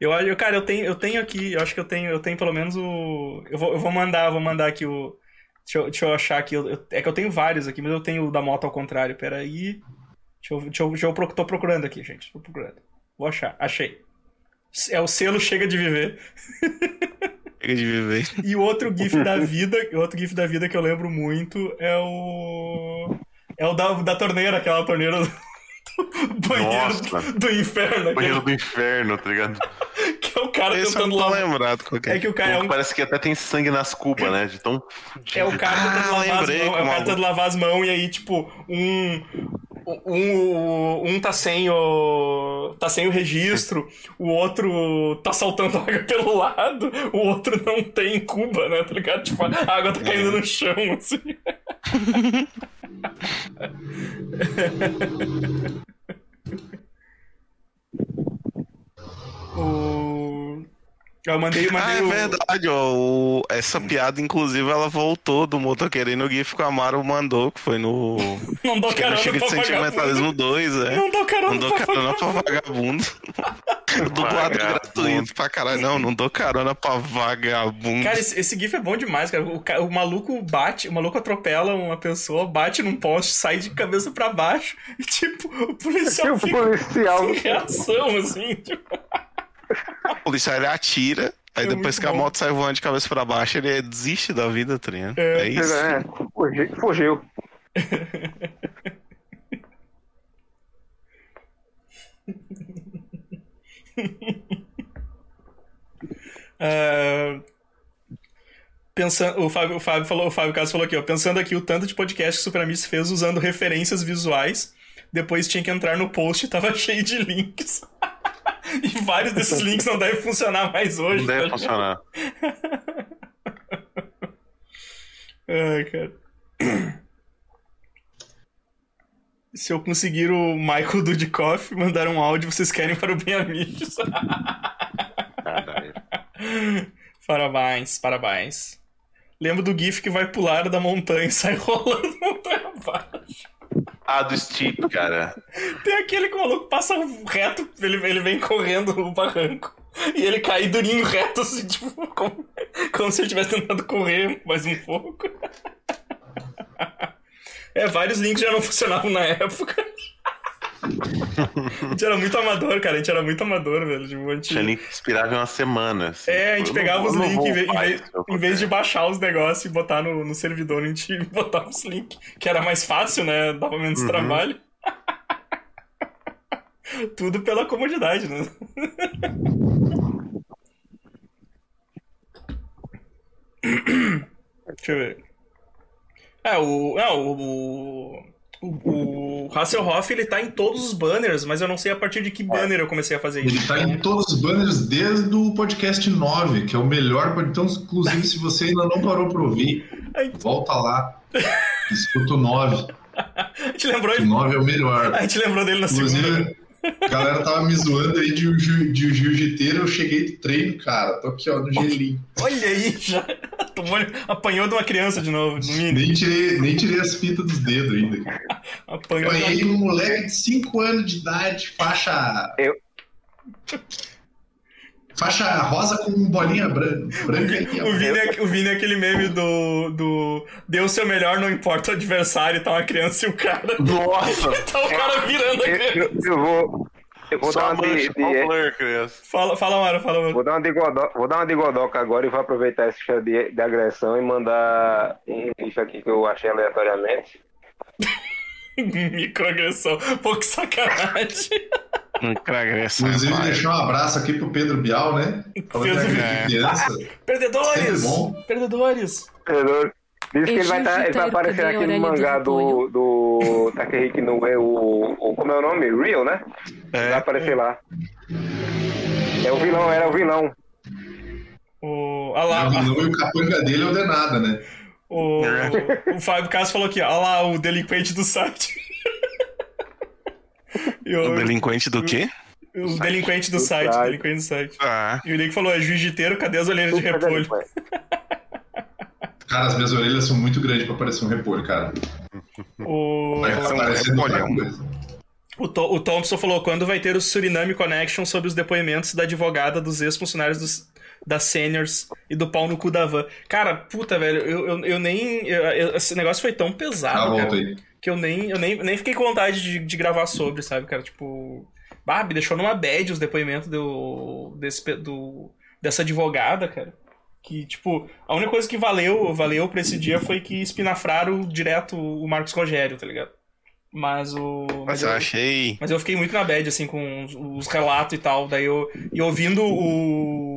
S1: Eu, eu cara, eu tenho, eu tenho aqui, eu acho que eu tenho, eu tenho pelo menos o. Eu vou, eu vou mandar, vou mandar aqui o. Deixa eu, deixa eu achar aqui. eu- é que eu tenho vários aqui, mas eu tenho o da moto ao contrário. Peraí. Deixa eu, deixa eu, deixa eu tô procurando aqui, gente. Tô procurando. Vou achar. Achei. É o selo Chega de Viver.
S2: Chega de viver.
S1: E o outro GIF da vida, o outro GIF da vida que eu lembro muito é o. É o da, da torneira, aquela torneira do banheiro
S5: Nossa.
S1: do inferno.
S5: Banheiro
S1: aquele-
S5: do inferno, tá ligado?
S1: Que é o cara
S2: Esse eu
S1: tentando lavar.
S2: lembrado qual que
S1: É
S2: é.
S1: que o cara é um
S5: Parece que até tem sangue nas cubas, né? De tão fudido.
S1: É o cara
S2: Ah,
S1: tentando lavar as
S2: lembrei,
S1: mãos. É o cara tentando lavar as mãos e aí, tipo, um. Um, um tá sem o. tá sem o registro, o outro tá saltando água pelo lado, o outro não tem cuba, né? Tá ligado? Tipo, a água tá caindo no chão, assim. o... Eu mandei,
S2: Ah,
S1: mandei
S2: é
S1: o...
S2: verdade, ó. o- Essa piada, inclusive, ela voltou do motoqueiro e no GIF que o Amaro mandou, que foi no.
S1: Não dou
S2: é
S1: carona
S2: Chega de
S1: pra vagabundo.
S2: Sentimentalismo 2, é.
S1: Não dou carona
S2: Não dou
S1: pra
S2: carona pra vagabundo.
S5: Vagabundo.
S2: gratuito pra caralho. Não, não dou carona pra vagabundo.
S1: Cara, esse, esse GIF é bom demais, cara. O, o maluco bate, o maluco atropela uma pessoa, bate num poste, sai de cabeça pra baixo e, tipo, o policial
S3: o
S1: fica
S3: policial.
S1: sem reação, assim, tipo.
S2: O policial ele atira, aí
S1: É
S2: depois que a
S1: bom.
S2: moto sai voando de cabeça pra baixo, ele desiste da vida, ligado?
S1: É.
S2: É isso.
S3: É, fugiu. fugiu.
S1: Ah, pensando, o Fábio, o Fábio falou, o Fábio Caso falou aqui, ó, pensando aqui o tanto de podcast que o Super Amigos fez usando referências visuais, depois tinha que entrar no post e tava cheio de links. e vários desses links não devem funcionar mais hoje.
S5: Não deve
S1: tá
S5: funcionar.
S1: Ai, cara. Se eu conseguir o Michael Dudikoff, mandar um áudio, vocês querem para o Bem Amigos. Parabéns, parabéns. Lembro do GIF que vai pular da montanha e sai rolando montanha abaixo.
S5: Ah, do Steep, cara.
S1: Tem aquele que o maluco passa reto, ele, ele vem correndo no barranco. E ele cai durinho reto, assim, tipo, como, como se ele tivesse tentado correr mais um pouco. É, vários links já não funcionavam na época. A gente era muito amador, cara. A gente era muito amador, velho. Tipo, a gente...
S5: Link inspirava em uma semana. assim.
S1: É, a gente
S5: Eu não
S1: pegava
S5: vou-
S1: os
S5: eu não
S1: links, em vez, em vez-
S5: isso, eu
S1: em vez de baixar os negócios e botar no, no servidor, a gente botava os links, que era mais fácil, né? Dava menos
S5: Uhum.
S1: trabalho. Tudo pela comodidade, né? Deixa eu ver. É, o. É, o. O, o, o Hasselhoff, ele tá em todos os banners, mas eu não sei a partir de que banner eu comecei a fazer
S8: Ele
S1: isso.
S8: tá em todos os banners desde o podcast 9, que é o melhor. Então, inclusive, se você ainda não parou pra ouvir, volta lá. Escuta o 9.
S1: A gente lembrou,
S8: O 9 é o melhor.
S1: a gente lembrou dele na segunda.
S8: A galera tava me zoando aí de, jiu- de jiu-jiteiro. Eu cheguei do treino, cara. Tô aqui, ó, no gelinho.
S1: Olha aí, já tomou, apanhou de uma criança de novo, no.
S8: Nem tirei, nem tirei as fitas dos dedos ainda. cara.
S1: Apanhou de uma
S8: Ganhei um moleque de 5 anos de idade, faixa.
S3: Eu-
S8: Faixa rosa com bolinha branca.
S1: O Vini, é, o Vini é aquele meme do, do deu o seu melhor, não importa o adversário, tá uma criança e o cara.
S5: Nossa!
S1: Tá o cara virando a criança.
S3: eu- eu vou. Eu vou
S5: Só
S3: dar uma de,
S5: mancha,
S3: de-.
S1: Fala, fala, Mara, fala, Mara.
S3: Vou dar uma de godó- vou dar uma de godoca agora e vou aproveitar esse cheiro de, de agressão e mandar um bicho aqui que eu achei aleatoriamente.
S1: Microagressão. Pô, que sacanagem.
S2: Agressão,
S8: Inclusive,
S2: pai.
S8: deixar um abraço aqui pro Pedro Bial, né? Falando
S1: Pedro-
S8: de
S2: É.
S8: criança.
S1: Perdedores! Perdedores!
S3: Entendeu? Diz que
S7: É
S3: ele vai, tá, ele vai aparecer
S7: cadê a
S3: naquele
S7: orelha de
S3: mangá do, do Takehiko no é o, o. Como é o nome? Real, né? Ele vai
S2: É,
S3: aparecer lá. É o vilão, era o vilão.
S1: O, ah
S8: É
S1: lá,
S8: o vilão e o capanga dele é o Denada, né?
S1: O, o Fábio Caso falou aqui, ó, lá, o delinquente do site. E
S2: o delinquente do quê?
S1: o delinquente do
S3: Do
S1: site,
S3: site.
S1: delinquente do site.
S2: Ah,
S1: E o Nick falou, é jiu-jiteiro, cadê as olheiras de repolho?
S8: Cara, as minhas orelhas são muito grandes pra parecer um repolho, cara.
S1: O,
S8: Vai
S2: um
S1: o, To- o Thompson falou, quando vai ter o Suriname Connection sobre os depoimentos da advogada dos ex-funcionários do da Seniors e do pau no cu da van. Cara, puta, velho, eu, eu, eu nem. eu- eu- esse negócio foi tão
S8: Ah,
S1: pesado,
S8: volta
S1: cara, que eu nem, eu nem, nem fiquei com vontade de, de gravar sobre, sabe, cara? Tipo. Bah, me deixou numa bad os depoimentos do, desse, do, dessa advogada, cara. Que, tipo, a única coisa que valeu, valeu pra esse dia foi que espinafraram direto o Marcos Rogério, tá ligado? Mas o.
S2: Mas
S1: Mas
S2: eu
S1: eu,
S2: achei.
S1: mas eu fiquei muito na bad, assim, com os, os relatos e tal. Daí eu. E ouvindo o.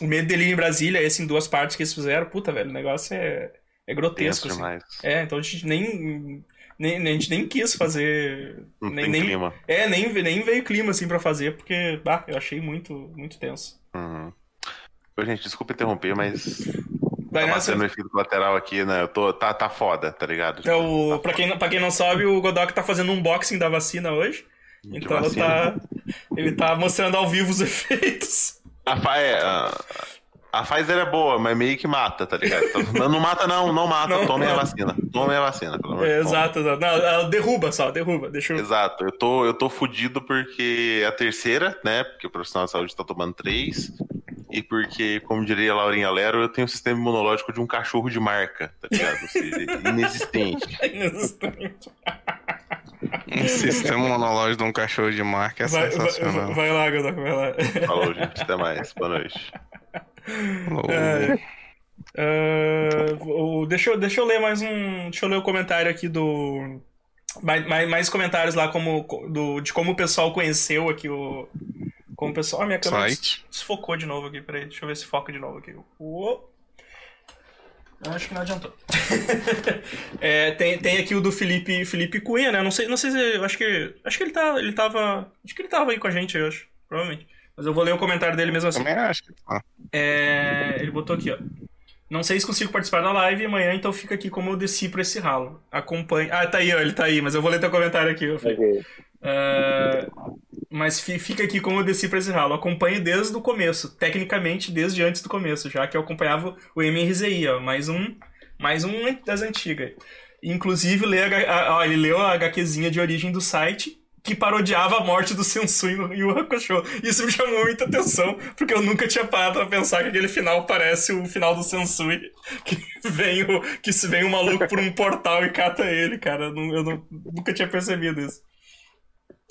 S1: O Medo dele em Brasília, esse em duas partes que eles fizeram, puta, velho, o negócio é, é grotesco, assim. É, então a gente nem. nem a gente nem quis fazer.
S5: Não
S1: nem, nem-
S5: clima.
S1: É, nem, nem veio clima, assim, pra fazer, porque, bah, eu achei muito, muito tenso.
S5: Uhum. Ô, gente, desculpa interromper, mas
S1: Vai
S5: tá
S1: nessa.
S5: batendo efeito colateral aqui, né? Eu tô, tá, tá foda, tá ligado?
S1: É o, pra, quem, não- pra quem não sabe, o Godok tá fazendo um unboxing da vacina hoje.
S5: De
S1: Então
S5: vacina.
S1: tá, ele tá mostrando ao vivo os efeitos.
S5: A, é, a, a Pfizer é boa, mas meio que mata, tá ligado? Então, Não, não mata, não, não mata.
S1: Não
S5: Tomem a
S1: mata.
S5: vacina. Tomem a vacina, pelo amor
S1: É, exato, exato. Não, ela derruba só, derruba. Deixa eu.
S5: Exato, eu tô, eu tô fudido porque a terceira, né? Porque o profissional de saúde tá tomando três. E porque, como diria a Laurinha Lero, eu tenho um sistema imunológico de um cachorro de marca, tá ligado? Ou seja, inexistente.
S1: Inexistente.
S2: Um sistema monológico de um cachorro de marca é
S1: Vai, vai,
S2: sensacional.
S1: vai lá, Godok, vai lá.
S5: Falou, gente. Até mais. Boa noite.
S1: É. O- deixa, eu, deixa eu ler mais um. Deixa eu ler o comentário aqui do. Mais, mais, mais comentários lá como, do, de como o pessoal conheceu aqui o. Como o pessoal. Ah, minha câmera
S2: Site.
S1: desfocou de novo aqui, peraí. Deixa eu ver se foca de novo aqui. Uou. Acho que não adiantou. É, tem, tem aqui o do Felipe, Felipe Cunha, né? Não sei, não sei se. eu Acho que. Acho que ele tá. Ele tava. Acho que ele tava aí com a gente, eu acho. Provavelmente. Mas eu vou ler o comentário dele mesmo assim.
S2: Também acho que tá.
S1: É, ele botou aqui, ó. Não sei se consigo participar da live amanhã, então fica aqui como eu desci pra esse ralo. Acompanhe. Ah, tá aí, ó. Ele tá aí, mas eu vou ler teu comentário aqui, ó, Felipe.
S3: Ok.
S1: É, mas fi- fica aqui como eu desci pra esse ralo. Acompanho desde o começo, tecnicamente desde antes do começo, já que eu acompanhava o MRZI, ó. Mais um, mais um das antigas. Inclusive, lê a, a- ele leu a HQzinha de origem do site, que parodiava a morte do Sensui no Yu Hakusho. Isso me chamou muita atenção, porque eu nunca tinha parado pra pensar que aquele final parece o final do Sensui. Que vem o, que vem um maluco por um portal e cata ele, cara. Eu, não- eu não- nunca tinha percebido isso.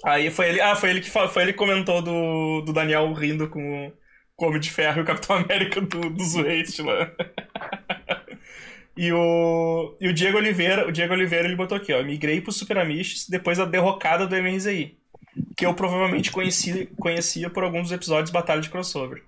S1: Aí foi ele, ah, foi ele que foi ele que comentou do, do Daniel rindo com o Homem de Ferro e o Capitão América do, dos Waste lá. e o, e o Diego Oliveira, o Diego Oliveira ele botou aqui, ó, migrei pro Super Amish depois da derrocada do MRZI, que eu provavelmente conheci, conhecia por alguns episódios de Batalha de Crossover.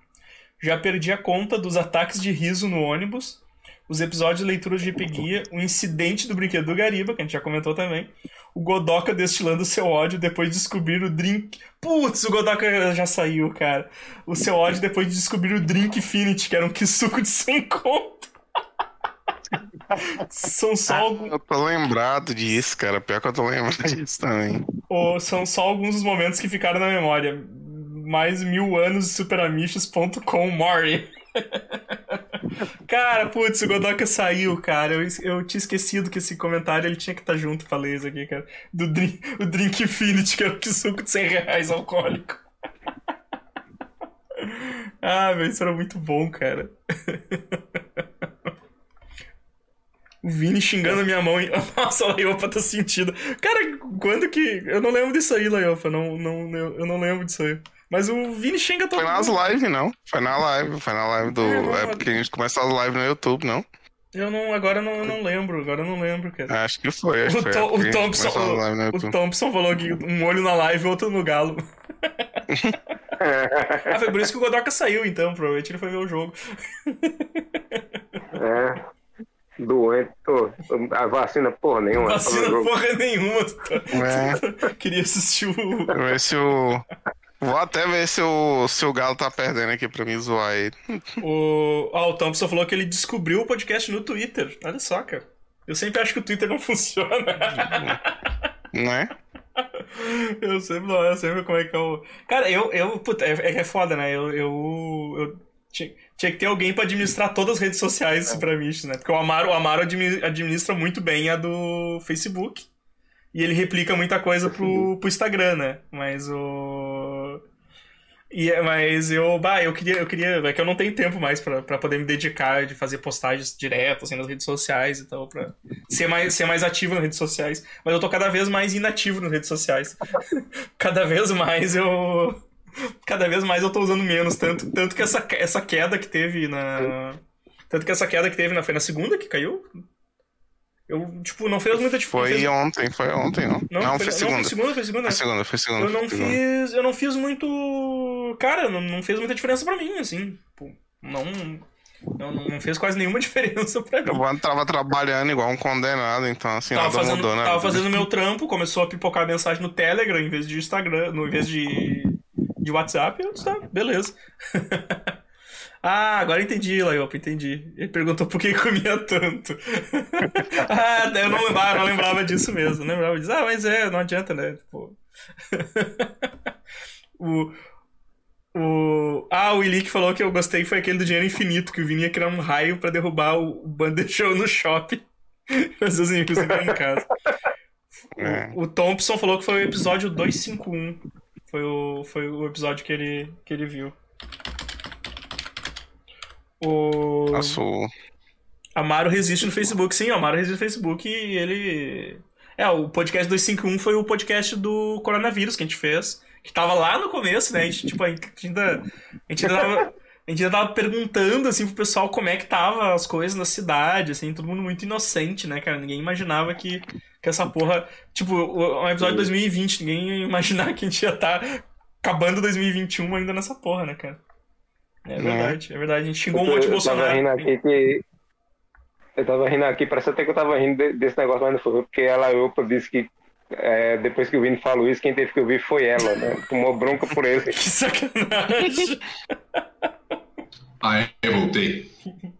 S1: Já perdi a conta dos ataques de riso no ônibus, os episódios de leitura de Guia, o incidente do brinquedo do Gariba, que a gente já comentou também, o Godoka destilando seu ódio depois de descobrir o drink. Putz, o Godoka já saiu, cara. O seu ódio depois de descobrir o Drink Infinity, que era um Kisuko de 100 conto. São só, algum-
S2: Eu tô lembrado disso, cara. Pior que eu tô lembrado disso também.
S1: ou são só alguns dos momentos que ficaram na memória. Mais mil anos de superamichos.com Mori. cara, putz, o Godoka saiu, cara. Eu, eu tinha esquecido que esse comentário ele tinha que estar junto pra ler isso aqui, cara. Do drink, o Drink Infinity, que era o Kisuko de 100 reais alcoólico. ah, velho, isso era muito bom, cara. O Vini xingando a minha mão. Nossa, a Laiopa tá sentindo. Cara, quando que. Eu não lembro disso aí, Laiopa. Não, não, eu não lembro disso aí. Mas o Vini xinga todo
S2: Foi nas
S1: mundo.
S2: lives, não. Foi na live. Foi na live do.
S1: É,
S2: É porque a gente começa as lives no YouTube, não?
S1: Eu não. Agora eu não, eu não lembro. Agora eu não lembro, cara.
S2: Acho que foi. Acho
S1: O,
S2: que foi. A
S1: o Thompson, o, o. Thompson falou que um olho na live e outro no galo. ah, foi por isso que o Godoka saiu, então. Provavelmente ele foi ver o jogo.
S3: É. Doente, tô. A vacina, porra nenhuma.
S1: Vacina porra nenhuma.
S2: É.
S1: Queria assistir o.
S2: Vou ver se o. Vou até ver se o, se o Galo tá perdendo aqui pra me zoar ele.
S1: O, ah, o Thompson falou que ele descobriu o podcast no Twitter. Olha só, cara. Eu sempre acho que o Twitter não funciona.
S2: Não é?
S1: eu sempre não, eu sempre como é que é o. Cara, eu. eu puta, é, é foda, né? Eu. eu, eu tinha, tinha que ter alguém pra administrar todas as redes sociais Super Amigos, né? Porque o Amaro, o Amaro admi- administra muito bem a do Facebook. E ele replica muita coisa pro, pro Instagram, né? Mas o. E, é- mas eu, bah, eu queria, eu queria, é que eu não tenho tempo mais pra, pra poder me dedicar de fazer postagens direto, assim, nas redes sociais e tal, pra ser mais, ser mais ativo nas redes sociais. Mas eu tô cada vez mais inativo nas redes sociais. cada vez mais eu. Cada vez mais eu tô usando menos, tanto, tanto que essa, essa queda que teve na. Tanto que essa queda que teve na. Foi na segunda que caiu? Eu, tipo, não fez muita
S2: Foi
S1: diferença.
S2: ontem, foi ontem, não. Não, foi, segunda.
S1: Não, foi segunda, foi segunda.
S2: Foi segunda, foi segunda.
S1: Eu não
S2: foi segunda.
S1: fiz. Eu não fiz muito. Cara, não, não fez muita diferença pra mim, assim. Não, não. Não fez quase nenhuma diferença pra mim.
S2: Eu tava trabalhando igual um condenado, então assim,
S1: Tava
S2: nada
S1: fazendo,
S2: mudou, né?
S1: tava fazendo meu trampo, começou a pipocar mensagem no Telegram em vez de Instagram, no em vez de, de WhatsApp, eu disse, tá, beleza. ah, agora entendi, Laiopa, entendi. Ele perguntou por que comia tanto. ah, eu não lembrava, não lembrava disso mesmo, não lembrava disso. Ah, mas é, não adianta, né? Tipo... o, o... Ah, o Willi que falou que eu gostei foi aquele do dinheiro infinito, que o Vini ia criar um raio pra derrubar o, o Banda Show no shopping. Fazer os inimigos entrarem em casa.
S2: É.
S1: O, o Thompson falou que foi o episódio 251. Foi o, foi o episódio que ele, que ele viu. O
S2: Nossa, o-
S1: Amaro resiste no Facebook. Sim, o Amaro resiste no Facebook e ele. É, o podcast 251 foi o podcast do coronavírus que a gente fez. Que tava lá no começo, né? A gente, tipo, a gente ainda. A gente ainda tava. A gente ainda tava perguntando, assim, pro pessoal como é que tava as coisas na cidade, assim, todo mundo muito inocente, né, cara? Ninguém imaginava que, que essa porra. Tipo, o- um episódio de 2020, ninguém ia imaginar que a gente ia estar acabando 2021 ainda nessa porra, né, cara? É verdade, é verdade. A gente xingou um monte de
S3: eu tava
S1: Bolsonaro.
S3: rindo aqui que. Eu tava rindo aqui, parece até que eu tava rindo de- desse negócio, mas não foi, porque ela, Opa, disse que é, depois que o Vini falou isso, quem teve que ouvir foi ela, né? Tomou bronca por ele.
S1: Que sacanagem.
S8: Ah, eu voltei.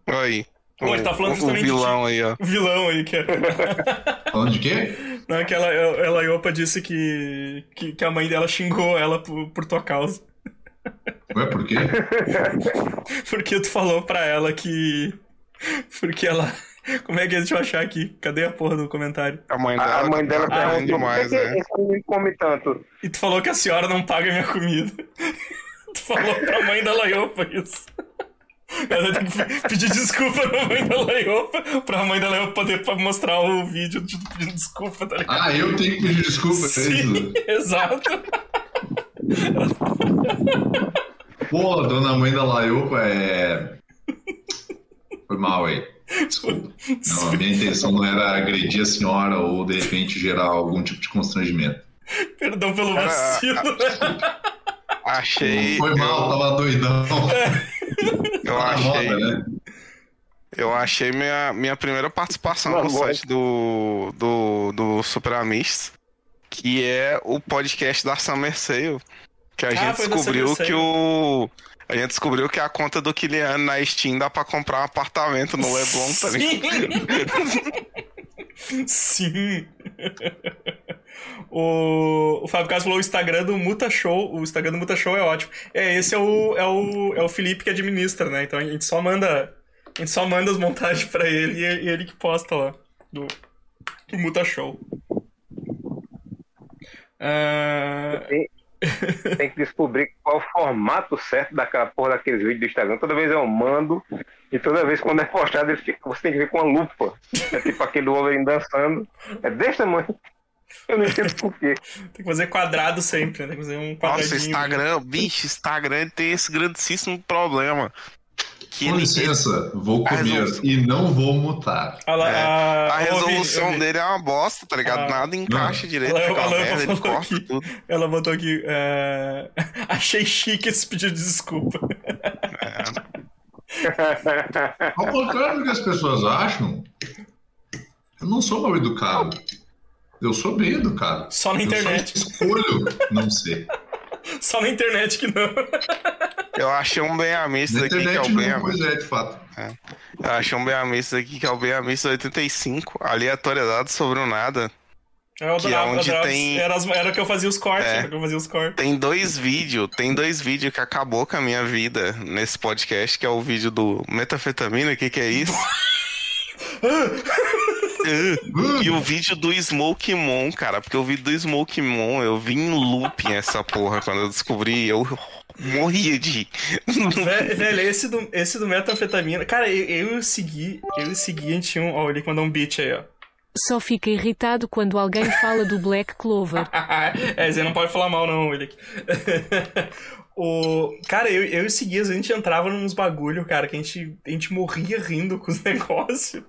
S2: Aí.
S1: Pô, ele tá falando
S2: o, o
S1: justamente de
S2: vilão aí, ó.
S1: O vilão aí, que é.
S8: Falando de quê?
S1: Não, que ela, ela Iopa disse que, que, que a mãe dela xingou ela por, por tua causa.
S8: Ué, por quê?
S1: Porque tu falou pra ela que. Porque ela. Como é que é? Deixa eu achar aqui. Cadê a porra do comentário?
S2: A mãe dela,
S3: a mãe dela
S2: tá
S3: perguntou
S2: demais, né?
S3: menino come tanto?
S1: E tu falou que a senhora não paga minha comida. tu falou pra mãe da Laiopa isso. Ela tem que pedir desculpa pra mãe da Laiopa, pra mãe da Laiopa poder mostrar o vídeo de pedindo desculpa, tá ligado?
S8: Ah, eu tenho que pedir desculpa, é
S1: Sim,
S8: isso?
S1: exato.
S8: Pô, dona mãe da Laiopa é. Foi mal aí. Desculpa. Não, a minha intenção não era agredir a senhora ou de repente gerar algum tipo de constrangimento.
S1: Perdão pelo vacilo.
S2: Achei.
S8: Foi mal, tava doidão.
S2: Eu achei.
S8: moda, né?
S2: Eu achei minha, minha primeira participação
S3: Não,
S2: no site do, do, do Super Amistos, que é o podcast da Summer Sale. Que a
S1: Ah,
S2: gente descobriu que o. A gente descobriu que a conta do Kilian na Steam dá pra comprar um apartamento no Leblon, tá ligado?
S1: Sim. Sim. O, o Fábio Caso falou o Instagram do Muta Show. O Instagram do Muta Show é ótimo. É, esse é o, é o, é o Felipe que administra, né? Então a gente só manda. A gente só manda as montagens pra ele e ele que posta lá. Do, do Muta Show. Ah,
S3: Tem que descobrir qual o formato certo daquela porra daqueles vídeos do Instagram. Toda vez eu mando e toda vez quando é postado ele fica, você tem que ver com uma lupa. É tipo aquele Wolverine dançando. É desse tamanho. Eu não entendo por quê.
S1: tem que fazer quadrado sempre, né? Tem que fazer um quadradinho.
S2: Nossa, Instagram, bicho, Instagram tem esse grandíssimo problema. Que
S8: Com
S2: ele,
S8: licença, vou
S2: A
S8: comer
S2: resolução-
S8: e não vou mutar.
S1: Lá,
S2: É, a resolução
S1: Vini.
S2: dele é uma bosta, tá ligado?
S1: Ah,
S2: Nada encaixa direito
S1: Ela-
S2: a
S1: ela
S2: merda, ele corta
S1: aqui.
S2: tudo.
S1: Ela botou aqui. é, Achei chique esse pedido de desculpa.
S8: Ao contrário do que as pessoas acham, eu não sou mal educado. Eu sou bem educado.
S1: Só na
S8: Eu
S1: internet.
S8: só escolho não ser.
S1: Só na internet que não.
S2: Eu achei um bem amisto
S8: Na
S2: aqui, que é o bem
S8: pois é, de fato.
S2: Eu achei um bem amisto aqui, que é o bem amisto 85. Aleatoriedade sobre o nada.
S1: Eu
S2: Que é onde tem-
S1: Era, as- era que eu fazia os cortes.
S2: É.
S1: Era que eu fazia os cortes.
S2: Tem dois vídeos, tem dois vídeos que acabou com a minha vida nesse podcast, que é o vídeo do metafetamina, o que que é isso? E o vídeo do Smoke Mon, cara, porque o vídeo do Smoke Mon, eu vi em looping essa porra quando eu descobri, eu morria de rir.
S1: Velho, esse do, esse do metanfetamina. Cara, eu, eu o Segui, eu o Segui, a gente tinha um. Ó, ele mandou um beat aí, ó.
S7: Só fica irritado quando alguém fala do Black Clover.
S1: é, você não pode falar mal, não, ele aqui. O... Cara, eu, eu e o Segui, a gente entrava nos bagulho, cara, que a gente, a gente morria rindo com os negócios.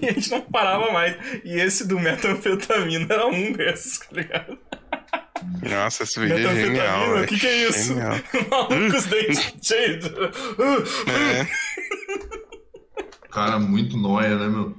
S1: E a gente não parava mais. E esse do metanfetamina era um desses, tá ligado?
S2: Nossa, esse vídeo é genial.
S1: O que, que é isso?
S2: Genial.
S1: Maluco, os dentes cheios.
S2: É.
S8: Cara, muito nóia, né, meu?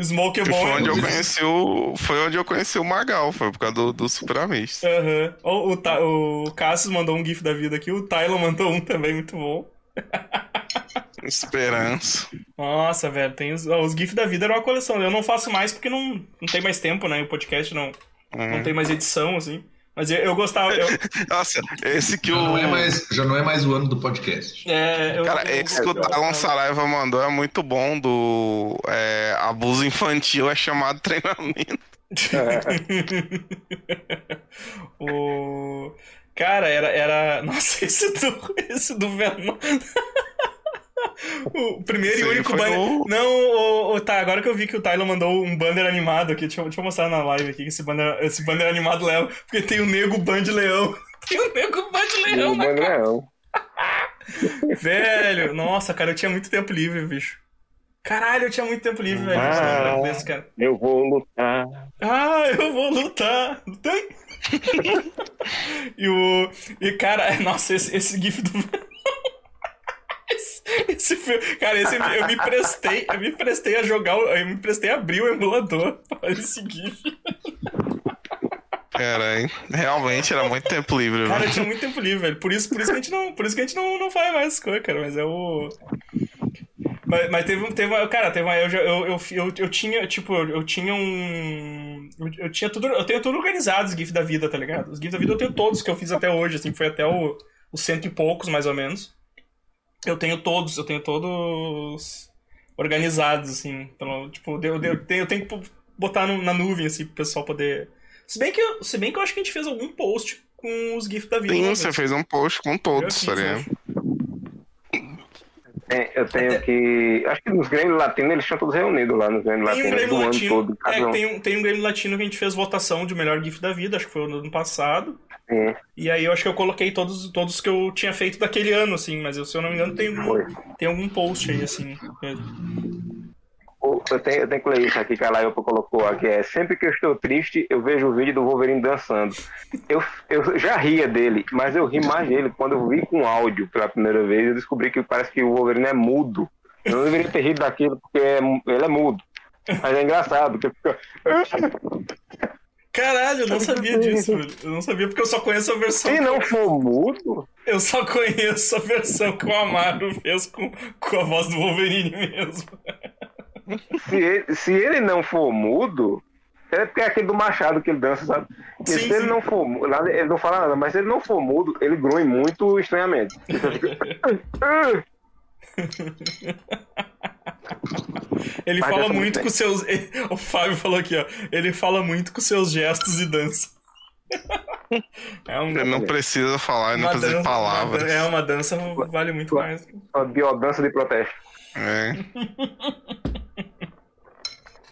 S1: Smoke é bom.
S2: foi onde eu conheci o. Foi onde eu conheci o Magal, foi por causa do, do Super.
S1: Aham. O, o, Ta- o Cassius mandou um gif da vida aqui, o Tyler mandou um também, muito bom.
S2: Esperança.
S1: Nossa, velho, tem os, os GIFs da vida era uma coleção. Eu não faço mais porque não, não tem mais tempo, né? O podcast não,
S2: É.
S1: não tem mais edição, assim. Mas eu, eu gostava. Eu,
S2: Nossa, esse que
S8: Já
S2: o.
S8: não, é mais, já não é mais o ano do podcast.
S1: é, eu,
S2: Cara, esse que o Talon Saraiva mandou é muito bom do é, abuso infantil é chamado treinamento.
S1: o... Cara, era, era. Nossa, esse do, esse do Venom. o primeiro e único banner.
S2: no-
S1: Não, o, o- tá, agora que eu vi que o Tyler mandou um banner animado aqui, deixa eu, deixa eu mostrar na live aqui que esse banner, esse banner animado leva. Porque tem o Nego Band Leão. Tem o Nego Band Leão
S3: Bando Leão.
S1: Velho, nossa, cara, eu tinha muito tempo livre, bicho. Caralho, eu tinha muito tempo livre, velho.
S3: Ah.
S1: Ah. Desse, cara.
S3: Eu vou lutar.
S1: Ah, eu vou lutar. Tem. e o. E, cara, nossa, esse, esse GIF do. Esse, esse filme. Cara, esse eu me prestei. Eu me prestei a jogar. o- Eu me prestei a abrir o emulador para esse GIF.
S2: Caralho, realmente era muito tempo livre,
S1: Cara,
S2: velho.
S1: tinha muito tempo livre, velho. Por isso, por isso que a gente não, por isso que a gente não, não faz mais coisas, cara. Mas é o. Mas, mas teve, um- teve uma. Cara, teve uma. Eu, eu, eu, eu, eu tinha, tipo, eu, eu tinha um. Eu, eu tinha tudo. Eu tenho tudo organizado, os GIFs da vida, tá ligado? Os GIFs da vida eu tenho todos que eu fiz até hoje, assim, foi até o, os cento e poucos, mais ou menos. Eu tenho todos, eu tenho todos organizados, assim. Então, tipo, eu, eu, tenho, eu tenho que botar no- na nuvem, assim, pro pessoal poder. Se bem, que eu, se bem que eu acho que a gente fez algum post com os GIFs da vida.
S2: Sim,
S1: né,
S2: você fez um post com todos,
S1: fiz.
S3: É, eu tenho que. Acho que nos Grêmio Latinos eles estão todos reunidos lá nos Grêmio
S1: Tem um
S3: Latinos
S1: Grêmio Latino.
S3: todo.
S1: É,
S3: um.
S1: tem, um, tem um Grêmio Latino que a gente fez votação de melhor GIF da vida, acho que foi no ano passado.
S3: Sim,
S1: E aí eu acho que eu coloquei todos, todos que eu tinha feito daquele ano, assim, mas eu, se eu não me engano, tem,
S3: foi.
S1: tem algum post aí, assim.
S3: Eu tenho, eu tenho que ler isso aqui que a Laiopa colocou aqui. É, sempre que eu estou triste, eu vejo o vídeo do Wolverine dançando. Eu, eu já ria dele, mas eu ri mais dele quando eu vi com áudio pela primeira vez. Eu descobri que parece que o Wolverine é mudo. Eu não deveria ter rido daquilo porque é ele é mudo. Mas é engraçado, porque fica.
S1: Caralho, eu não sabia disso, velho. Eu não sabia porque eu só conheço a versão.
S3: Se não for mudo,
S1: Eu só conheço a versão que o Amaro fez com, com a voz do Wolverine mesmo.
S3: se ele, se ele não for mudo, é porque é aquele do Machado que ele dança, sabe? Porque
S1: Sim,
S3: se
S1: sim.
S3: ele não for mudo, ele não fala nada, mas se ele não for mudo, ele grunhe muito estranhamente.
S1: Ele
S3: Mas
S1: fala muito com seus. O Fábio falou aqui, ó. Ele fala muito com seus gestos e dança. É um,
S2: Ele não precisa falar, ele não precisa de
S1: dança-
S2: palavras.
S1: É, uma dança vale muito mais.
S3: Uma biodança de protesto.
S2: É.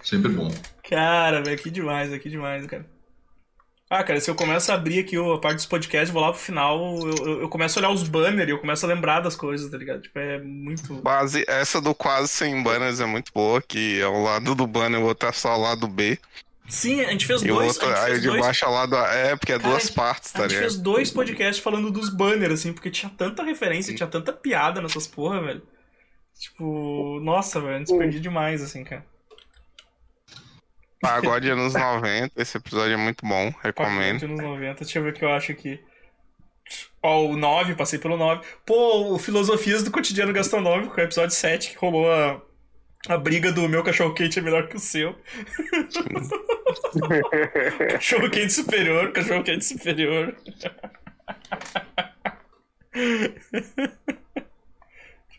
S8: Sempre bom.
S1: Cara, velho, que demais, que demais, cara. Ah, cara, se eu começo a abrir aqui a parte dos podcasts, vou lá pro final, eu, eu, eu começo a olhar os banners e eu começo a lembrar das coisas, tá ligado? Tipo, é muito.
S2: Quase, essa do quase sem banners é muito boa, que é o lado do banner, o outro é só o lado B.
S1: Sim, a gente fez
S2: E o
S1: dois.
S2: outro, aí
S1: fez
S2: de
S1: dois
S2: baixo é o lado. É, porque é
S1: Cara,
S2: duas
S1: a gente-
S2: partes,
S1: A
S2: tá
S1: gente
S2: ligado?
S1: fez dois podcasts falando dos banners, assim, porque tinha tanta referência, tinha tanta piada nessas porra, velho. Tipo, nossa, velho, a gente se perdi demais, assim, cara.
S2: Pagode anos 90, esse episódio é muito bom, recomendo.
S1: Pacote nos 90, deixa eu ver o que eu acho aqui. Ó, o 9, passei pelo 9. Pô, o Filosofias do Cotidiano Gastronômico, é o episódio 7, que rolou a, a briga do meu cachorro quente é melhor que o seu. cachorro quente superior, cachorro quente superior.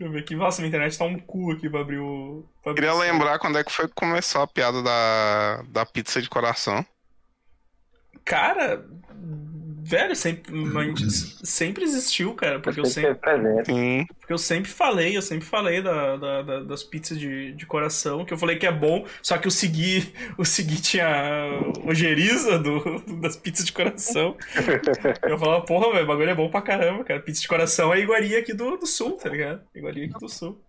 S1: Deixa eu ver aqui. Nossa, minha internet tá um cu aqui pra abrir o. pra abrir
S2: Queria
S1: o-
S2: lembrar quando é que foi que começou a piada da, da pizza de coração.
S1: Cara, Velho, sempre, mas sempre existiu, cara. Porque eu
S3: que
S1: sempre.
S2: Sim.
S1: porque eu sempre falei, eu sempre falei da, da- da- das pizzas de, de coração, que eu falei que é bom, só que o Segui, o Segui tinha ojeriza do, das pizzas de coração. Eu falava, porra, velho, o bagulho é bom pra caramba, cara. Pizza de coração é iguaria aqui do, do sul, tá ligado? Iguaria aqui do sul.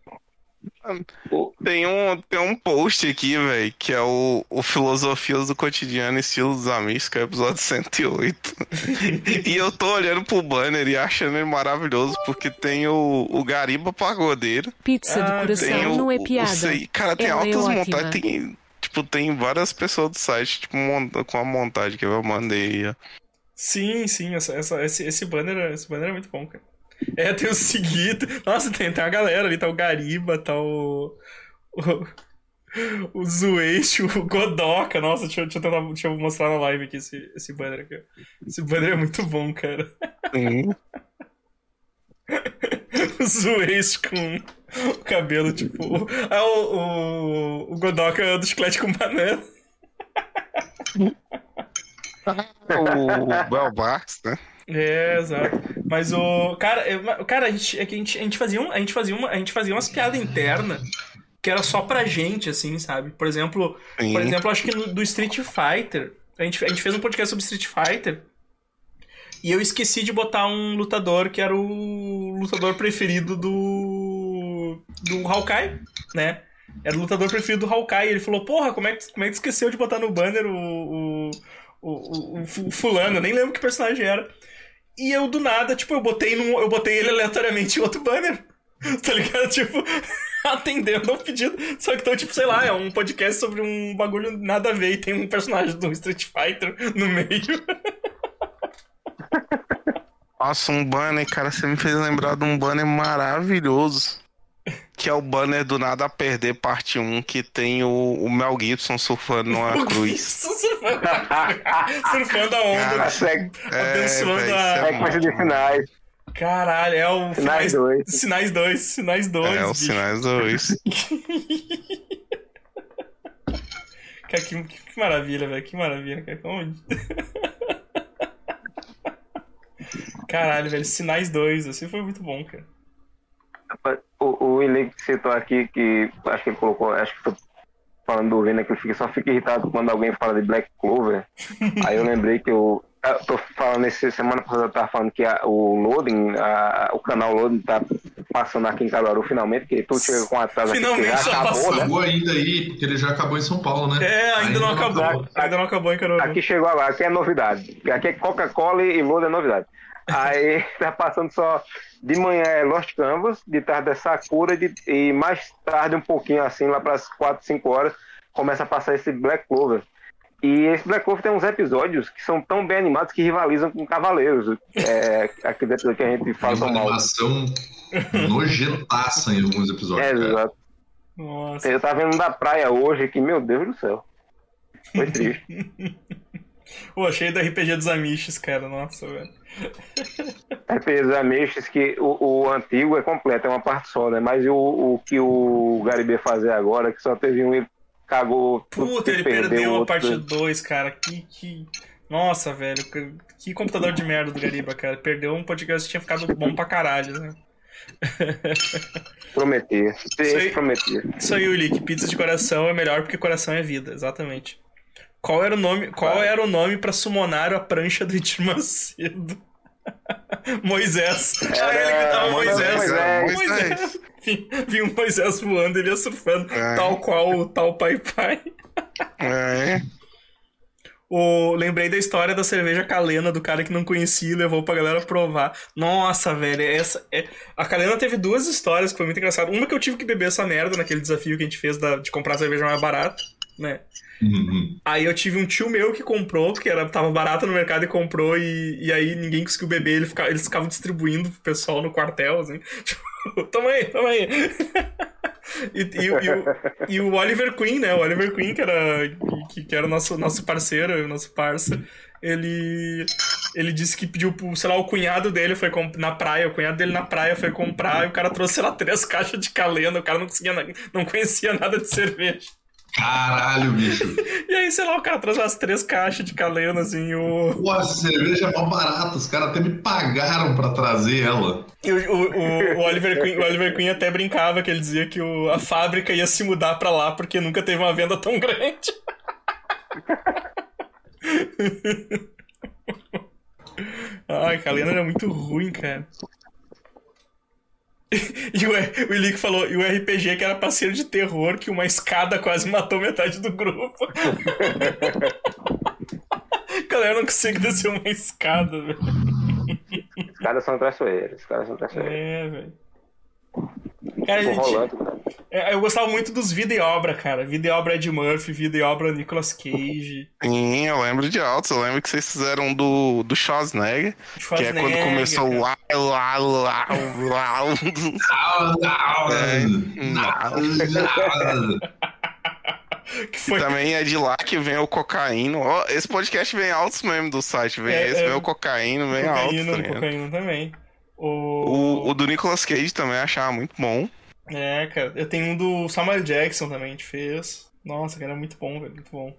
S2: Tem um, tem um post aqui, velho, que é o, o Filosofias do Cotidiano Estilo dos Amigos, que é o episódio 108. e eu tô olhando pro banner e achando ele maravilhoso, porque tem o, o Gariba Pagodeiro,
S7: Pizza
S1: Ah,
S7: de
S2: tem
S7: coração
S2: o,
S7: não é
S2: o
S7: piada.
S2: Sei- cara, tem
S7: Ela é
S2: altas montagens, tem, tipo, tem várias pessoas do site, tipo, monta- com a montagem que eu mandei.
S1: Sim, sim, essa, essa- esse, esse, banner, esse banner é muito bom, cara. É, tem o Seguito. Nossa, tem, tem uma galera ali, tá o Gariba, tá o. O, o Zueixo, o Godoka. Nossa, deixa, eu- deixa, eu tentar- deixa eu mostrar na live aqui esse, esse banner aqui. Esse banner é muito bom, cara.
S2: Sim.
S1: O Zueixo com o cabelo, tipo. Ah, o, o, o Godoka é do chiclete com banana.
S2: o Bel Barks, né?
S1: É, exato. Mas o. Cara, eu- cara a, gente, é a, gente, a gente fazia um, a gente fazia uma, a gente fazia umas piadas internas que era só pra gente, assim, sabe? Por exemplo,
S2: Sim.
S1: por exemplo, acho que no, do Street Fighter. A gente, a gente fez um podcast sobre Street Fighter. E eu esqueci de botar um lutador que era o lutador preferido do. do Hawkeye, né? Era o lutador preferido do Hawkeye. Ele falou, porra, como é que, como é que esqueceu de botar no banner o. o, o, o- o fu- fulano? Eu nem lembro que personagem era. E eu, do nada, tipo, eu botei num, eu botei ele aleatoriamente em outro banner. Tá ligado? Tipo, atendendo ao pedido. Só que então, tipo, sei lá, é um podcast sobre um bagulho nada a ver e tem um personagem do Street Fighter no meio.
S2: Nossa, um banner, cara, você me fez lembrar de um banner maravilhoso. Que é o banner do Nada a Perder, parte 1, que tem o, o Mel Gibson surfando numa cruz.
S1: surfando, surfando a onda.
S2: Cara,
S3: Segue,
S1: abençoando
S2: véi,
S1: a-
S2: isso é
S3: sequência de finais.
S1: Caralho, é o
S3: Sinais dois.
S1: Sinais 2, Sinais 2.
S2: É, os sinais dois.
S1: Cara, que, que maravilha, velho. Que maravilha, cara. Como... Caralho, velho. Sinais 2, assim foi muito bom, cara.
S3: O, Willi citou aqui que acho que ele colocou, acho que foi falando do Vena que ele fica, só fica irritado quando alguém fala de Black Clover. Aí eu lembrei que eu, eu tô falando esse semana passada eu tava falando que a- o Loading, a- o canal Loading tá passando aqui em Caruaru finalmente, que tu chega com atraso aqui que
S1: Finalmente
S3: já
S1: já
S3: acabou,
S1: passou.
S3: né?
S8: Acabou ainda aí, porque ele já acabou em São Paulo, né?
S1: É, ainda, não acabou. Ainda não acabou em Caruaru.
S3: Aqui chegou agora, aqui é novidade. Aqui é Coca-Cola e Load é novidade. Aí tá passando só de manhã é Lost Canvas, de tarde é Sakura de- e mais tarde um pouquinho assim, lá para as 4, 5 horas, começa a passar esse Black Clover. E esse Black Clover tem uns episódios que são tão bem animados que rivalizam com Cavaleiros. É, aquele episódio que a gente fala
S8: Tem uma animação nojentaça em alguns episódios,
S3: É,
S8: cara.
S3: exato.
S1: Nossa.
S3: Eu tava vendo da praia hoje que, meu Deus do céu. Foi triste.
S1: Pô, achei do RPG dos Amish, cara. Nossa, velho.
S3: RPG dos Ameixes que o, o antigo é completo, é uma parte só, né? Mas o, o que o Garibê fazer agora, que só teve um, ele cagou
S1: Puta, ele perdeu a
S3: outro-
S1: parte 2, cara. Que, que. Nossa, velho. que- computador de merda do Gariba, cara. Perdeu um podcast que tinha ficado bom pra caralho, né?
S3: Prometia.
S1: Isso aí.
S3: prometia.
S1: Isso aí, Ulick. Pizza de coração é melhor porque coração é vida, exatamente. Qual era o nome, qual era o nome pra summonar a prancha do Edir Macedo? Moisés. Ah, ele que tava
S3: Moisés,
S1: Moisés.
S3: Moisés.
S1: Moisés. Vi, vi um Moisés voando, ele ia surfando,
S2: É.
S1: tal qual o tal Pai Pai.
S2: É,
S1: O, lembrei da história da cerveja Calena, do cara que não conhecia e levou pra galera provar. Nossa, velho, essa. É... A Calena teve duas histórias que foi muito engraçado. Uma que eu tive que beber essa merda naquele desafio que a gente fez da- de comprar cerveja mais barata, né?
S8: Uhum.
S1: Aí eu tive um tio meu que comprou, que era, tava barato no mercado e comprou, e, e aí ninguém conseguiu beber, ele fica- eles ficavam distribuindo pro pessoal no quartel, assim. Tipo, toma aí, toma aí. E, e o- e o, e o Oliver Queen, né? O Oliver Queen, que era, que, que era nosso, nosso parceiro, nosso parça, ele, ele disse que pediu pro, sei lá, o cunhado dele foi na praia, o cunhado dele na praia foi comprar, e o cara trouxe, sei lá, três caixas de calena, o cara não conseguia, não conhecia nada de cerveja.
S8: Caralho, bicho.
S1: E aí, sei lá, o cara traz umas três caixas de calena, assim, o...
S8: Pô, essa cerveja é mó barata. Os caras até me pagaram pra trazer ela.
S1: E o, o, o, Oliver Queen, o Oliver Queen até brincava que ele dizia que o, a fábrica ia se mudar pra lá porque nunca teve uma venda tão grande. Ai, Kalena era muito ruim, cara. E o, o Ilick falou, e o RPG que era parceiro de terror, que uma escada quase matou metade do grupo. Galera, não consigo descer uma escada, velho.
S3: Os caras são traiçoeiros, os caras são traiçoeiros.
S1: É, velho. Cara, gente,
S3: rolando, cara.
S1: é, eu gostava muito dos vida e obra, cara. Vida e obra Ed Murphy, vida e obra Nicolas Cage.
S2: Sim, eu lembro de altos. Eu lembro que vocês fizeram do, do Schwarzenegger, que é quando
S1: Schwarzenegger,
S2: começou o uau, uau, uau, uau.
S1: Que
S2: E
S1: foi,
S2: também é de lá que vem o cocaíno. Ó, esse podcast vem altos mesmo do site. Vem
S1: É,
S2: esse,
S1: é.
S2: vem o cocaíno, vem altos.
S1: cocaína,
S2: Tá
S1: cocaína também. O...
S2: o, o do Nicolas Cage também achava muito bom.
S1: É, cara. Eu tenho um do Samuel Jackson também, a gente fez. Nossa, cara, é muito bom, velho. Muito bom.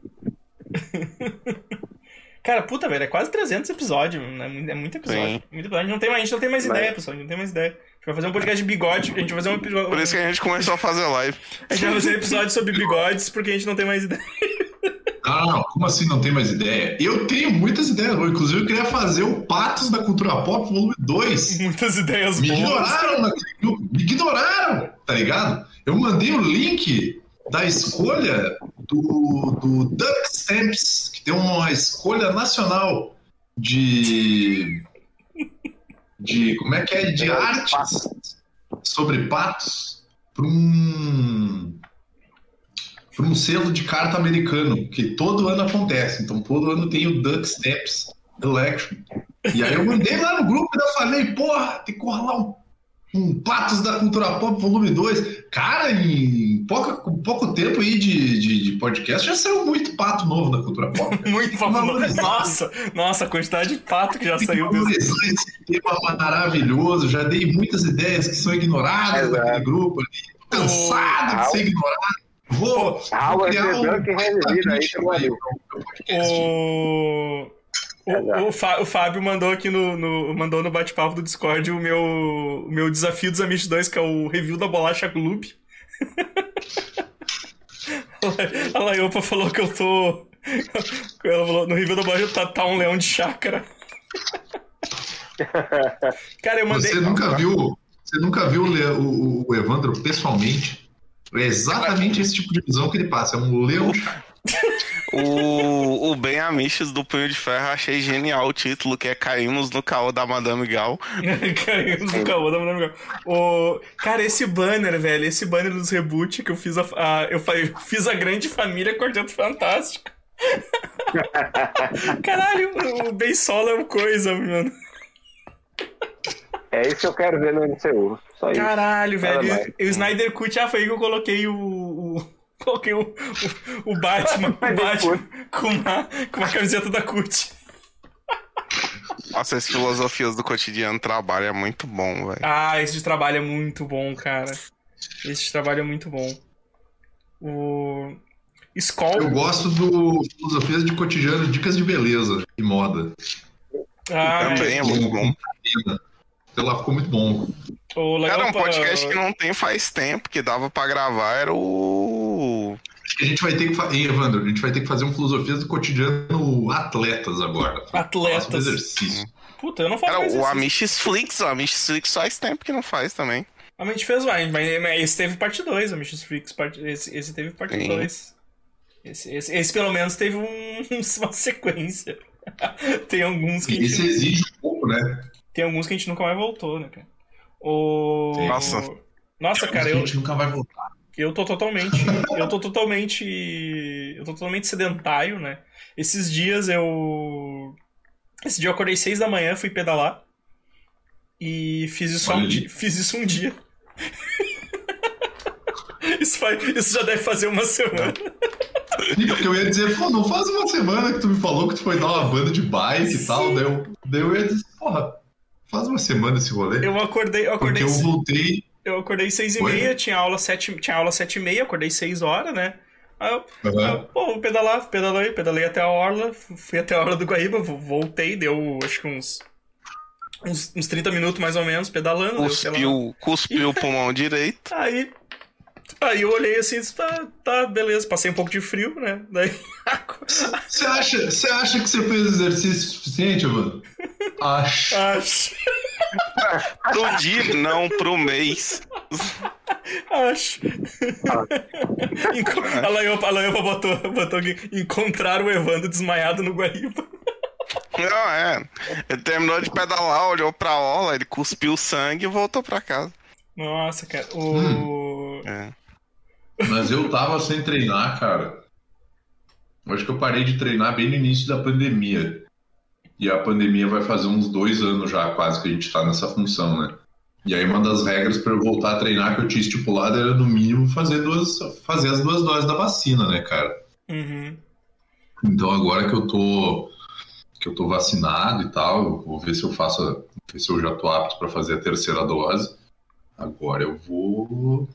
S1: cara, puta, velho, é quase 300 episódios, né? É muito- É muito episódio.
S2: Sim.
S1: Muito episódio. A gente não tem, mais- a gente não tem mais
S3: Mas-
S1: ideia, pessoal. A gente não tem mais ideia. A gente vai fazer um podcast de bigode. A gente vai fazer um episódio.
S2: Por isso que a gente começou a fazer live.
S1: A gente vai fazer um episódio sobre bigodes porque a gente não tem mais ideia.
S8: Não, não, como assim não tem mais ideia? Eu tenho muitas ideias. Eu, Inclusive, eu queria fazer o Patos da Cultura Pop, volume 2.
S1: Muitas ideias
S8: Me
S1: boas.
S8: ignoraram naquele grupo. Me ignoraram, tá ligado? Eu mandei o link da escolha do, do Duck Stamps, que tem uma escolha nacional de. de. como é que é? De artes sobre patos para um. Para um selo de carta americano, que todo ano acontece. Então, todo ano tem o Duck Stamps Election. E aí eu mandei lá no grupo e eu falei, porra, tem que rolar um, um Patos da Cultura Pop volume 2. Cara, em pouco, pouco tempo aí de, de, de podcast já saiu muito pato novo da Cultura Pop.
S1: Muito
S8: valorizar.
S1: Nossa, nossa, a quantidade de pato que já
S8: Tem
S1: saiu desse.
S8: esse tema maravilhoso. Já dei muitas ideias que são ignoradas
S3: Exato.
S8: naquele grupo ali. Cansado de ser ignorado. Vou,
S3: Ah,
S8: vou
S3: o
S8: criar um
S3: que aí,
S8: aí
S3: amigo.
S8: pro meu podcast.
S1: O... O, o, Fá- o Fábio mandou aqui no, no- mandou no bate-papo do Discord o meu, o meu desafio dos Amish 2, que é o review da bolacha Gloob. A Laiopa falou que eu tô. Ela falou, no review da bolacha tá, tá um leão de chácara. Cara, eu mandei.
S8: Você nunca viu, você nunca viu o, Le- o- o Evandro pessoalmente? É exatamente esse tipo de visão que ele passa. É um leão.
S2: O, o Ben Amiches do Punho de Ferro, achei genial o título, que é Caímos no Caô da Madame Gal.
S1: Caímos no caô da Madame Gal. O... Cara, esse banner, velho, esse banner dos reboot que eu fiz a, a- eu, eu fiz a grande família Quarteto Fantástico. Caralho, o Ben Solo é uma coisa, mano.
S3: É isso que eu quero ver no MCU. Só isso.
S1: Caralho,
S3: Nada
S1: velho.
S3: mais.
S1: E o Snyder Cut, ah, foi aí que eu coloquei o. o- coloquei o, o, o Batman, o Batman com uma, com uma camiseta da Cut.
S2: Nossa, as filosofias do cotidiano trabalho é muito bom, velho.
S1: Ah, esse de trabalho é muito bom, cara. Esse de trabalho é muito bom. O. Skull.
S8: Eu gosto do Filosofias de Cotidiano, Dicas de Beleza e Moda.
S1: Ah,
S2: Também é muito bom.
S8: Sei lá, ficou muito bom.
S1: O legal
S2: Cara, um
S1: pra-
S2: podcast que não tem faz tempo, que dava pra gravar, era o.
S8: Acho que a gente vai ter que fazer. Evandro, a gente vai ter que fazer um Filosofias do Cotidiano Atletas agora. Um
S1: Atletas.
S8: exercício.
S1: Puta, eu não faço
S2: Cara, o. Amish Flix, o Amish Flix faz tempo que não faz também.
S1: A gente fez mais, mas mas esse teve parte 2, a Mission Freaks. Parte... Esse, esse teve parte
S2: Sim.
S1: 2. Esse, esse, esse pelo menos teve um- uma sequência. tem alguns que a
S8: Esse
S1: gente,
S8: exige um pouco, né?
S1: tem alguns que a gente nunca mais voltou, né, cara? O...
S2: Nossa.
S1: Nossa, cara,
S8: a
S1: eu,
S8: gente nunca vai voltar.
S1: eu tô totalmente. eu tô totalmente. Eu tô totalmente sedentário, né? Esses dias eu. Esse dia eu acordei 6 da manhã, fui pedalar. E fiz isso, um dia, fiz isso um dia. isso, faz, isso já deve fazer uma semana.
S8: Sim, porque eu ia dizer, pô, não faz uma semana que tu me falou que tu foi dar uma banda de bike e tal. Daí eu, daí eu ia dizer, porra, faz uma semana esse rolê.
S1: Eu acordei, eu
S8: Porque
S1: acordei,
S8: eu voltei.
S1: eu acordei 6 e meia, tinha aula 7, tinha aula 7 e meia, acordei 6 horas, né? Aí eu,
S8: Aham.
S1: eu, pô, vou pedalar, pedalei, pedalei até a orla, fui até a orla do Guaíba, vo- voltei, deu acho que uns, uns, uns 30 minutos mais ou menos pedalando. deu.
S2: Cuspiu, cuspiu o pulmão direito.
S1: Aí, aí eu olhei assim, disse, tá, tá, beleza, passei um pouco de frio, né? Daí,
S8: Você acha, você acha que você fez exercício suficiente, mano? Acho.
S1: acho,
S2: Pro dia, não, pro mês.
S1: acho. Enco- A Laiopa, a Laiopa botou, botou aqui, encontrar o Evandro desmaiado no Guaíba.
S2: Não, é. Ele terminou de pedalar, olhou pra orla, ele cuspiu sangue e voltou pra casa.
S1: Nossa, cara, o...
S2: É.
S8: Mas eu tava sem treinar, cara. Eu acho que eu parei de treinar bem no início da pandemia. E a pandemia vai fazer uns dois anos já, quase, que a gente tá nessa função, né? E aí uma das regras para eu voltar a treinar que eu tinha estipulado era, no mínimo, fazer, duas, fazer as duas doses da vacina, né, cara?
S1: Uhum.
S8: Então agora que eu tô que eu tô vacinado e tal, vou ver se eu faço, ver se eu já tô apto para fazer a terceira dose. Agora eu vou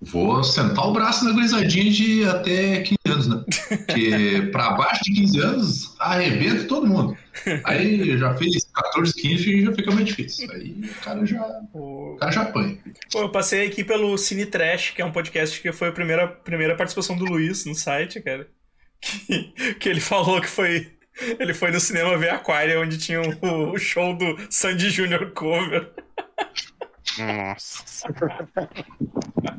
S8: vou sentar o braço na gurizadinha de até 15 anos, né? Porque para baixo de 15 anos arrebenta todo mundo. Aí já fez 14, 15 e já fica mais difícil. Aí o cara já,
S1: O-
S8: cara já apanha.
S1: Pô, eu passei aqui pelo Cine Trash, que é um podcast que foi a primeira, primeira participação do Luiz no site, cara. Que, que ele falou que foi. Ele foi no cinema ver Aquária, onde tinha o, o show do Sandy Junior Cover.
S2: Nossa.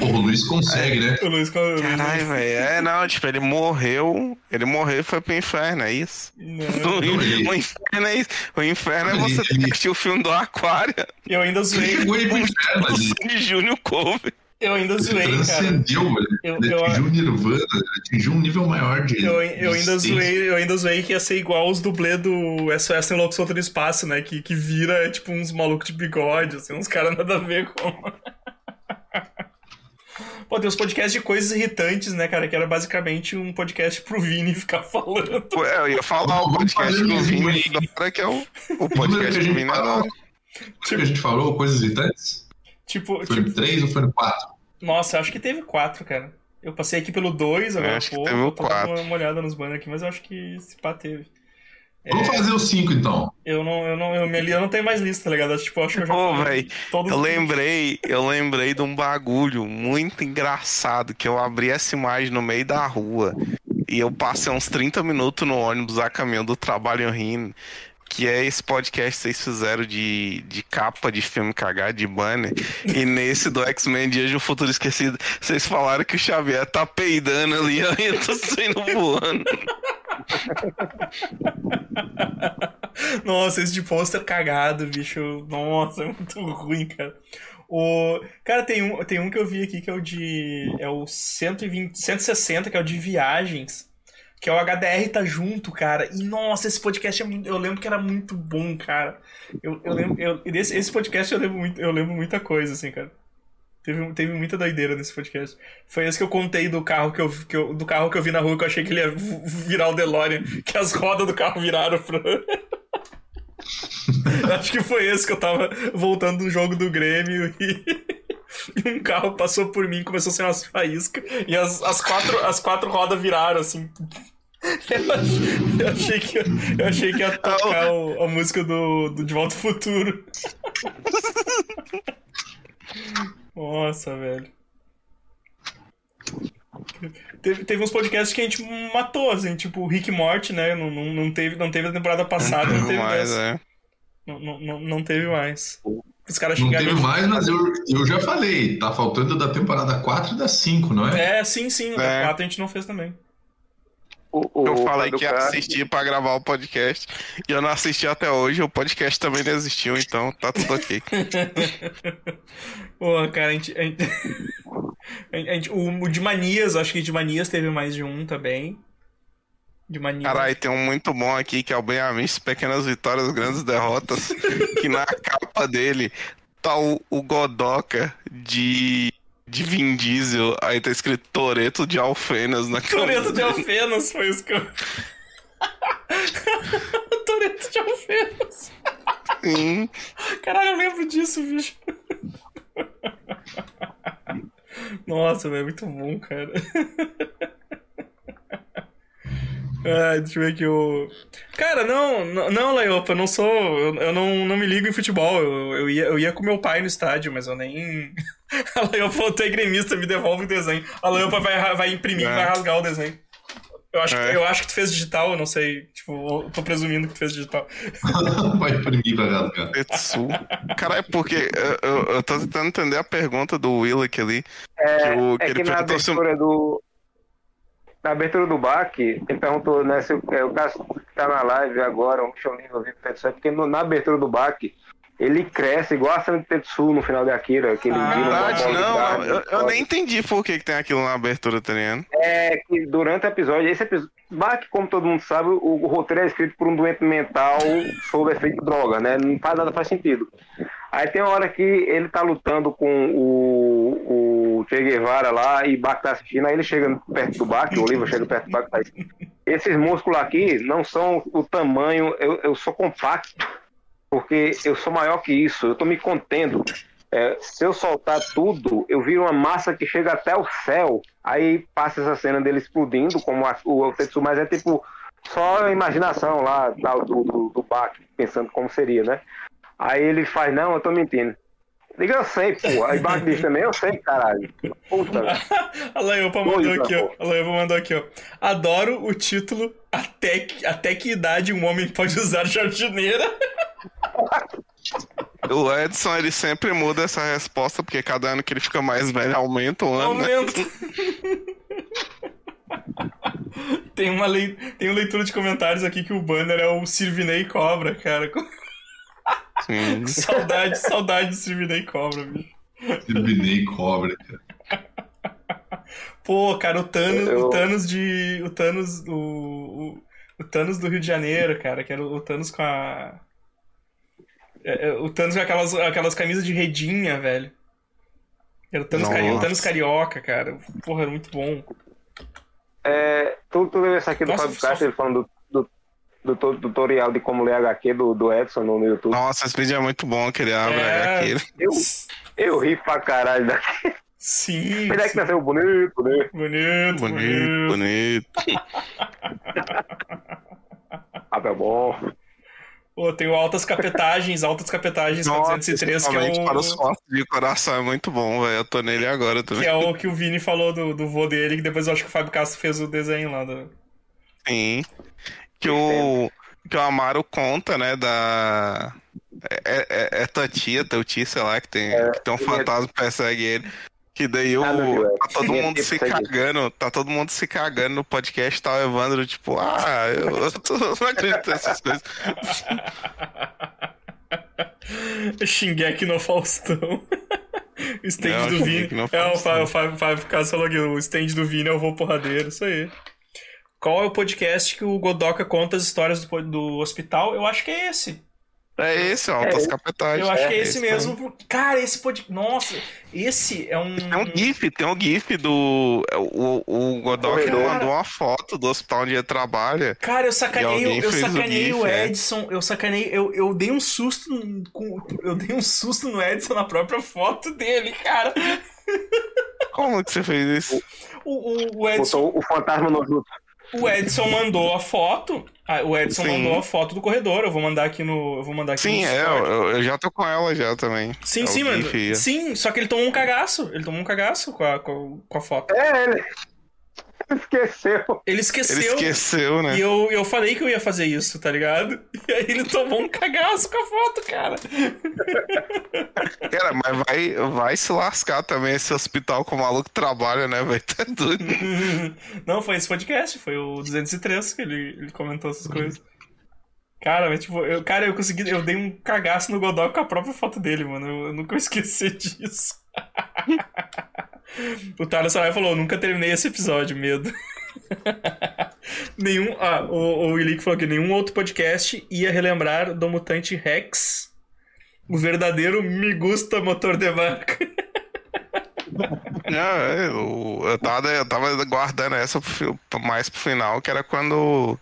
S8: O Luiz consegue, né?
S1: O Luiz. o Luiz-
S2: Caralho, velho. É, não, tipo, ele morreu. Ele morreu e foi pro inferno, é isso?
S1: Não.
S2: O,
S8: ele-
S2: o inferno é isso. O inferno é
S8: Ele-
S2: você ter que
S8: ele-
S2: assistir o filme do Aquário.
S1: Eu ainda
S8: Ele
S1: zoei.
S8: chegou aí pro inferno ali.
S2: Sandy Júnior Couve.
S1: Eu ainda
S8: Ele
S1: zoei, cara.
S8: transcendeu, velho. Ele atingiu o Nirvana, ele atingiu um nível maior de.
S1: Eu, eu,
S8: de
S1: ainda
S8: existência.
S1: zoei, eu ainda zoei que ia ser igual os dublê do SOS Louco Solto no Espaço, né? Que, que vira, tipo, uns malucos de bigode, assim, uns caras nada a ver com... Pô, tem uns podcasts de coisas irritantes, né, cara? Que era basicamente um podcast pro Vini ficar falando.
S2: Pô, é, Eu ia falar o podcast do Vini hora, que é o, o
S8: que
S2: podcast
S8: a
S2: do
S8: gente
S2: Vini.
S8: Lembra que a gente falou coisas irritantes?
S1: Tipo,
S8: Foi no
S1: tipo
S8: 3 ou foi no 4?
S1: nossa, acho que teve quatro, cara. Eu passei aqui pelo dois, agora
S2: acho que
S1: pô,
S2: teve o
S1: vou dar
S2: quatro.
S1: uma, uma olhada nos banners aqui, mas eu acho que esse pá teve.
S8: Vamos fazer o 5 então.
S1: Eu não, eu não, eu, minha li- eu não tenho mais lista, tá ligado? Tipo, eu acho que eu já
S2: Pô,
S1: falei
S2: véi,
S1: todos
S2: Eu
S1: os-
S2: lembrei, eu lembrei de um bagulho muito engraçado que eu abri essa imagem no meio da rua e eu passei uns 30 minutos no ônibus a caminho do trabalho rindo. Que é esse podcast que vocês fizeram de, de capa de filme cagado, de banner. E nesse do X-Men Dias de um Futuro Esquecido, vocês falaram que o Xavier tá peidando ali, e eu tô saindo voando.
S1: Nossa, esse de pôster cagado, bicho. Nossa, é muito ruim, cara. O... Cara, tem um, tem um que eu vi aqui que é o de. É o 120, 160, que é o de viagens. Que é o HDR tá junto, cara. E nossa, esse podcast é muito. Eu lembro que era muito bom, cara. Eu, eu lembro. Eu, e desse, esse podcast eu lembro, muito, eu lembro muita coisa, assim, cara. Teve, teve muita doideira nesse podcast. Foi esse que eu contei do carro que eu, que eu, do carro que eu vi na rua que eu achei que ele ia virar o DeLorean, que as rodas do carro viraram pro. Acho que foi esse que eu tava voltando do jogo do Grêmio e, e um carro passou por mim, começou a ser umas faíscas e as, as, quatro, as quatro rodas viraram assim. Eu achei, eu achei que, eu achei que ia tocar o- a música do, do De Volta ao Futuro. Nossa, velho. Teve, teve uns podcasts que a gente matou, assim, tipo o Rick e Morty, né? Não, não, não, teve, não teve a temporada passada, não teve dessa.
S2: é.
S1: Não, não, não, não teve mais. Os caras
S8: Não teve mais, mas eu, eu já falei. Tá faltando da temporada 4 e da 5, não é?
S1: É, sim, sim. O
S2: É.
S1: 4 a gente não fez também.
S3: O, o,
S2: Eu falei que ia assistir pra gravar o podcast e eu não assisti até hoje. O podcast também não existiu, então tá tudo ok.
S1: Pô, cara, a gente. A gente, a gente- o, o de Manias, acho que de Manias teve mais de um também. De Manias.
S2: Caralho, tem um muito bom aqui que é o Bem Amish, Pequenas Vitórias, Grandes Derrotas. que na capa dele tá o, o Godoka de, de Vin Diesel. Aí tá escrito Toreto de Alfenas na
S1: Toreto de. Alfenas foi isso que eu. Toreto de Alfenas.
S2: Sim.
S1: Caralho, eu lembro disso, bicho. Nossa, velho, muito bom, cara. Ai, deixa eu ver aqui o. Cara, não, não, não eu não sou. Eu, eu não, não me ligo em futebol. Eu, eu, ia, eu ia com meu pai no estádio, mas eu nem. A Leopa, tu é gremista, me devolve o desenho. A Leopa vai, vai imprimir e
S2: É.
S1: vai rasgar o desenho. Eu acho,
S2: É.
S1: eu acho que tu fez digital, eu não sei. Tipo, eu tô presumindo que tu fez digital.
S8: Vai imprimir pra rasgar.
S2: Tetsu. Cara, é porque eu, eu, eu tô tentando entender a pergunta do Willick ali.
S3: É,
S2: que, o, que
S3: é
S2: ele
S3: que na
S2: perguntou se.
S3: abertura do. Na abertura do BAC, ele perguntou, né, se o, é, o caso que tá na live agora, um show é porque no- na abertura do BAC, ele cresce igual a cena de Tetsu no final de Akira, que ele
S1: Ah,
S2: Verdade, não,
S3: carne.
S2: eu, eu nem entendi por que, que tem aquilo na abertura, tá ligado?
S3: É que durante o episódio, esse episódio, BAC, como todo mundo sabe, o, o roteiro é escrito por um doente mental sob efeito de droga, né? Não faz nada, faz sentido. Aí tem uma hora que ele tá lutando com o, o Che Guevara lá e Bach tá assistindo, aí ele chega perto do Bach, o Oliver chega perto do Bach e faz. Esses músculos aqui não são o tamanho, eu, eu sou compacto, porque eu sou maior que isso, eu tô me contendo. É, se eu soltar tudo, eu viro uma massa que chega até o céu. Aí passa essa cena dele explodindo, como a- o Tetsu, mas é tipo só a imaginação lá do, do, do Bach, pensando como seria, né? Aí ele faz, não, eu tô mentindo. Diga, eu sei, pô. Aí Bach diz também, eu sei, caralho. Puta, velho.
S1: A Leopa mandou
S3: Dois,
S1: aqui, ó. A Leopa mandou aqui, ó. Adoro o título Até que, até que idade um homem pode usar jardineira?
S2: O Edson, ele sempre muda essa resposta, porque cada ano que ele fica mais velho aumenta um ano, né?
S1: Aumento. tem, uma lei... tem uma leitura de comentários aqui que o banner é o Sirvinei Cobra, cara.
S2: Sim.
S1: saudade, saudade de Sirvinei Cobra, bicho.
S8: Terminei cobra, cara.
S1: Pô, cara, o Thanos,
S3: Eu-
S1: o Thanos de. O Thanos. O, o, o Thanos do Rio de Janeiro, cara, que era o, o Thanos com a. é, é, o Thanos com aquelas, aquelas camisas de redinha, velho. Era o Thanos, cari- o. Thanos carioca, cara. Porra, era muito bom.
S3: É, tu, tu leu esse aqui do
S1: Nossa,
S3: Fábio Castro, ele falando do, do, do tu- tutorial de como ler HQ do, do Edson no, YouTube.
S2: Nossa, esse vídeo é muito bom, que ele abre
S1: É.
S2: HQ.
S3: Eu, eu ri pra caralho daqui.
S1: Sim.
S3: Mas é que nasceu bonito, né?
S1: Bonito,
S2: Bonito,
S1: bonito.
S2: bonito.
S3: Ah, tá bom.
S1: Pô, tem o Altas Capetagens, Altas Capetagens com
S2: Nossa,
S1: 203, que é
S2: principalmente para os
S1: o.
S2: fortes de coração, é muito bom, velho. Eu tô nele agora
S1: Que
S2: também.
S1: é o que o Vini falou do, do vô dele, que depois eu acho que o Fábio Castro fez o desenho lá do.
S2: Sim. Que o, que o Amaro conta, né, da... É, é, é tua tia, teu tio, sei lá, que tem, que tem um
S3: é-
S2: fantasma que persegue ele. Que daí o,
S3: Ah, é.
S2: tá todo
S3: é
S2: mundo se cagando, tá todo mundo se cagando no podcast, tá o Evandro, tipo, ah, eu, eu tô- eu não acredito nessas coisas.
S1: Shingeki no Faustão. O stand
S2: Não,
S1: do Vini. É, o. Fábio, Fábio, falou aqui, o stand do Vini é o voo porradeiro, isso aí. Qual é o podcast que o Godoka conta as histórias do, do hospital? Eu acho que é esse.
S2: É esse, ó, Altas Capetagens.
S1: Eu acho que é
S2: É
S1: esse mesmo. porque- Cara, esse podcast. Nossa, esse é um.
S2: Tem um GIF, tem um GIF do. O, o Godok
S3: Corredor.
S2: mandou uma foto do hospital onde ele trabalha.
S1: Cara, eu sacanei, eu
S2: o
S1: sacanei o
S2: GIF, é.
S1: Edson, eu sacanei, eu, eu dei um susto com, eu dei um susto no Edson na própria foto dele, cara.
S2: Como que você fez isso?
S1: O, o, o Edson,
S3: Botou o fantasma no junto.
S1: O Edson mandou a foto. ah, o Edson
S2: Sim.
S1: mandou a foto do corredor. Eu vou mandar aqui no, eu vou mandar aqui
S2: Sim,
S1: no
S2: é, eu, eu já tô com ela já também.
S1: Sim,
S2: É
S1: sim, mano. Sim, só que ele tomou um cagaço. Ele tomou um cagaço com a, com, com a foto.
S3: É, ele esqueceu.
S1: Ele esqueceu.
S2: Ele esqueceu, né?
S1: E eu, eu falei que eu ia fazer isso, tá ligado? E aí ele tomou um cagaço com a foto, cara.
S2: Cara, mas vai, vai se lascar também esse hospital com o maluco trabalha, né, velho? Tá doido.
S1: Não, foi esse podcast, foi o 203 que ele, ele comentou essas coisas. Cara, mas tipo, eu, cara, eu consegui. Eu dei um cagaço no Godot com a própria foto dele, mano. Eu, eu nunca vou esquecer disso. o Thales Sarai falou: nunca terminei esse episódio, medo. nenhum. Ah, o, o falou que nenhum outro podcast ia relembrar do mutante Rex, o verdadeiro Me Gusta Motor de Marca.
S2: Não, é, eu, eu, tava, eu tava guardando essa pro mais pro final, que era quando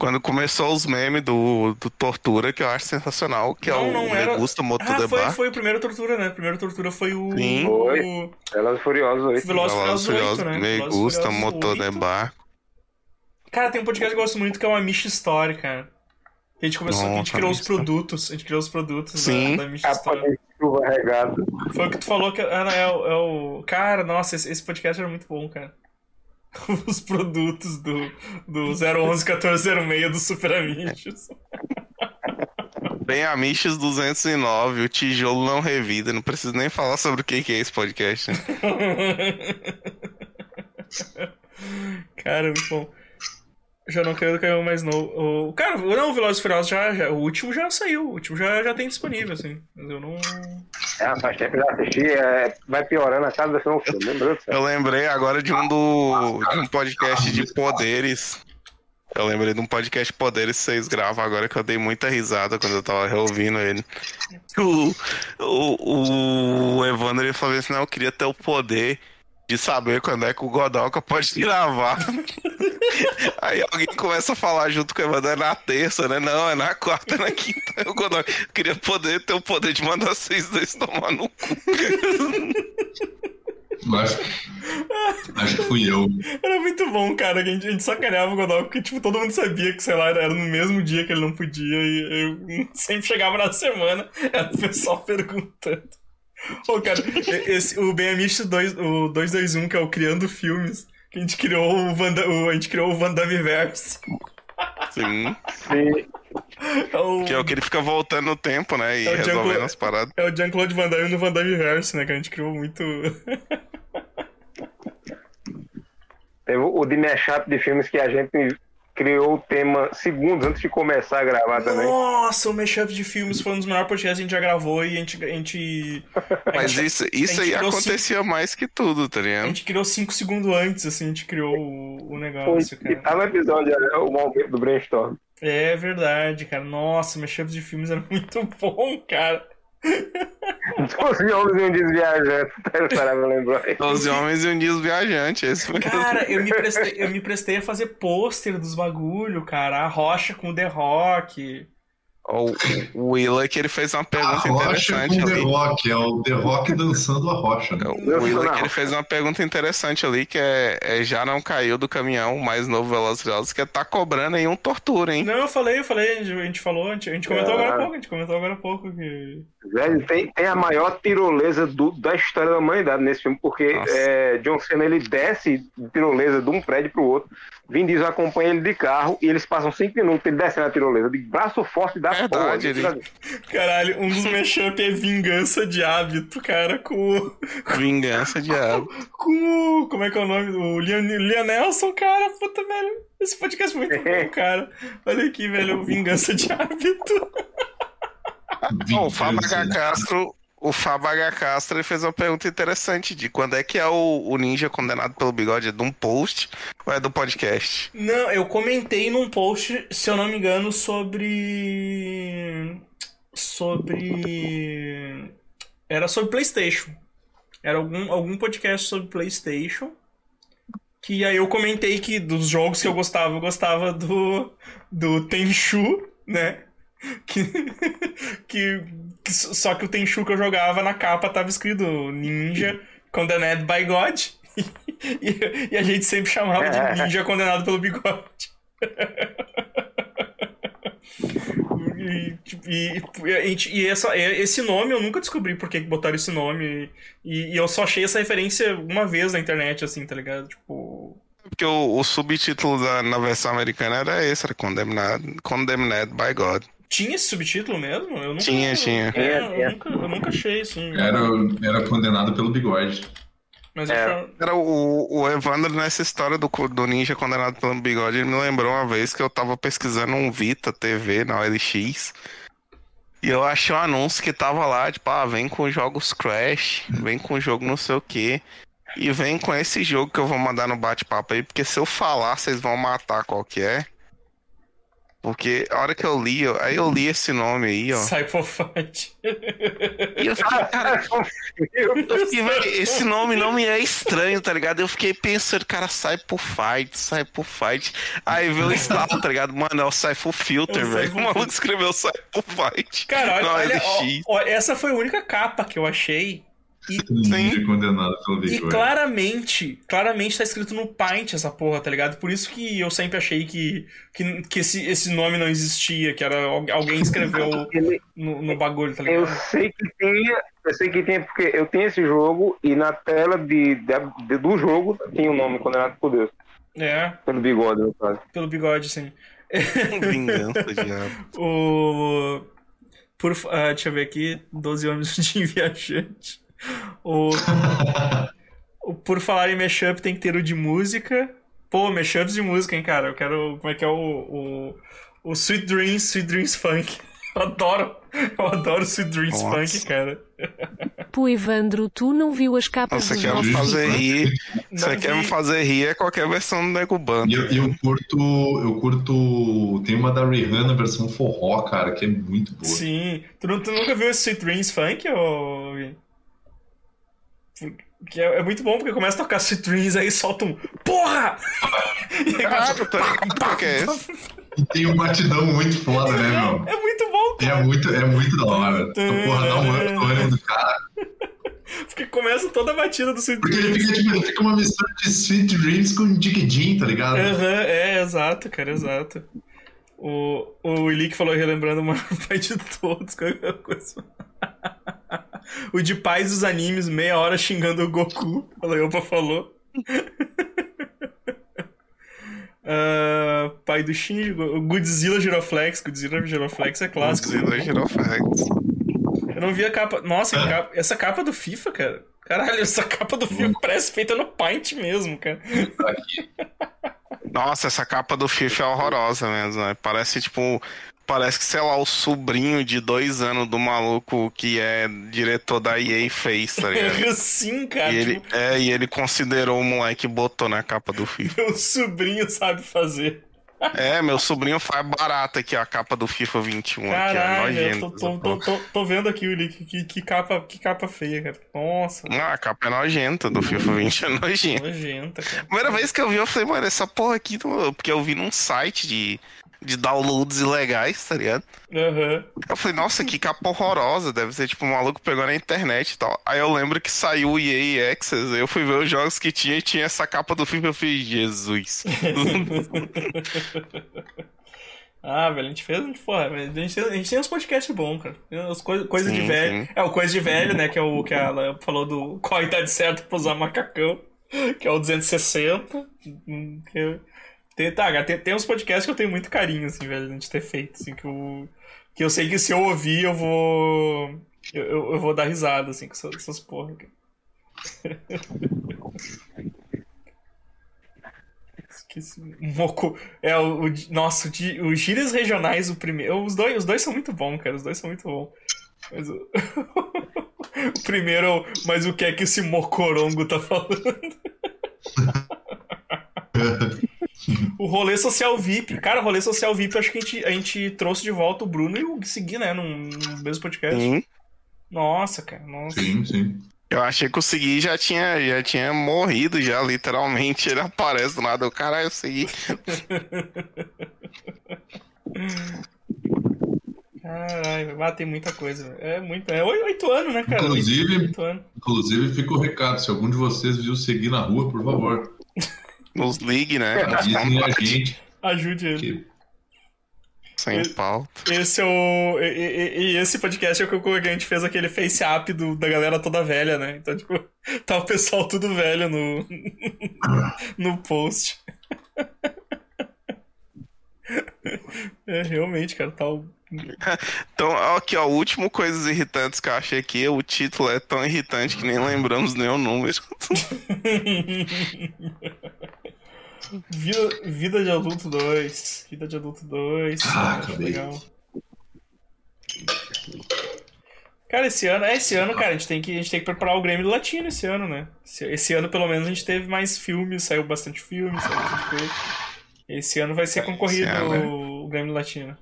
S2: Quando começou os memes do, do Tortura, que eu acho sensacional, que é
S1: Não,
S2: o
S1: não era-
S2: Degusta Moto
S1: Ah, foi, foi o primeiro Tortura, né? O primeiro Tortura foi o.
S2: Sim.
S3: Foi.
S1: o
S3: Velozes Furiosos 8.
S1: Velozes Furiosos 8, né?
S2: Me gusta
S1: Furiosos
S2: Moto
S1: 8.
S2: Debar.
S1: Cara, tem um podcast que eu gosto muito que é uma Mish Story, cara. A gente começou, a gente
S2: Nossa,
S1: criou os produtos. A gente criou os produtos
S2: Sim.
S1: da, da Mish Story. Foi o que tu falou que era, é, o- é o. Cara, nossa, esse, esse podcast era muito bom, cara. Os produtos do, do 011 1406 do Super Amichos.
S2: Bem Amiches 209, o tijolo não revida. Não preciso nem falar sobre o que que é esse podcast. né?
S1: cara, muito bom. Já não quero cair mais novo. O, cara, não, o Velozes e Furiosos já, já. O último já saiu. O último já, já tem disponível, assim. Mas eu não.
S3: É, faz tempo que eu já assisti, é, vai piorando a cada não filme, céu.
S2: Eu lembrei agora de um do de um podcast de poderes. Eu lembrei de um podcast de poderes que vocês gravam agora que eu dei muita risada quando eu tava reouvindo ele. O, o, o Evandro ele falou assim: não, eu queria ter o poder de saber quando é que o Godoka pode gravar. Aí alguém começa a falar junto com o Evandro, é na terça, né? Não, é na quarta, é na quinta. O Godoka eu queria poder ter o poder de mandar vocês dois tomar no cu.
S8: Acho, acho que fui eu.
S1: Era muito bom, cara. que A gente, a gente sacaneava o Godot, porque, tipo, todo mundo sabia que, sei lá, era no mesmo dia que ele não podia. E eu sempre chegava na semana, era o pessoal perguntando. Ô, cara, esse, o 2, o 221, que é o Criando Filmes, que a gente criou o, Van, Da- o- a gente criou o Van Damme Verse.
S2: Sim.
S3: Sim.
S1: É o,
S2: Que é o que ele fica voltando no tempo, né? E
S1: É o
S2: resolvendo as paradas.
S1: é o Jean-Claude Van Damme no Van Damme Verse, né? Que a gente criou muito.
S3: Teve o de mashup de filmes que a gente criou o tema segundos antes de começar a gravar também.
S1: Nossa, o mashup de filmes foi um dos melhores podcasts que a gente já gravou e a gente. A gente, a
S2: Mas
S1: gente-
S2: isso, isso
S1: a
S2: aí acontecia mais que tudo, tá
S1: A
S2: ligado?
S1: gente criou 5 segundos antes, assim, a gente criou o, o
S3: Foi,
S1: negócio,
S3: e
S1: cara.
S3: tá no episódio, né, o momento do brainstorm.
S1: É verdade, cara. Nossa, mashup de filmes era muito bom, cara.
S3: Doze homens e um desviajante. Lembro aí?
S2: Os homens e um dia os viajantes. Esse foi
S1: Cara, eu me prestei, eu me prestei a fazer pôster dos bagulho, cara. A rocha com o The Rock.
S2: O, o Willa que ele fez uma
S8: A
S2: pergunta
S8: rocha
S2: interessante
S8: com The
S2: ali.
S8: Rock, é o The Rock dançando a rocha. né?
S2: O Willa que ele fez uma pergunta interessante ali, que é, é já não caiu do caminhão, mais novo Velozes que é tá cobrando aí um tortura, hein?
S1: Não, eu falei, eu falei, a gente, a gente falou, a gente, a gente comentou
S3: Ah.
S1: agora há pouco, a gente comentou agora há pouco que.
S3: Velho, tem, tem a maior tirolesa do- da história da humanidade nesse filme, porque é, John Cena ele desce de tirolesa de um prédio pro outro. Vin Diesel acompanha ele de carro e eles passam cinco minutos ele descendo a tirolesa de braço forte da
S2: Verdade,
S3: porra.
S2: ele-
S1: Caralho, um dos mashup é vingança de hábito, cara, com.
S2: Vingança diabo.
S1: Com o. Como é que é o nome? O Liam, Liam Nelson, cara, puta, velho. Esse podcast é muito bom, cara. Olha aqui, velho, vingança de hábito.
S2: Bom, Fábio H. Castro, o H. Castro ele fez uma pergunta interessante de quando é que é o, o ninja condenado pelo bigode? É de um post ou é do podcast?
S1: Não, eu comentei num post, se eu não me engano, sobre. Sobre. Era sobre PlayStation. Era algum, algum podcast sobre PlayStation. Que aí eu comentei que dos jogos que eu gostava, eu gostava do. Do Tenchu, né? Que, que só que o Tenchu que eu jogava na capa tava escrito Ninja Condenado by God. E, a gente sempre chamava de ninja condenado pelo bigode. E, e, e, a gente- e essa, esse nome eu nunca descobri por que que botaram esse nome. E, e eu só achei essa referência uma vez na internet, assim, tá ligado? Tipo.
S2: Porque o, o subtítulo da, na versão americana era esse, era Condemned, Condemned by God.
S1: Tinha esse subtítulo mesmo? Eu nunca,
S2: Tinha, tinha.
S1: É,
S3: Tinha, tinha.
S1: eu, nunca, eu nunca achei, assim.
S8: Era, era condenado pelo bigode.
S1: Mas eu
S3: É.
S1: achava-
S2: Era o, o Evandro nessa história do, do ninja condenado pelo bigode, ele me lembrou uma vez que eu tava pesquisando um Vita TV na OLX. E eu achei um anúncio que tava lá, tipo, ah, vem com jogos Crash, vem com jogo não sei o quê. E vem com esse jogo que eu vou mandar no bate-papo aí, porque se eu falar, vocês vão matar qual que é. Porque a hora que eu li, eu- aí eu li esse nome aí, ó.
S1: Fight.
S2: E eu fiquei, cara, eu fiquei, velho, esse nome não me é estranho, tá ligado? Eu fiquei pensando, cara, sai por fight, sai por fight. Aí veio o estalo, tá ligado? Mano, é o for filter,
S1: É
S2: velho. O maluco escreveu sai por fight.
S1: Cara, olha,
S2: Não,
S1: olha, ó, ó, essa foi a única capa que eu achei. E,
S8: é condenado pelo
S1: e
S8: Big Boy.
S1: claramente, claramente tá escrito no Paint essa porra, tá ligado? Por isso que eu sempre achei que, que, que esse, esse nome não existia, que era al- alguém escreveu
S3: Ele-
S1: no, no bagulho, tá
S3: Eu
S1: ligado?
S3: sei que tinha, eu sei que tinha, porque eu tinha esse jogo e na tela de, de- de- do jogo tinha o nome condenado por Deus,
S1: É,
S3: pelo bigode, no caso.
S1: pelo bigode, sim.
S2: Vingança, diabo.
S1: O. Por, ah, deixa eu ver aqui. 12 anos de viajante. O, o Por falar em mashup, tem que ter o de música. Pô, mashups de música, hein, cara? Eu quero. Como é que é o. O, o Sweet Dreams, Sweet Dreams Funk. Eu adoro. Eu adoro Sweet Dreams
S2: Nossa.
S1: Funk, cara.
S7: Pô, Evandro, tu não viu as capas
S2: Nossa,
S7: dos
S2: quer me
S7: nossos...
S2: fazer rir.
S1: Não
S2: Você quer me fazer rir é qualquer versão do Nego
S8: E
S2: Banter.
S8: eu, e eu curto. Eu curto. Tem uma da Rihanna versão forró, cara, que é muito boa.
S1: Sim. Tu, tu nunca viu esse Sweet Dreams Funk, ô. Que é, é muito bom porque começa a tocar Sweet Dreams aí solta um. Porra! E aí
S2: Ah,
S1: começa-
S2: tô ligado qual que é esse.
S8: E tem um batidão muito foda, né, meu?
S1: É muito bom, cara.
S8: é muito, é muito da hora. Essa porra dá um up no ânimo do cara.
S1: Porque começa toda a batida do Sweet
S8: Porque ele
S1: Dreams.
S8: fica, tipo, ele fica uma mistura de Sweet Dreams com Dig Jim, tá ligado?
S1: Aham, é, exato, cara, exato. O, o Ilick falou relembrando o maior pai de todos, qualquer coisa. O de pais dos animes, meia hora xingando o Goku. A Leopa falou. Ah, pai do Shinji, o Godzilla Giroflex. Godzilla Giroflex é clássico.
S2: Godzilla Giroflex.
S1: Eu não vi a capa. Nossa, que capa- essa capa do FIFA, cara. Caralho, essa capa do FIFA parece feita no Paint mesmo, cara.
S2: Nossa, essa capa do FIFA é horrorosa mesmo, né? Parece tipo. Parece que, sei lá, o sobrinho de dois anos do maluco que é diretor da EA fez, tá ligado?
S1: Sim, cara.
S2: E ele,
S1: tipo,
S2: é, e ele considerou o moleque e botou na capa do FIFA.
S1: meu sobrinho sabe fazer.
S2: É, meu sobrinho faz barata aqui a capa do FIFA 21 aqui, é
S1: Caralho, eu
S2: nojento.
S1: tô, tô, tô, tô, vendo aqui o link. Que, que, capa, que capa feia, cara. Nossa,
S2: Ah, a capa é nojenta do FIFA 20, é nojenta.
S1: nojenta, cara.
S2: Primeira vez que eu vi, eu falei, mano, essa porra aqui, porque eu vi num site de, de downloads ilegais, tá ligado?
S1: Aham.
S2: Eu falei, nossa, que capa horrorosa, deve ser tipo um maluco pegou na internet e tal. Aí eu lembro que saiu o EA Access, eu fui ver os jogos que tinha e tinha essa capa do FIFA, eu falei, Jesus.
S1: Ah, velho, a gente fez, a gente, porra, a gente, tem- a gente tem uns podcasts bons, cara. As coisas coisa de
S2: Sim,
S1: velho.
S2: sim.
S1: É, o Coisa de Velho, né? Que é o que ela falou do qual a idade certa pra usar macacão. Que é o 260. hum, Que tem, tá, tem, tem uns podcasts que eu tenho muito carinho, assim, velho, de ter feito. Assim, que, eu, que eu sei que se eu ouvir, eu vou. Eu, eu, eu vou dar risada, assim, com essas, essas porra. Esqueci. Moco. É, o, o, nossa, os gírias regionais, o primeiro. Os dois, os dois são muito bons, cara. Os dois são muito bons. Mas o. o primeiro, mas o que é que esse mocorongo tá falando? o rolê social VIP. Cara, o rolê social VIP, acho que a gente, a gente trouxe de volta o Bruno e o Segui, né? Num, num mesmo podcast.
S2: Sim.
S1: Nossa, cara. Nossa.
S8: Sim, sim.
S2: Eu achei que o Segui já tinha, já tinha morrido, já, literalmente. Ele aparece do nada. Eu, caralho, eu segui.
S1: Caralho, vai tem muita coisa. velho. É muito. É oi- oito anos, né, cara?
S8: Inclusive-
S1: Oito anos.
S8: Inclusive, fica o recado: se algum de vocês viu seguir na rua, por favor,
S2: Nos ligue, né? Nos contate.
S8: gente.
S1: Ajude ele.
S8: Que...
S2: Sem pauta.
S1: Esse é o. E, e- e esse podcast é o que a gente fez aquele face up do, da galera toda velha, né? Então, tipo, tá o pessoal tudo velho no. no post. É, realmente, cara, tá o.
S2: Então, aqui, ó, o último Coisas Irritantes que eu achei aqui, o título é tão irritante que nem lembramos nem o número.
S1: Vida, Vida de Adulto 2. Vida de Adulto 2.
S8: Ah,
S1: legal. Cara, esse ano, é esse ano, cara, a gente tem que, a gente tem que preparar o Grêmio do Latino esse ano, né? Esse, esse ano, pelo menos, a gente teve mais filmes, saiu bastante filme, saiu bastante coisa. Esse ano vai ser concorrido
S2: ano, né?
S1: o Grêmio Latino.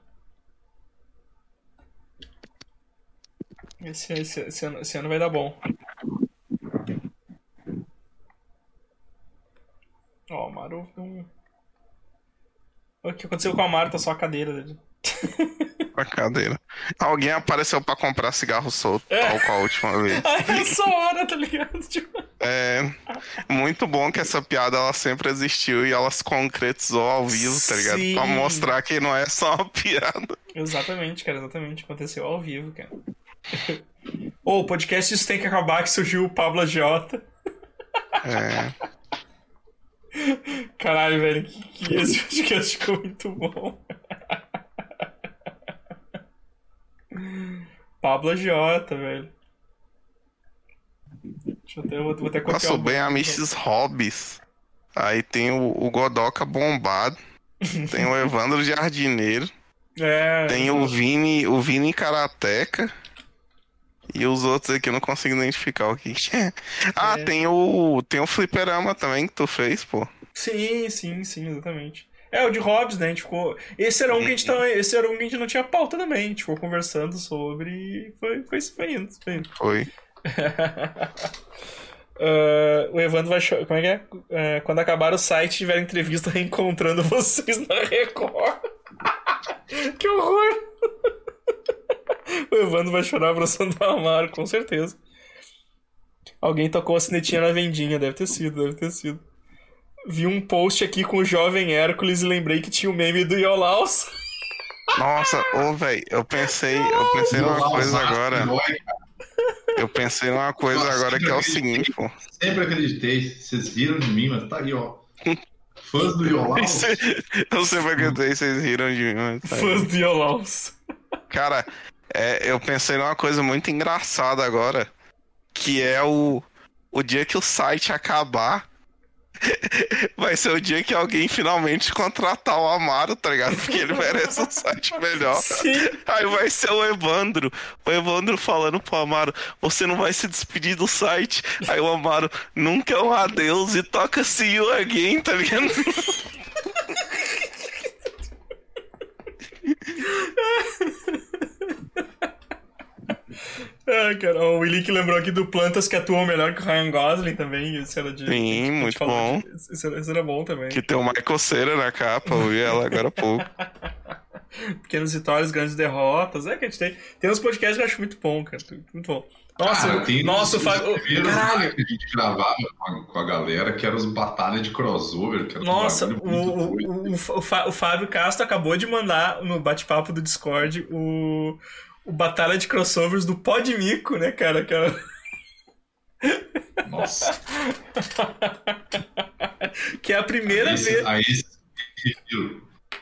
S1: Esse, esse, esse, ano, esse ano vai dar bom. Ó, o Amaro não. O que aconteceu com o Amaro? Tá só a cadeira dele.
S2: A cadeira. Alguém apareceu pra comprar cigarro solto,
S1: É.
S2: tal qual a última vez.
S1: Ai, essa hora, tá ligado? Tipo,
S2: É muito bom que essa piada ela sempre existiu e ela se concretizou ao vivo, tá ligado?
S1: Sim.
S2: Pra mostrar que não é só uma piada.
S1: exatamente, cara, exatamente. Aconteceu ao vivo, cara. Ô, o podcast Isso Tem Que Acabar, que surgiu o Pablo Agiota.
S2: É.
S1: Caralho, velho, que, que esse podcast ficou muito bom. Pablo Agiota, velho. Deixa eu até, vou, vou até copiar
S2: Passou
S1: o-
S2: bem a Mrs. Hobbs. Aí tem o, o Godoca bombado. Tem o Evandro Jardineiro.
S1: É,
S2: Tem o Vini, o Vini Karateca. E os outros aqui eu não consigo identificar o que, que é. Ah,
S1: É.
S2: tem o. Tem o Fliperama também que tu fez, pô.
S1: Sim, sim, sim, exatamente. É, o de Hobbs, né? A gente ficou. Esse era um que a gente tava... Esse era um que a gente não tinha pauta também. A gente ficou conversando sobre. Foi, foi, foi indo, foi indo.
S2: Foi.
S1: Ah, o Evandro vai. Como é que é? É, Quando acabar o site, tiver entrevista reencontrando vocês na Record. que horror! o Evandro vai chorar abraçando o Amaro, com certeza. Alguém tocou a sinetinha na vendinha, deve ter sido, deve ter sido. Vi um post aqui com o jovem Hércules e lembrei que tinha o meme do Iolaus.
S2: Nossa, ô, velho, eu pensei, eu pensei numa coisa agora. Eu pensei numa coisa
S8: Nossa,
S2: agora que é o seguinte, pô.
S8: Sempre acreditei. Vocês riram de mim, mas tá aí, ó. Fãs do Iolau.
S2: Eu sempre acreditei, vocês riram de mim. mas tá aí.
S1: Fãs do Iolaus.
S2: Cara, é, eu pensei numa coisa muito engraçada agora, que é o, o dia que o site acabar, vai ser o dia que alguém finalmente contratar o Amaro, tá ligado? Porque ele merece um site melhor.
S1: Sim.
S2: Aí vai ser o Evandro, o Evandro falando pro Amaro, você não vai se despedir do site. Aí o Amaro, nunca é um adeus e toca See You Again, tá ligado?
S1: Ah, cara, o Willi que lembrou aqui do Plantas que atuam melhor que o Ryan Gosling também. Isso era de.
S2: Sim,
S1: gente
S2: muito bom.
S1: de- Isso era, isso era bom também.
S2: Que tem o Michael Cera na capa, eu vi ela agora há pouco.
S1: Pequenas vitórias, grandes derrotas. É que a gente tem. Tem uns podcasts que eu acho muito bom, cara. Muito bom. Nossa,
S8: Cara, tem
S1: nossa, o
S8: os-
S1: Fábio. Caralho!
S8: que a gente gravava com a, galera, que eram os batalhas de crossover.
S1: Nossa, o, o, o, o, Fá- o Fábio Castro acabou de mandar no bate-papo do Discord o, o Batalha de Crossovers do Podmico, né, cara? Que era-
S8: Nossa.
S1: que é a primeira
S8: Aí
S1: vez.
S8: Aí?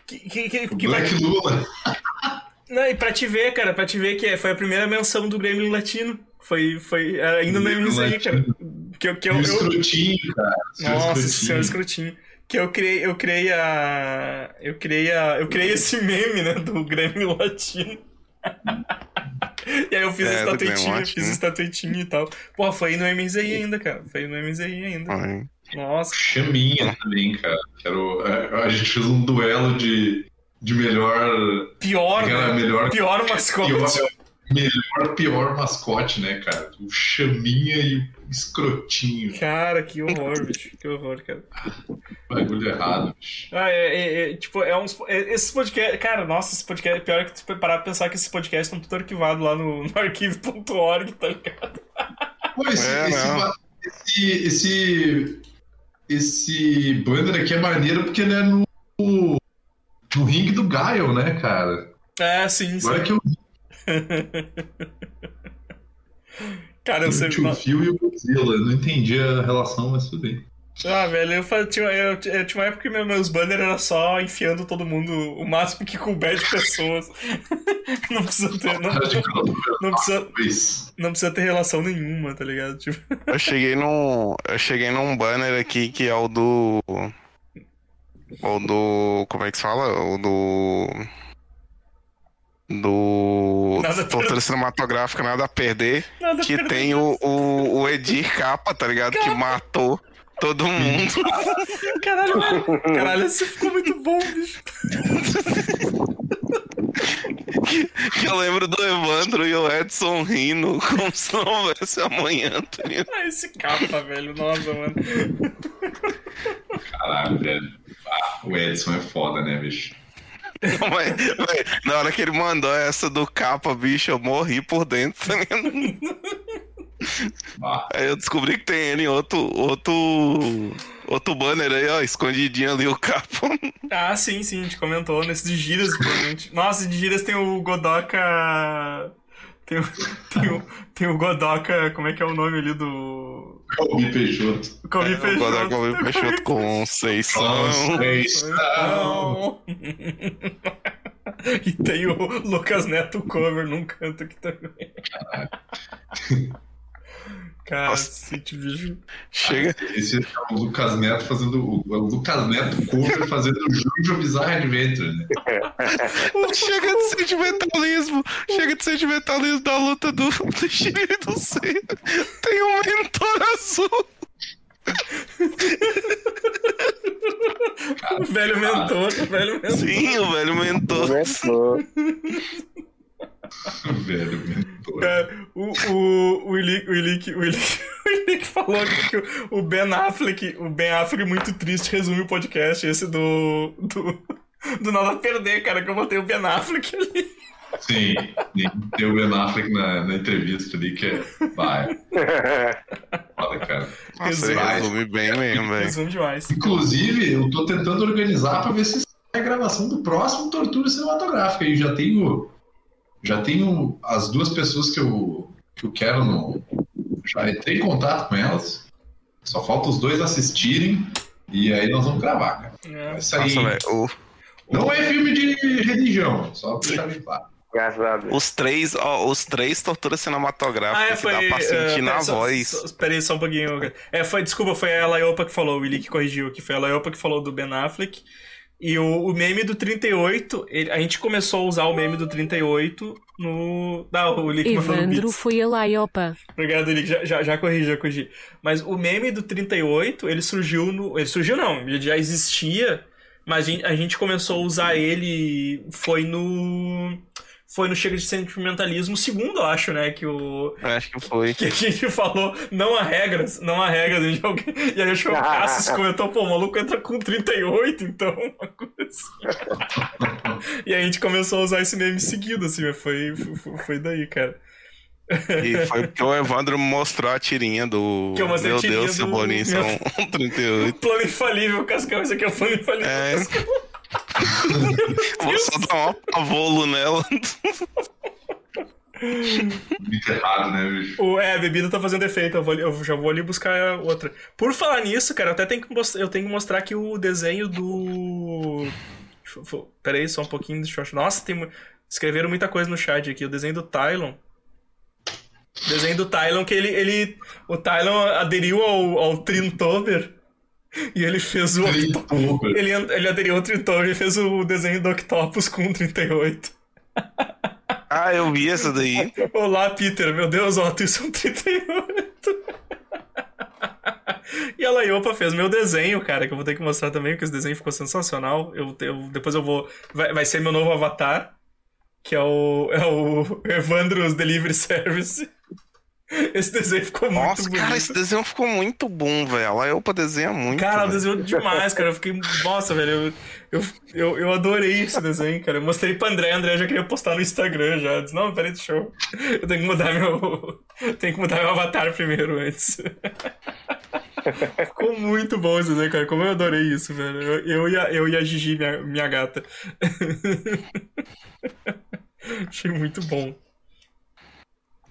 S1: Que, que, que, que vai-
S8: Black Lula.
S1: Não, e pra te ver, cara, pra te ver que foi a primeira menção do Grêmio Latino. Foi, foi ainda no
S8: Grêmio
S1: MZ aí, cara. Que, eu- que eu,
S8: o
S1: eu,
S8: escrotinho, cara.
S1: Nossa, senhor escrotinho. Que eu criei, eu criei a. Eu criei a. Eu criei esse meme, né? Do Grêmio Latino. e aí eu fiz
S2: É,
S1: estatuetinha, fiz a estatuetinha e tal. Porra, foi aí no MZI ainda, cara. Foi aí no MZI ainda.
S2: Ai.
S1: Nossa.
S8: Chaminha também, cara. Era é, a gente fez um duelo de, de melhor.
S1: Pior, né?
S8: melhor.
S1: Pior mascote.
S8: Pior, melhor, pior mascote, né, cara? O Chaminha e o escrotinho.
S1: Cara, que horror, bicho. Que horror, cara.
S8: Bagulho errado, bicho.
S1: Ah, é, é- é, tipo, é uns. É, esses podcasts. Cara, nossa, esse podcast. Pior que tu parar pra pensar que esses podcasts estão tudo arquivados lá no, no arquivo.org, tá ligado?
S8: Pô, esse,
S2: É,
S8: esse, esse, esse, esse banner aqui é maneiro porque ele é no, no ringue do Gaio, né, cara?
S1: É, sim, sim.
S8: Agora que eu vi
S1: Cara, eu
S8: o
S1: sei.
S8: Tio Phil e o Godzilla, eu não entendi a relação, mas tudo bem.
S1: Ah, velho, eu, tinha, eu, eu tinha uma época que meu- meus banners era só enfiando todo mundo o máximo que couber de pessoas. não precisa ter. Não, não precisa, não precisa ter relação nenhuma, tá ligado? Tipo,
S2: Eu cheguei num. Eu cheguei num banner aqui que é o do. O do. Como é que se fala? O do. Do.
S1: Nada
S2: Tortura cinematográfica, nada a perder.
S1: nada
S2: Que
S1: per-
S2: tem o, o, o Edir Capa, tá ligado? Que matou. todo mundo.
S1: Caralho, velho. Caralho, isso ficou muito bom, bicho.
S2: Que eu lembro do Evandro e o Edson rindo como se não houvesse amanhã, tá ligado?
S1: Ah, esse capa, velho. Nossa, mano.
S8: Caralho, velho. Ah, o Edson é foda, né, bicho?
S2: Não, mas, mas na hora que ele mandou essa do capa, bicho, eu morri por dentro, ligado?
S8: Ah,
S2: Aí eu descobri que tem ele em outro, outro, outro banner aí, ó, escondidinho ali o capa.
S1: Ah, sim, sim, a gente comentou nesse de provavelmente. Nossa, de gírias tem o Godoka. Tem o, tem, o, tem o Godoka, como é que é o nome ali do.
S8: Calbi Peixoto.
S1: O Calvi
S2: É, O Godoka
S1: Peixoto.
S2: veio Peixoto com seis
S8: Conceição.
S1: E tem o Lucas Neto cover num canto aqui também. Cacete, bicho.
S2: Chega,
S8: Esse é o Lucas Neto fazendo. O o Lucas Neto cover fazendo o Jojo Bizarre Adventure, né?
S2: chega de sentimentalismo, chega de sentimentalismo da luta do, do Chile e do Senna. Tem um mentor azul.
S1: O velho mentor, o velho mentor.
S2: Sim, o velho mentor.
S3: Começou.
S8: Velho, mentor.
S1: Cara, o, o, o Ilick, o o o falou que o- o Ben Affleck, o Ben Affleck muito triste resume o podcast, esse do, do, do Nada a Perder, cara, que eu botei o Ben Affleck ali.
S8: Sim, tem o Ben Affleck na, na entrevista ali que é. Vai, foda, cara.
S2: Nossa, resume bem mesmo, velho.
S1: Resume demais.
S8: Inclusive, eu tô tentando organizar pra ver se sai a gravação do próximo Tortura Cinematográfica. E já tenho. Já tenho as duas pessoas que eu, que eu quero no. Já entrei em contato com elas. Só falta os dois assistirem. E aí nós vamos gravar, cara.
S1: É.
S8: Vai sair.
S2: Nossa, o-
S8: Não é filme de religião, só pra deixar bem claro.
S3: Graças a Deus.
S2: Os três, ó, os três torturas cinematográficas
S1: Ah, é, foi.
S2: que dá pra sentir
S1: eh,
S2: na
S1: só-
S2: voz.
S1: só- Espera aí só um pouquinho. É, foi, desculpa, foi a Laiopa que falou, o Willi que corrigiu aqui. Foi a Laiopa que falou do Ben Affleck. E o, o meme do 38, ele- a gente começou a usar o meme do 38 no. Ah, o
S7: Evandro foi a Laiopa.
S1: Obrigado, Willi, já, já, já corrigi, já corrigi. Mas o meme do 38, ele surgiu no. Ele surgiu não, ele já existia, mas a gente, a gente começou a usar ele. Foi no. Foi no Chega de Sentimentalismo segundo, eu acho, né? Que o.
S2: Eu acho que foi.
S1: Que a gente falou, não há regras, não há regras. E, alguém- e aí acho que o Cassius comentou, pô, o maluco entra com 38, então, uma coisa assim. E aí a gente começou a usar esse meme seguido, assim, mas foi, foi, foi daí, cara.
S2: E foi porque o Evandro mostrou a tirinha do.
S1: Que eu mostrei a
S2: Meu
S1: tirinha
S2: Deus,
S1: do-
S2: Cebolinha
S1: meu-
S2: são 38.
S1: Plano infalível, Cascão, esse aqui é o plano infalível.
S2: É.
S1: Cascão.
S2: Vou só dar um pavolo nela.
S8: Muito errado, né, bicho?
S1: O, é, a bebida tá fazendo efeito, eu, vou eu já vou ali buscar outra. Por falar nisso, cara, eu até tenho que mostrar, eu tenho que mostrar aqui o desenho do. Pera aí, só um pouquinho, deixa eu achar. Nossa, tem... escreveram muita coisa no chat aqui. O desenho do Tylon. O desenho do Tylon que ele. ele o Tylon aderiu ao, ao Trintober e ele fez o.
S8: Trintober.
S1: Ele, ele aderiu ao Trintober e fez o desenho do Octopus com 38.
S2: Ah, eu vi essa daí.
S1: Olá, Peter. Meu Deus, ó, tu são 38. e a Laiopa fez meu desenho, cara, que eu vou ter que mostrar também, porque esse desenho ficou sensacional. Eu, eu- depois eu vou. Vai, vai ser meu novo avatar, que é o, é o Evandro's Delivery Service. Esse desenho ficou muito
S2: Nossa,
S1: bonito.
S2: cara, esse desenho ficou muito bom, velho. A Elpa desenha muito.
S1: Cara,
S2: velho.
S1: desenhou demais, cara. Eu fiquei. Nossa, velho. Eu, eu, eu, eu adorei esse desenho, cara. Eu mostrei pra André, André já queria postar no Instagram já. Eu disse, não, peraí, deixa eu. Eu tenho que mudar meu. Tenho que mudar meu avatar primeiro antes. Ficou muito bom esse desenho, cara. Como eu adorei isso, velho. Eu, eu, e, a, eu e a Gigi, minha, minha gata. Achei muito bom.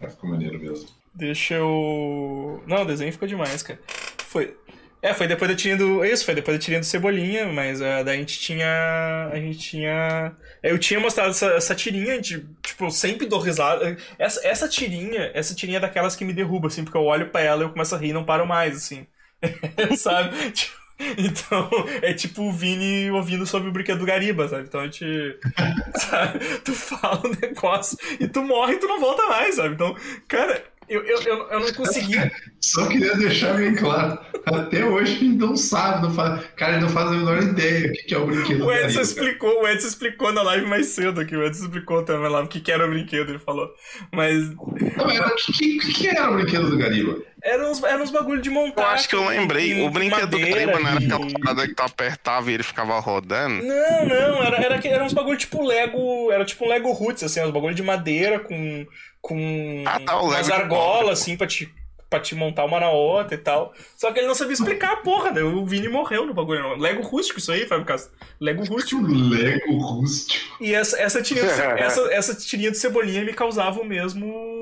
S8: É, ficou maneiro mesmo.
S1: Deixa eu. Não, o desenho ficou demais, cara. Foi. É, foi depois da tirinha do. Isso, foi depois da tirinha do Cebolinha, mas uh, daí a gente tinha. A gente tinha. Eu tinha mostrado essa, essa tirinha, gente, tipo, sempre dou risada. Essa, essa tirinha, essa tirinha é daquelas que me derruba, assim, porque eu olho pra ela e eu começo a rir e não paro mais, assim. Sabe? Tipo, Então, é tipo o Vini ouvindo sobre o brinquedo do Gariba, sabe? Então a gente. Sabe? Tu fala um negócio e tu morre e tu não volta mais, sabe? Então, cara, eu, eu, eu, eu não consegui.
S8: Só queria deixar bem claro. Até hoje ele não sabe, não faz... cara, ele não faz a menor ideia o que é o brinquedo
S1: O
S8: do
S1: Edson explicou, o Edson explicou na live mais cedo aqui. O Edson explicou também na live o que, que era o brinquedo, ele falou. Mas
S8: Não, era, o que, que, que era o brinquedo do Gariba?
S1: eram uns, eram uns bagulho de
S2: Eu
S1: montar.
S2: acho que eu lembrei. O brinquedo do Gariba não era aquela parada que tu apertava e ele ficava rodando.
S1: Não, não, era, era, era uns bagulho tipo Lego. Era tipo um Lego Roots, assim, uns bagulho de madeira com. Com
S2: Ah, tá,
S1: umas
S2: de
S1: argolas, assim, pra te, pra te montar uma na outra e tal. Só que ele não sabia explicar a porra, daí o Vini morreu no bagulho. não. Lego rústico, isso aí, Fábio Castro. Lego rústico.
S8: Lego rústico.
S1: E essa, essa, tirinha, de, essa, essa tirinha de cebolinha me causava o mesmo.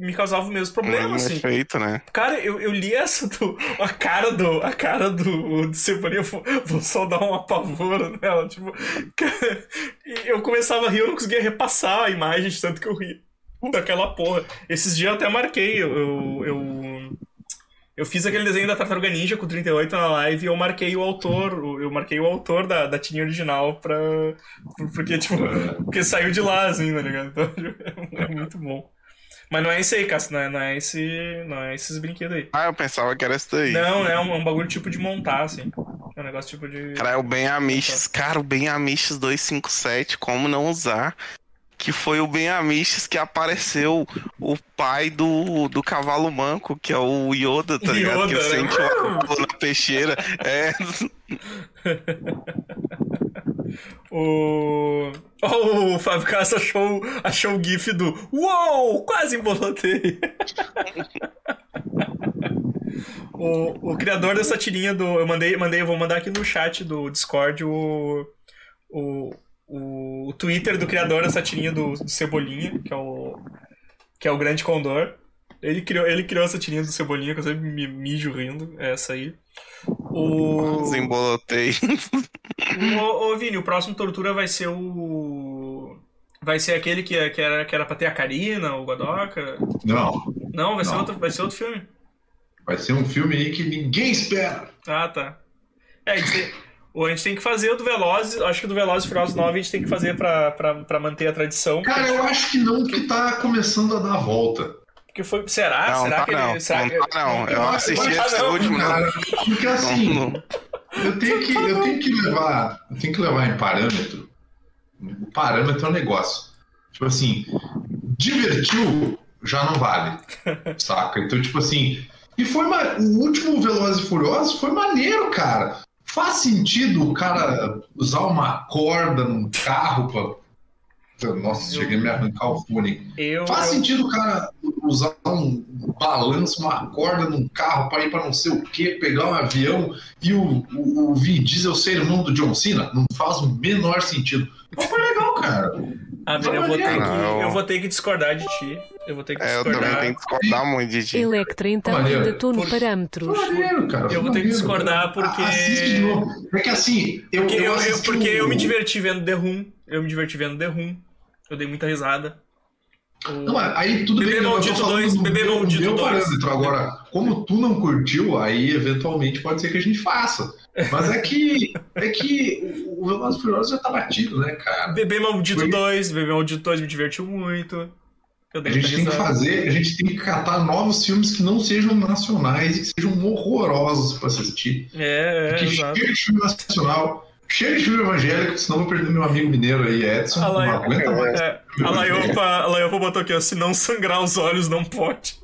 S1: Me causava o mesmo problema,
S2: Um
S1: assim.
S2: efeito, né?
S1: Cara, eu, eu li essa do. A cara do. A cara do, do Cebolinha, eu vou, vou só dar um apavoro nela. Tipo. cara, eu começava a rir, eu não conseguia repassar a imagem de tanto que eu ri daquela porra. Esses dias eu até marquei, eu. eu, eu fiz aquele desenho da Tartaruga Ninja com 38 na live e eu marquei o autor, eu marquei o autor da, da tirinha original pra. Porque, tipo, porque saiu de lá, assim, tá ligado? Então, é muito bom. Mas não é esse aí, Cássio, não é, não é esse. Não é esses brinquedos aí.
S2: Ah, eu pensava que era isso daí.
S1: Não, é um, um bagulho tipo de montar, assim. É um negócio tipo de.
S2: Cara, é o Ben Amiches. Cara, o Ben Amiches 257, como não usar? Que foi o Ben Amiches que apareceu o pai do, do cavalo manco, que é o Yoda, tá ligado? que
S1: né?
S2: sente o avô na peixeira. É,
S1: O. Oh, o Fábio Castro achou, achou o GIF do Uou! Quase embolotei! o, o criador dessa tirinha do. Eu mandei, mandei, eu vou mandar aqui no chat do Discord o. O, o, o Twitter do criador dessa tirinha do, do Cebolinha, que é o. Que é o Grande Condor. Ele criou, ele criou essa tirinha do Cebolinha, que eu sempre me mijo rindo. É essa aí. O.
S2: desembolotei.
S1: Ô, Vini, o próximo Tortura vai ser o. Vai ser aquele que, que, era, que era pra ter a Karina, o Godoka?
S8: Não,
S1: Não, vai, Ser,
S8: Não.
S1: outro, vai ser outro filme.
S8: vai ser um filme aí que ninguém espera.
S1: Ah, tá. É, ou a gente tem que fazer o do Velozes, acho que o do Velozes e Furiosos 9 a gente tem que fazer pra, pra, pra manter a tradição.
S8: Cara, eu acho que não, que tá começando a dar a volta.
S1: Porque foi, será?
S2: Não,
S1: será
S2: tá
S1: que ele...
S2: não.
S1: será
S2: Não
S1: que-
S2: tá não. Eu assisti
S1: tá
S2: esse
S1: não.
S2: último, não.
S8: Cara, porque assim,
S2: Não, não.
S8: eu tenho que, eu tenho que levar, eu tenho que levar em parâmetro. O parâmetro é um negócio. Tipo assim, divertiu já não vale. Saca? Então, tipo assim, e foi o último Velozes e Furiosos foi maneiro, cara. Faz sentido o cara usar uma corda num carro pra. Nossa, cheguei a me arrancar o fone.
S1: Eu,
S8: Faz
S1: eu-
S8: sentido o cara usar um balanço, uma corda num carro para ir para não sei o que, pegar um avião e o, o, o Vin Diesel ser irmão do John Cena? Não faz o menor sentido. Mas foi legal, cara.
S1: Ah, eu vou, ter que, eu vou ter que discordar de ti. Eu vou ter que
S2: É, eu
S1: discordar.
S2: também tenho que discordar muito de ti.
S7: Electra, então
S8: Maneiro.
S7: ainda estou no
S1: Por-
S7: parâmetros.
S8: Maneiro, cara.
S1: Eu vou ter que discordar porque-
S8: Assiste de novo. É que assim, eu,
S1: Porque eu, eu- porque eu me diverti vendo The Room. Eu me diverti vendo The Room. Eu dei muita risada. O-
S8: Não, aí tudo
S1: Bebê
S8: bem, tô
S1: Maldito
S8: falando
S1: 2,
S8: do
S1: Bebê Maldito
S8: meu
S1: 2.
S8: parâmetro. Agora, como tu não curtiu, aí eventualmente pode ser que a gente faça. Mas é que, é que o Velozes Furiosos já tá batido, né, cara?
S1: Bebê Maldito
S8: Foi-
S1: 2, Bebê Maldito 2 me divertiu muito.
S8: A gente tem que fazer, a gente tem que catar novos filmes que não sejam nacionais e que sejam horrorosos pra assistir.
S1: É, é,
S8: Porque
S1: exato.
S8: chega de filme nacional, chega de filme evangélico, senão eu vou perder meu amigo mineiro aí, Edson.
S1: A
S8: não
S1: Laio-
S8: aguenta mais.
S1: É, Laiopa, a Laiopa botou aqui, ó. Se não sangrar os olhos, não pode.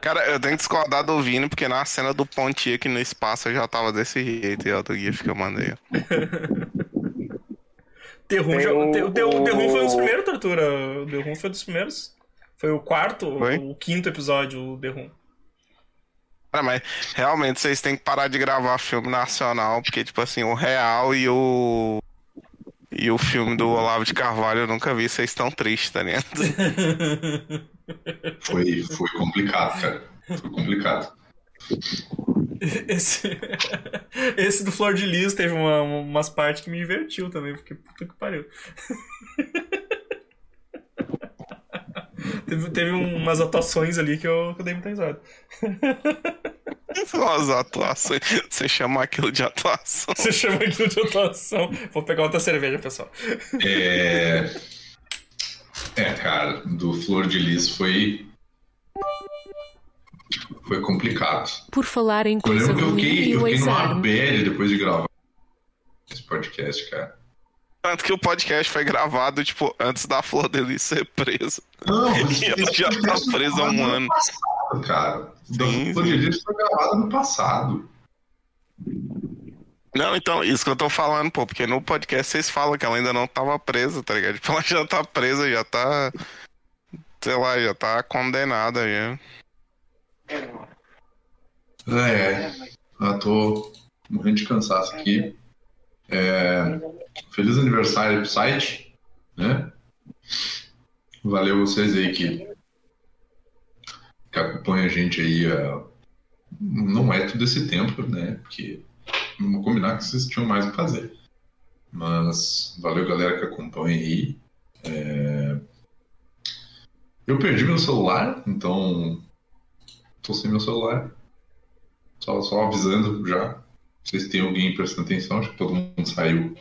S2: Cara, eu tenho que discordar do Vini, porque na cena do Pontiac no espaço eu já tava desse jeito, e é outro GIF que eu mandei.
S3: Tem
S1: já-
S3: o-
S1: The, The, The Room foi um dos
S3: o-
S1: primeiros, Tortura. O The Room foi um dos primeiros. Foi o quarto,
S2: Foi?
S1: o quinto episódio, o The Room.
S2: Cara, mas realmente vocês têm que parar de gravar filme nacional, porque, tipo assim, o Real e o. E o filme do Olavo de Carvalho eu nunca vi, vocês estão tristes, tá ligado?
S8: Foi, foi complicado, cara. Foi complicado.
S1: Esse, esse do Flor de Lis teve uma- umas partes que me divertiu também, porque puta que pariu. teve, teve umas atuações ali que eu, que eu dei muita risada.
S2: As atuações. Você chama aquilo de atuação.
S1: Você chama aquilo de atuação. Vou pegar outra cerveja, pessoal.
S8: É... é, cara, do Flor de Lis foi. foi complicado.
S7: Por falar em
S8: Eu
S7: coisa
S8: lembro que eu fiquei, eu fiquei numa bad depois de gravar esse podcast, cara.
S2: Tanto que o podcast foi gravado, tipo, antes da Flor dele ser presa.
S8: Não,
S2: E ela já tá presa há um ano.
S8: Passado, cara.
S2: Sim,
S8: O podcast foi gravado no passado.
S2: Não, então, isso que eu tô falando, pô, porque no podcast vocês falam que ela ainda não tava presa, tá ligado? Tipo, ela já tá presa, já tá. Sei lá, já tá condenada já.
S8: É, eu tô morrendo de cansaço aqui. É, feliz aniversário pro site, né? Valeu vocês aí que, que acompanham a gente aí. é, não é todo esse tempo, né? Porque vamos combinar que vocês tinham mais o que fazer. Mas valeu galera que acompanha aí. É, eu perdi meu celular, então tô sem meu celular. Só, só avisando já. Se tem alguém prestando atenção, acho que todo mundo saiu.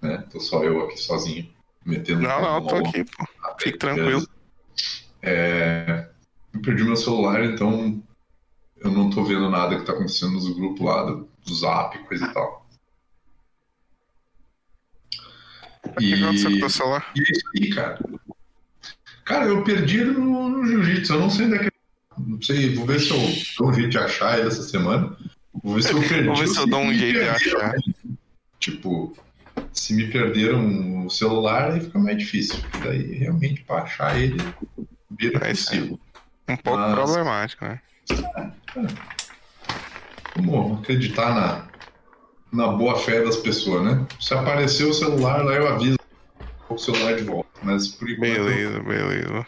S8: Né? Tô só eu aqui sozinho, metendo
S2: Não, não, tô aqui, pô. Fique tranquilo.
S8: É, eu perdi meu celular, então eu não tô vendo nada que tá acontecendo nos grupos lá do, do Zap, coisa e tal.
S2: Teu celular?
S8: E é isso aí, cara. Cara, eu perdi no, no jiu-jitsu. Eu não sei onde é que. Não sei, vou ver se eu dou um jeito de achar ele essa semana. Vou ver se eu perdi.
S2: Vou ver se eu dou um jeito de achar.
S8: Tipo, se me perderam o celular, aí fica mais difícil. Daí realmente pra achar ele vira
S2: É. Um pouco
S8: Mas-
S2: problemático, né?
S8: Vamos acreditar na, na boa fé das pessoas, né? Se aparecer o celular, lá eu aviso o celular de volta. Mas por enquanto.
S2: Beleza, beleza.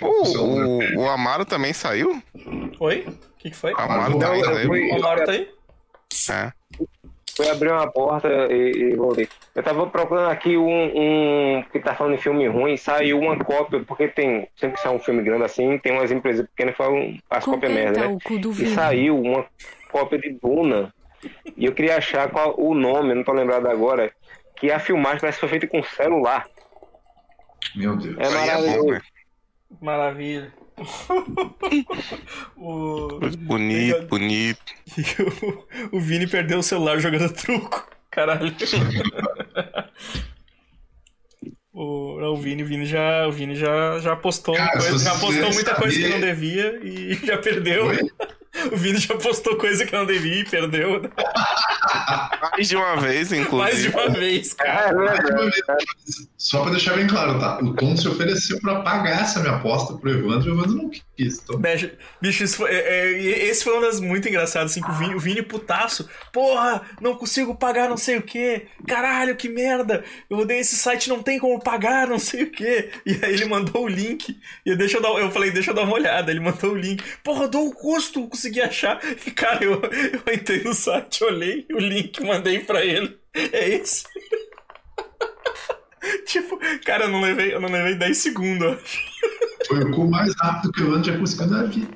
S8: o celular
S2: O, o, o Amaro também saiu?
S1: Oi? O que, que foi?
S2: O Amaro
S3: eu
S2: saiu?
S3: fui-
S1: O Amaro tá aí?
S2: É.
S3: Fui abrir uma porta e, e voltei. Eu tava procurando aqui um, um que tá falando em filme ruim, saiu uma cópia, porque tem, sempre que sai um filme grande assim, tem umas empresas pequenas que fazem as
S7: Com
S3: cópias
S7: quem
S3: merda,
S7: tá
S3: né?
S7: o cu do
S3: E saiu uma cópia de Duna. E eu queria achar qual o nome, não tô lembrado agora, que a filmagem parece que foi feita com celular.
S8: Meu Deus.
S3: É
S2: Aí é bom,
S3: maravilhoso.
S2: né?
S1: Maravilha. o...
S2: Bonito, bonito.
S1: o Vini perdeu o celular jogando truco. Caralho. O, não, o Vini, o Vini já, o Vini já, já postou
S8: Cara,
S1: coisa, já
S8: você
S1: postou muita coisa que não devia e já perdeu.
S8: Oi?
S1: O Vini já postou coisa que não devia e perdeu
S2: Mais de uma vez,
S1: mais de
S2: inclusive.
S1: uma vez, cara.
S3: É verdade.
S8: Só pra deixar bem claro, tá? O Tom se ofereceu pra pagar essa minha aposta pro Evandro e o Evandro não quis. Então,
S1: Bicho, foi, é, é, esse foi uma das muito engraçadas, assim, que o Vini, o Vini putaço. Porra, não consigo pagar não sei o que. Caralho, que merda. Eu odeio esse site, não tem como pagar não sei o que. E aí ele mandou o link. E eu, deixa eu, dar, eu falei, deixa eu dar uma olhada. Ele mandou o link. Porra, dou o custo, consegui achar. E, cara, eu, eu entrei no site, olhei o link, mandei pra ele. É esse. tipo, cara, eu não levei, eu não levei 10 segundos, eu
S8: foi o cu mais rápido que o Evandro já conseguiu na vida.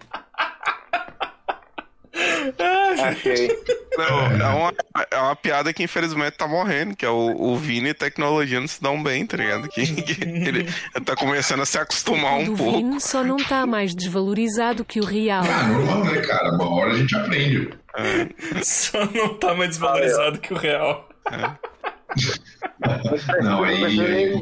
S1: Ah,
S3: Achei.
S2: Não, é, uma, é uma piada que infelizmente tá morrendo, que é o, o Vini e tecnologia não se dão bem, tá ligado? Que, que ele tá começando a se acostumar
S7: O
S2: um
S7: do
S2: pouco.
S7: vinho só não tá mais desvalorizado que o real.
S8: Ah, normal, né, cara? Uma hora a gente aprende.
S1: Só não tá mais desvalorizado que o real.
S8: Não, aí. aí-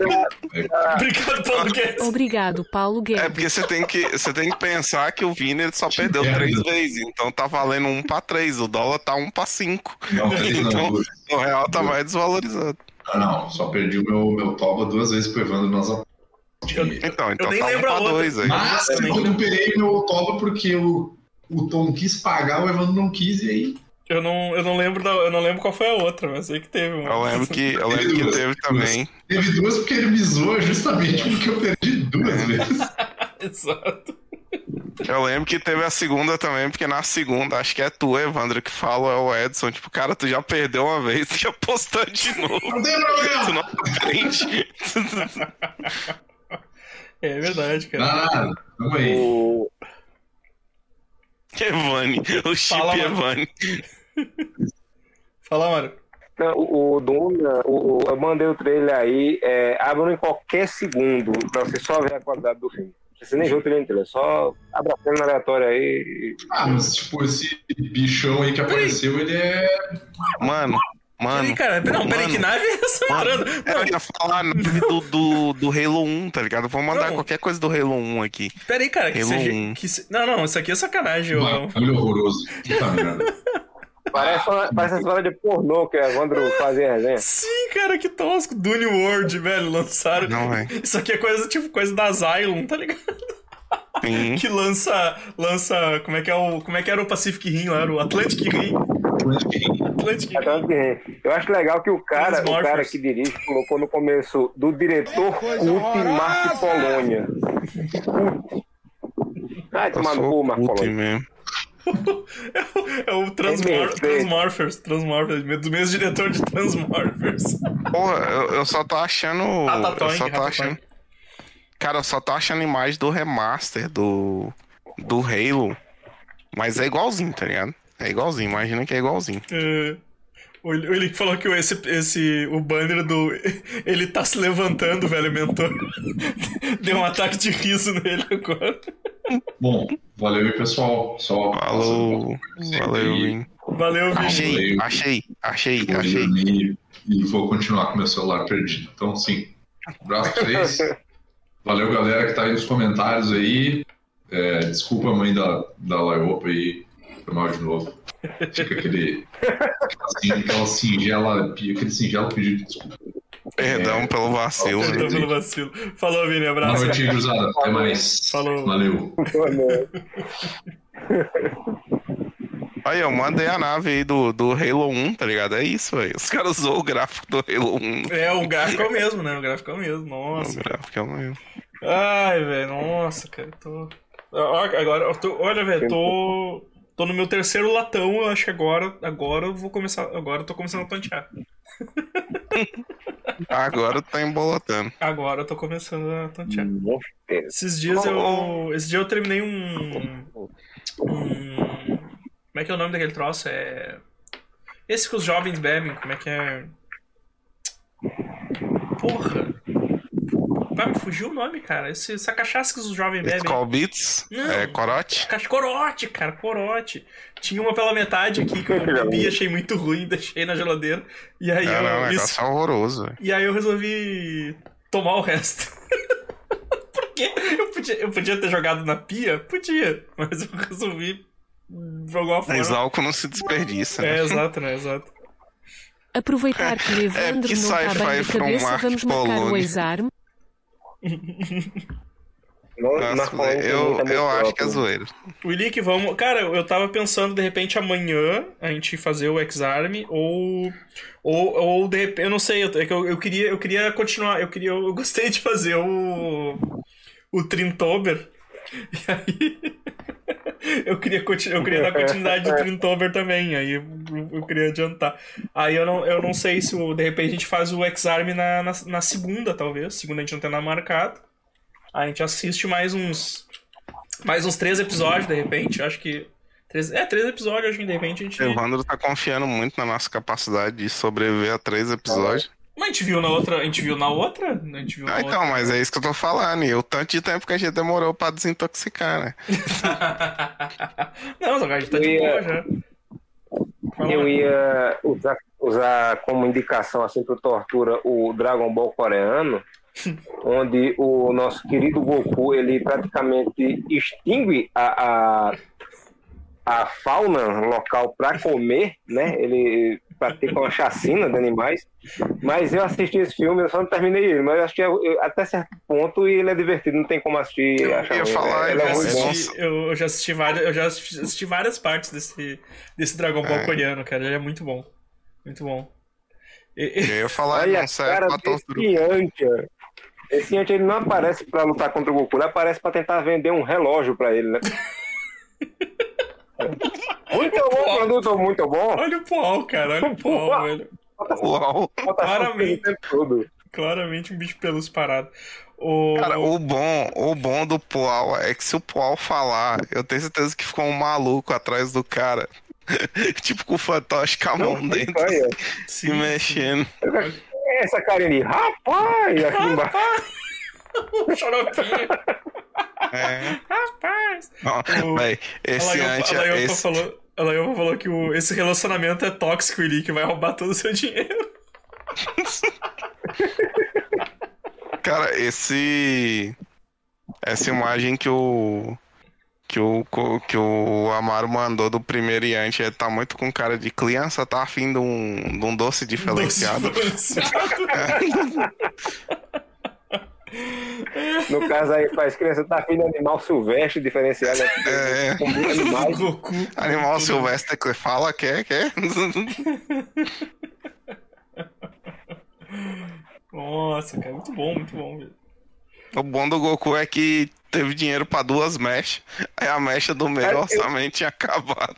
S1: Obrigado, Paulo Guedes.
S7: Obrigado, Paulo
S2: É
S7: Guedes.
S2: porque você tem que, você tem que pensar que o Vini ele só perdeu
S8: merda.
S2: três vezes, então tá valendo um pra três, o dólar tá um pra cinco.
S8: Não, não,
S2: Então,
S8: duas.
S2: o real tá mais desvalorizado.
S8: Ah, não, só perdi o meu, meu toba duas vezes pro Evandro nas.
S2: Então, então
S1: nem
S2: tá um
S1: lembro a
S2: pra
S1: outra.
S2: dois aí.
S8: Mas eu recuperei meu toba porque o, o Tom quis pagar, o Evandro não quis, e aí.
S1: Eu não, eu não lembro da, eu não lembro qual foi a outra, mas sei que teve uma.
S2: Eu lembro que, eu lembro que teve também.
S8: Teve duas porque ele me zoa justamente porque eu perdi duas vezes.
S1: Exato.
S2: Eu lembro que teve a segunda também, porque na segunda, acho que é tu, Evandro, que fala, é o Edson. Tipo, cara, tu já perdeu uma vez, tu já postou de novo.
S8: Não tem
S2: Tu não aprende.
S1: É verdade, cara.
S8: Nada, tamo aí.
S3: O,
S2: Evani, o chip
S1: Fala, mano.
S2: Evani.
S1: Fala, mano.
S3: Não, o, o Duna, o, eu mandei o trailer aí, é, abram em qualquer segundo, pra você só ver a qualidade do filme. Não precisa nem ver o trailer inteiro, é só abra a cena aleatória aí.
S8: Ah, mas tipo, esse bichão aí que apareceu, ele é.
S2: Mano, mano.
S1: Peraí, cara, não, peraí,
S2: mano,
S1: que nave é essa
S2: mano,
S1: entrando?
S2: Eu ia falar a nave do, do, do Halo 1, tá ligado? Vou mandar
S1: Não.
S2: qualquer coisa do Halo 1 aqui.
S1: Peraí, cara, que
S2: Halo
S1: seja.
S2: 1.
S1: Que se... Não, não, isso aqui é sacanagem. ô.
S8: Bagulho horroroso. Puta merda.
S3: Parece, uma, parece a história de pornô que a Evandro fazia resenha.
S1: Sim, cara, que tosco. Dune World, velho, lançaram.
S2: Não, velho.
S1: Isso aqui é coisa, tipo, coisa da Zylon, tá ligado?
S2: Sim.
S1: Que lança. Lança. Como é que é o. Como é que era o Pacific Rim lá? Era o Atlantic Rim. Atlantic Rim.
S3: Eu acho legal que o cara, o cara que dirige colocou no começo do diretor Cult Marco Polônia. Ai, tomar no
S2: sou
S3: cu, Marco Polônia.
S2: mesmo.
S1: É o
S3: É mesmo,
S1: Transmorphers. Transmorphers. Do mesmo diretor de Transmorphers.
S2: Porra, eu, eu só tô achando. Eu
S1: Ratatouille,
S2: só tô
S1: Ratatouille.
S2: achando. Cara, eu só tô achando imagem do remaster do. Do Halo. Mas é igualzinho, tá ligado? É igualzinho, imagina que é igualzinho.
S1: É, O o Eli falou que o- esse, esse, o banner do. Ele tá se levantando, velho, mentor. Deu um ataque de riso nele agora.
S8: Bom, valeu aí, pessoal. Só
S2: Falou. Valeu, Vini.
S1: Valeu, Vini.
S2: Achei, achei, achei, achei.
S8: e vou continuar com meu celular perdido. Então, sim. Abraço pra vocês. Valeu, galera que tá aí nos comentários aí. É, desculpa a mãe da, da Laiopa aí. Foi mal de novo. Fica aquele. Assim, aquela singela, aquele singelo pedido de desculpa.
S2: Perdão pelo vacilo.
S1: Perdão pelo vacilo. Falou, Vini.
S8: Boa
S1: Abraço.
S8: noite, cruzada. Até mais.
S1: Falou.
S8: Valeu.
S2: Aí, eu mandei a nave aí do, do Halo 1, tá ligado? É isso, velho. Os caras usou o gráfico do Halo 1.
S1: É, o gráfico é o mesmo, né? O gráfico é o mesmo.
S2: O
S1: Nossa.
S2: gráfico é o mesmo.
S1: Ai, velho. Nossa, cara. Tô. Agora, eu tô- olha, velho, tô. Tô no meu terceiro latão, eu acho que agora, agora eu vou começar. Agora eu tô começando a tontear.
S2: Agora tá embolotando.
S1: Agora eu tô começando a tontear.
S3: Monstro.
S1: Esses dias eu. Esse dia eu terminei um. um como é que é o nome daquele troço? É. Esse que os jovens bebem, como é que é? Porra! Vai me fugir o nome, cara. Esse, essa cachaça que os jovens bebem.
S2: Skull Beats,
S1: Não.
S2: é corote.
S1: Corote, cara, corote. Tinha uma pela metade aqui que eu bebi, achei muito ruim, deixei na geladeira. E aí
S2: Não, não,
S1: eu.
S2: negócio
S1: Isso,
S2: é horroroso,
S1: e aí eu resolvi tomar o resto. Por quê? Eu podia, eu podia ter jogado na pia? Podia, mas eu resolvi jogar fora.
S2: Mas álcool não se desperdiça,
S1: É,
S2: né?
S1: exato, né? Exato.
S7: Aproveitar que o Evandro
S2: porque
S7: não está
S2: sci-fi
S7: bem da cabeça, vamos marcar o
S2: Poloni. Nossa,
S3: tem
S2: eu,
S3: muita
S2: eu acho que é
S3: próprio.
S2: zoeira.
S1: Willick, vamos. Cara, eu tava pensando de repente amanhã a gente fazer o X-Arm ou. Ou, ou de repente. Eu não sei, é que eu, eu, queria, eu queria continuar. Eu queria. Eu gostei de fazer o. O Trintober. E aí. Eu queria, continu- eu queria dar continuidade do Trintober também, aí eu, eu queria adiantar. Aí eu não, eu não sei se o- de repente a gente faz o X-Arm na, na, na segunda, talvez. Segunda a gente não tem nada marcado. Aí a gente assiste mais uns. Mais uns três episódios, de repente. Acho que. Três, é, três episódios, acho que de repente a gente.
S2: O Evandro tá confiando muito na nossa capacidade de sobreviver a três episódios.
S1: Mas a gente viu na outra. A gente viu na outra? A gente viu na
S2: Ah, então,
S1: outra.
S2: mas é isso que eu tô falando. E o tanto de tempo que a gente demorou pra desintoxicar, né?
S1: não, a gente tá de boa já.
S3: Eu ia usar, usar como indicação assim para tortura o Dragon Ball coreano, onde o nosso querido Goku ele praticamente extingue a, a, a fauna local para comer, né? Ele pratica uma chacina de animais. Mas eu assisti esse filme, eu só não terminei ele, mas eu acho que é- eu- até certo ponto ele é divertido, não tem como assistir.
S1: Eu
S2: ia
S3: ruim,
S2: falar,
S3: ele é
S2: assisti-
S1: Eu, já assisti várias, eu já assisti várias partes desse, desse Dragon Ball
S2: É.
S1: coreano, cara. Ele é muito bom. Muito bom. E-
S2: Eu ia falar,
S3: Olha
S2: não
S3: a
S2: serve
S3: cara
S2: pra.
S3: Esse Yantia ele não aparece pra lutar contra o Goku, ele aparece pra tentar vender um relógio pra ele, né? muito bom, produto muito bom.
S1: Olha o pau, cara. Olha o pau, velho.
S2: Uau.
S1: Claramente.
S3: todo.
S1: Claramente um bicho pelos parado. O...
S2: Cara, o bom, o bom do Poal é que se o Poal falar, eu tenho certeza que ficou um maluco atrás do cara tipo com o fantoche com a mão dentro,
S3: Aí, ó.
S2: se mexendo.
S3: Essa carinha de rapaz aqui embaixo.
S1: O xaropinho.
S2: É.
S1: Rapaz. O-
S2: esse
S1: a
S2: antes.
S1: Laiopa
S2: Esse...
S1: falou, a Laiopa falou que o, esse relacionamento é tóxico, Eli, que vai roubar todo o seu dinheiro.
S2: Cara, esse. Essa imagem que o. Que o, que o Amaro mandou do primeiro Yanti ele tá muito com cara de criança, tá afim de um, de um doce diferenciado.
S1: Doce diferenciado.
S3: No caso aí, faz criança tá afim de animal silvestre diferenciado. né?
S2: É.
S3: Animais.
S1: Goku.
S2: Animal silvestre que fala, quer, quer?
S1: Nossa, cara, muito bom, muito bom, velho.
S2: O bom do Goku é que teve dinheiro pra duas mechas. Aí a mecha do meio
S3: É, eu-
S2: orçamento tinha acabado.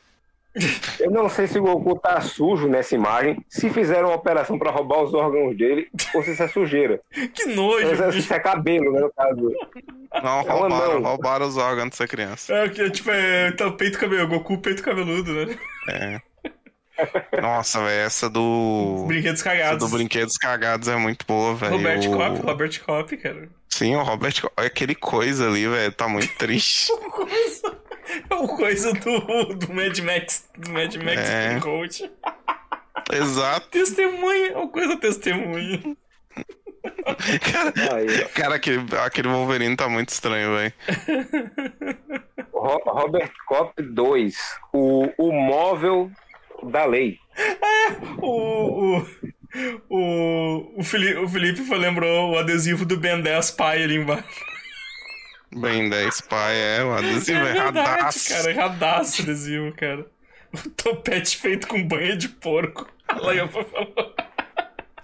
S3: Eu não sei se o Goku tá sujo nessa imagem, se fizeram uma operação pra roubar os órgãos dele, ou se isso é sujeira.
S1: Que nojo,
S3: Ou se
S1: bicho.
S3: é cabelo, né, no caso.
S2: Não,
S3: É
S2: roubaram, roubaram os órgãos dessa criança.
S1: É, que, tipo, é então, peito cabelo, Goku peito cabeludo, né?
S2: É. Nossa, velho, essa do.
S1: Brinquedos
S2: Essa
S1: cagados.
S2: do Brinquedos Cagados é muito boa, velho.
S1: Robert
S2: O-
S1: Kopp, Robert Kopp, cara.
S2: Sim, o Robert Kopp. Aquele coisa ali, velho, tá muito triste.
S1: Coisa, é uma coisa do, do Mad Max, do Mad Max
S2: É.
S1: Coach.
S2: Exato.
S1: Testemunha, é uma coisa testemunha.
S3: Aí,
S2: Cara, aquele, aquele Wolverine tá muito estranho, velho.
S3: Robert Kopp 2, o, o móvel da lei.
S1: O, o, o, o, Felipe, o Felipe lembrou o adesivo do Ben 10 pai ali embaixo.
S2: Bem 10 pai, é, o adesivo
S1: é
S2: é
S1: verdade,
S2: radaço.
S1: cara, erradaço o adesivo, cara. O topete feito com banha de porco. Lá eu falou.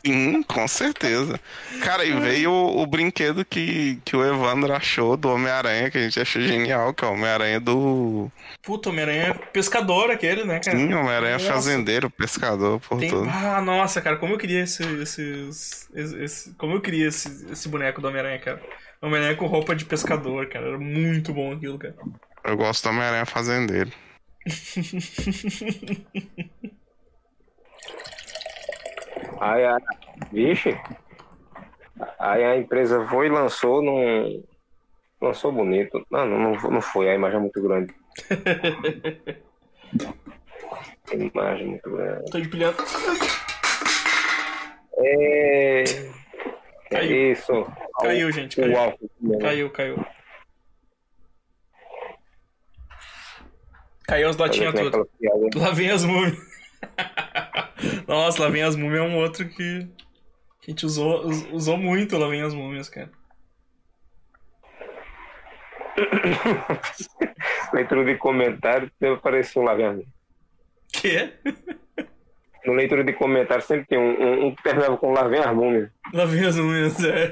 S2: Sim, com certeza. Cara, e veio o, o brinquedo que, que o Evandro achou do Homem-Aranha, que a gente achou genial, que é o Homem-Aranha do.
S1: Puta, Homem-Aranha é pescador aquele, né, cara?
S2: Sim, Homem-Aranha fazendeiro, pescador, por
S1: Tem-
S2: tudo.
S1: Ah, nossa, cara, como eu queria esse, esses, esse, esse- como eu queria esse, esse boneco do Homem-Aranha, cara. Homem-Aranha com roupa de pescador, cara. Era muito bom aquilo, cara.
S2: Eu gosto do Homem-Aranha fazendeiro.
S3: Aí a. Vixe. Aí a empresa foi e lançou num. Lançou bonito. Não, não, não- foi, a imagem é muito grande. A imagem é muito grande.
S1: Tô empilhando.
S3: É.
S1: Caiu.
S3: isso.
S1: Caiu, gente, caiu.
S3: né?
S1: Caiu, caiu. Caiu as latinhas todas.
S3: piada.
S1: Lá vem as múmias. Nossa, lá vem as múmias é um outro que que a gente usou, us- usou muito lá vem as múmias, cara.
S3: Leitura de comentário, apareceu lá, velho.
S1: Que?
S3: No leitura de comentário sempre tem um, um, um que terminava com lá vem as múmias.
S1: Lá vem as múmias, é.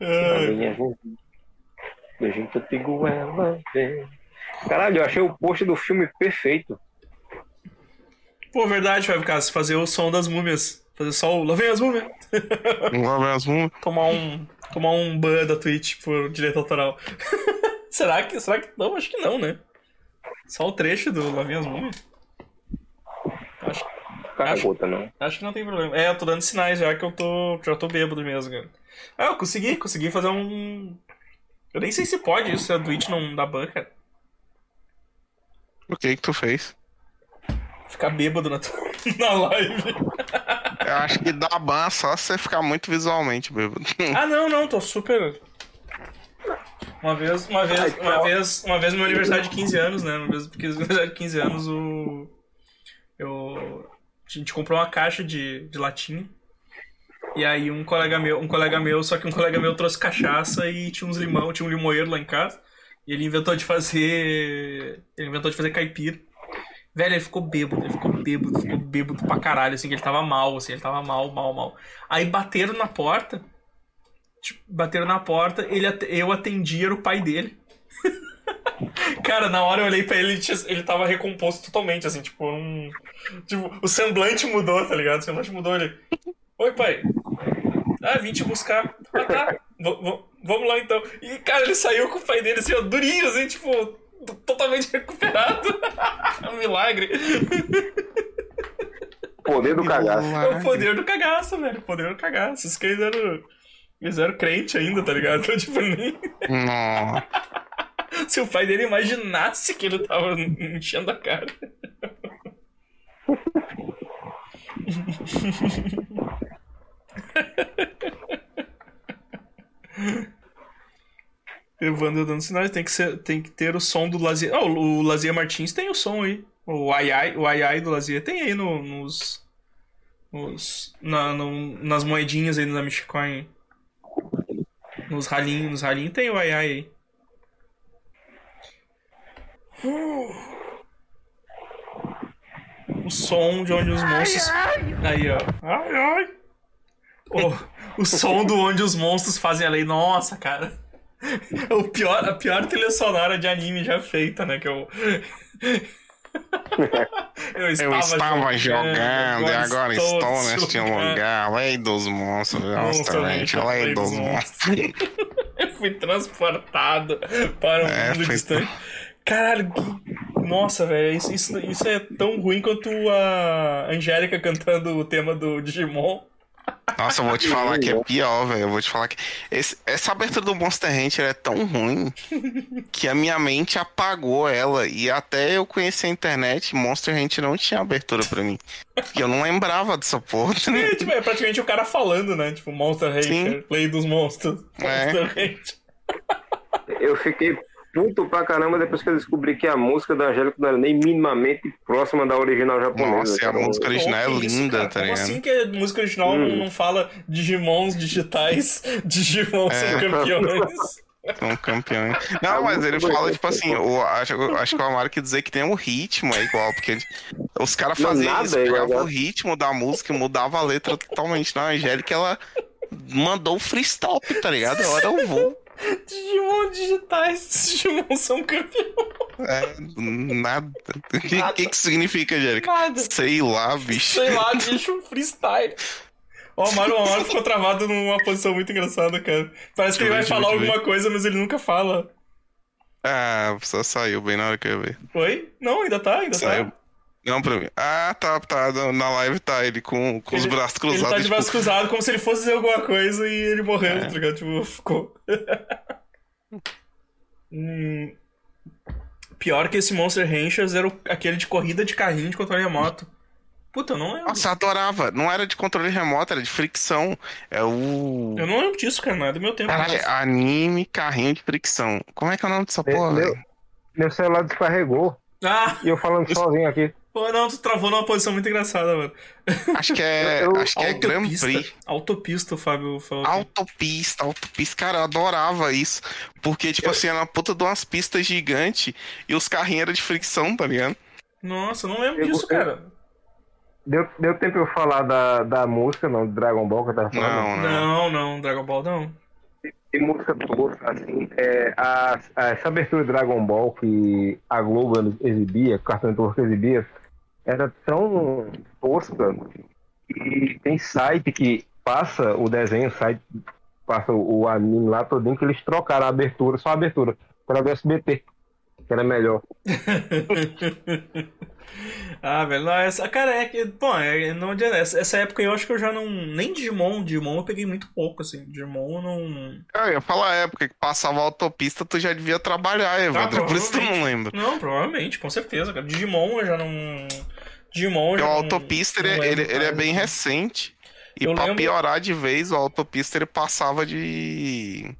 S3: Lá
S1: Ai,
S3: vem as múmias. Beijinho que eu digo ela vem. Caralho, eu achei o post do filme perfeito.
S1: Pô, verdade, Fábio Caso, fazer o som das múmias. Fazer só o. Lá vem as múmias.
S2: Lá vem as múmias.
S1: Tomar um. Tomar um ban da Twitch por direito autoral. será que. Será que não? Acho que não, né? Só o trecho do Lá vem as múmias. Acho,
S3: Cara,
S1: Acho-
S3: gota, não.
S1: acho que não tem problema. É, eu tô dando sinais já que eu tô. Já tô bêbado mesmo, cara. Ah, eu consegui, consegui fazer um. Eu nem sei se pode isso, se a Twitch não dá ban, cara.
S2: O que que tu fez?
S1: Ficar bêbado na, na live.
S2: Eu acho que dá ban só se você ficar muito visualmente bêbado.
S1: Ah, não, não, tô super. Uma vez, uma vez, uma vez, uma vez no meu aniversário de 15 anos, né? Uma vez porque no aniversário de 15 anos o. Eu. A gente comprou uma caixa de, de latinha. E aí um colega meu, um colega meu, só que um colega meu trouxe cachaça e tinha uns limão, tinha um limoeiro lá em casa. E ele inventou de fazer. Ele inventou de fazer caipira. Velho, ele ficou bêbado, ele ficou bêbado, ficou bêbado pra caralho, assim, que ele tava mal, assim, ele tava mal, mal, mal. Aí bateram na porta, tipo, bateram na porta, ele, eu atendi, era o pai dele. Cara, na hora eu olhei pra ele, ele, tinha- ele tava recomposto totalmente, assim, tipo, um, tipo, o semblante mudou, tá ligado? O semblante mudou, ele... Oi, pai. Ah, vim te buscar. Ah, tá. V- vamos lá, então. E, cara, ele saiu com o pai dele, assim, ó, durinho, assim, tipo, Totalmente recuperado. É um milagre.
S3: Poder do cagaço.
S1: É o poder do cagaço, velho. Poder do cagaço. Os caras eram. Eles eram crente ainda, tá ligado? Então, tipo, nem...
S2: Nossa.
S1: Se o pai dele imaginasse que ele tava enchendo a cara. Evandro dando sinais, tem que, ser, tem que ter o som do Lazier. Ah, o, o Lazier Martins tem o som aí. O ai ai, o ai, ai do Lazier tem aí no, nos. nos na, no- nas moedinhas aí da Michicoin. Nos ralinhos, nos ralinhos tem o ai ai aí. O som de onde os monstros. Aí, ó. Ai, ai. O, o som do onde os monstros fazem a lei. Nossa, cara. É o pior, a pior trilha sonora de anime já feita, né? Que eu. Eu
S2: Eu estava jogando e agora estou neste
S1: jogando.
S2: lugar. Lei dos monstros, justamente. Lei dos monstros.
S1: Eu fui transportado para um
S2: É,
S1: mundo
S2: foi-
S1: distante. Caralho, nossa, velho, isso, isso, isso é tão ruim quanto a Angélica cantando o tema do Digimon.
S2: Nossa, eu vou te falar que é pior, velho. Eu vou te falar que. esse- essa abertura do Monster Hunter é tão ruim que a minha mente apagou ela. E até eu conhecer a internet, Monster Hunter não tinha abertura pra mim. Porque eu não lembrava dessa porra.
S1: É, tipo, é praticamente o cara falando, né? Tipo, Monster Hunter,
S2: Sim.
S1: Play dos Monstros.
S2: É.
S1: Monster Hunter.
S3: Eu fiquei puto pra caramba depois que eu descobri que a música da Angélica não era nem minimamente próxima da original japonesa.
S2: Nossa, e a música original é
S1: isso,
S2: linda,
S1: cara?
S2: tá
S1: Como
S2: ligado?
S1: assim que a música original não,
S3: Hum.
S1: não fala Digimons digitais, Digimon são
S2: É.
S1: campeões?
S2: São campeões. Não, mas ele fala, tipo assim, o, acho, acho que o Amaro quer dizer que tem um ritmo é igual, porque os caras faziam isso,
S3: é
S2: pegavam o
S3: né?
S2: ritmo da música e mudava a letra totalmente. Na Angélica, ela mandou o freestyle, tá ligado? Ela era o voo.
S1: Digimon digitais, Digimon são campeões.
S2: É, nada. O que, que que significa, Angélica?
S1: Nada.
S2: Sei lá, bicho.
S1: Sei lá, bicho, freestyle. Ó, o Amaro, o Amaro ficou travado numa posição muito engraçada, cara. Parece que ele vai falar alguma coisa, mas ele nunca fala.
S2: Ah, só saiu bem na hora que eu ia ver.
S1: Oi? Não, ainda tá, ainda
S2: Saiu.
S1: tá.
S2: Não, pra mim. Ah, tá, tá. Na live tá ele com, com os
S1: Ele-
S2: braços
S1: Ele
S2: cruzados.
S1: tá de
S2: tipo,
S1: braço cruzado, como se ele fosse dizer alguma coisa e ele morreu,
S2: É.
S1: tá ligado? Tipo, ficou. Hum, Pior que esse Monster Ranchers era o- aquele de corrida de carrinho de controle remoto. Puta, eu não lembro.
S2: Nossa, adorava. Não era de controle remoto, era de fricção. É o.
S1: Eu não lembro disso, cara, não é do meu tempo.
S2: Caralho, anime carrinho de fricção. Como é que é o nome dessa
S3: Meu-
S2: porra,
S3: meu-? Meu celular descarregou
S1: Ah,
S3: e eu falando sozinho aqui.
S1: Pô, não, tu travou numa posição muito engraçada, mano.
S2: Acho que é.
S3: Eu-
S2: acho que é Grand Prix.
S1: Autopista, o Fábio falou. aqui.
S2: Autopista, autopista, cara, eu adorava isso. Porque, tipo assim, era uma puta de umas pistas gigantes e os carrinhos eram de fricção, tá ligado?
S1: Nossa, eu não lembro
S3: Eu-
S1: disso,
S3: eu-
S1: cara.
S3: Deu, deu tempo eu falar da, da música, não, do Dragon Ball que eu tava falando.
S2: Não, não.
S1: Não, não, Dragon Ball não.
S3: Tem música tosca, assim. É, a, a- essa abertura de Dragon Ball que a Globo exibia, que o Cartoon Network exibia, era tão tosca. E tem site que passa o desenho, site passa o, o anime lá todinho, que eles trocaram a abertura, só a abertura, para o SBT, que era melhor.
S1: ah, velho, não, essa, cara, é que, bom, é, não adianta. Essa, essa época eu acho que eu já não. Nem Digimon, Digimon eu peguei muito pouco, assim. Digimon eu não.
S2: Eu ia falar a época que passava a autopista, tu já devia trabalhar, Evandro. por isso tu não
S1: provavelmente.
S2: lembra.
S1: Não, provavelmente, com certeza, cara. Digimon eu já não. Digimon
S2: o autopista, ele,
S1: lembro
S2: ele, ele é bem recente. E
S1: Eu
S2: pra
S1: lembro-
S2: piorar de vez, o autopista ele passava de.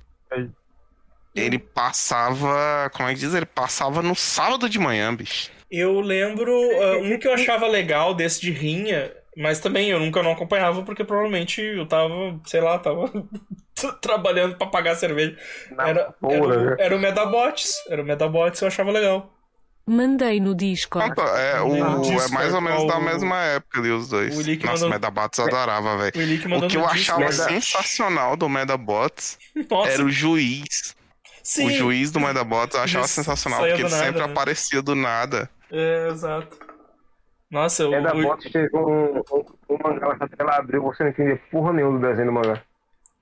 S2: Ele passava. Como é que diz? Ele passava no sábado de manhã, bicho.
S1: Eu lembro ah, um que eu achava legal desse de rinha, mas também eu nunca não acompanhava porque provavelmente eu tava, sei lá, tava trabalhando pra pagar cerveja.
S3: Na
S1: Era, era,
S3: porra,
S1: o,
S3: né?
S1: era o Medabots, era o Medabots eu achava legal.
S7: Mandei no Discord.
S2: Pronto, é, o,
S1: Ah,
S2: é
S1: Discord,
S2: mais ou menos da
S1: o-
S2: mesma época ali, os dois.
S1: o
S2: Nossa,
S1: mandou-
S2: Medabots eu adorava, velho.
S1: O
S2: O que eu
S1: no Discord.
S2: achava
S3: Meda-
S2: sensacional do Medabots
S1: Nossa,
S2: era o juiz.
S1: sim.
S2: O juiz do Medabots eu achava
S1: Juiz
S2: sensacional, porque ele
S1: nada,
S2: sempre
S1: né?
S2: aparecia do nada.
S1: É, exato. Nossa, o,
S3: É da
S1: o-
S3: Bots teve um, um, um mangá ela abriu, você não entender porra nenhuma do desenho do mangá.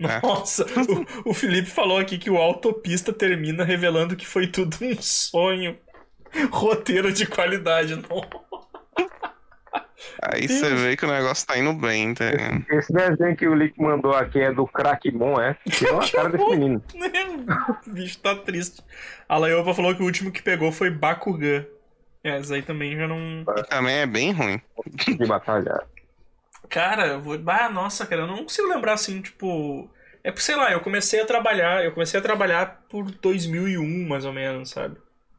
S2: É.
S1: Nossa, o, o Felipe falou aqui que o autopista termina revelando que foi tudo um sonho. Roteiro de qualidade, não.
S2: Aí você vê que o negócio tá indo bem, tá?
S3: Esse desenho que o Lick mandou aqui é do Crackmon, é? Tirou a cara desse menino.
S1: o bicho tá triste. A Laiopa falou que o último que pegou foi Bakugan. É, isso aí também já não.
S2: Também é bem ruim.
S3: De batalhar.
S1: Cara, vou. Ah, nossa, cara, eu não consigo lembrar assim, tipo. É porque, sei lá, eu comecei a trabalhar. Eu comecei a trabalhar por 2001, mais ou menos, sabe?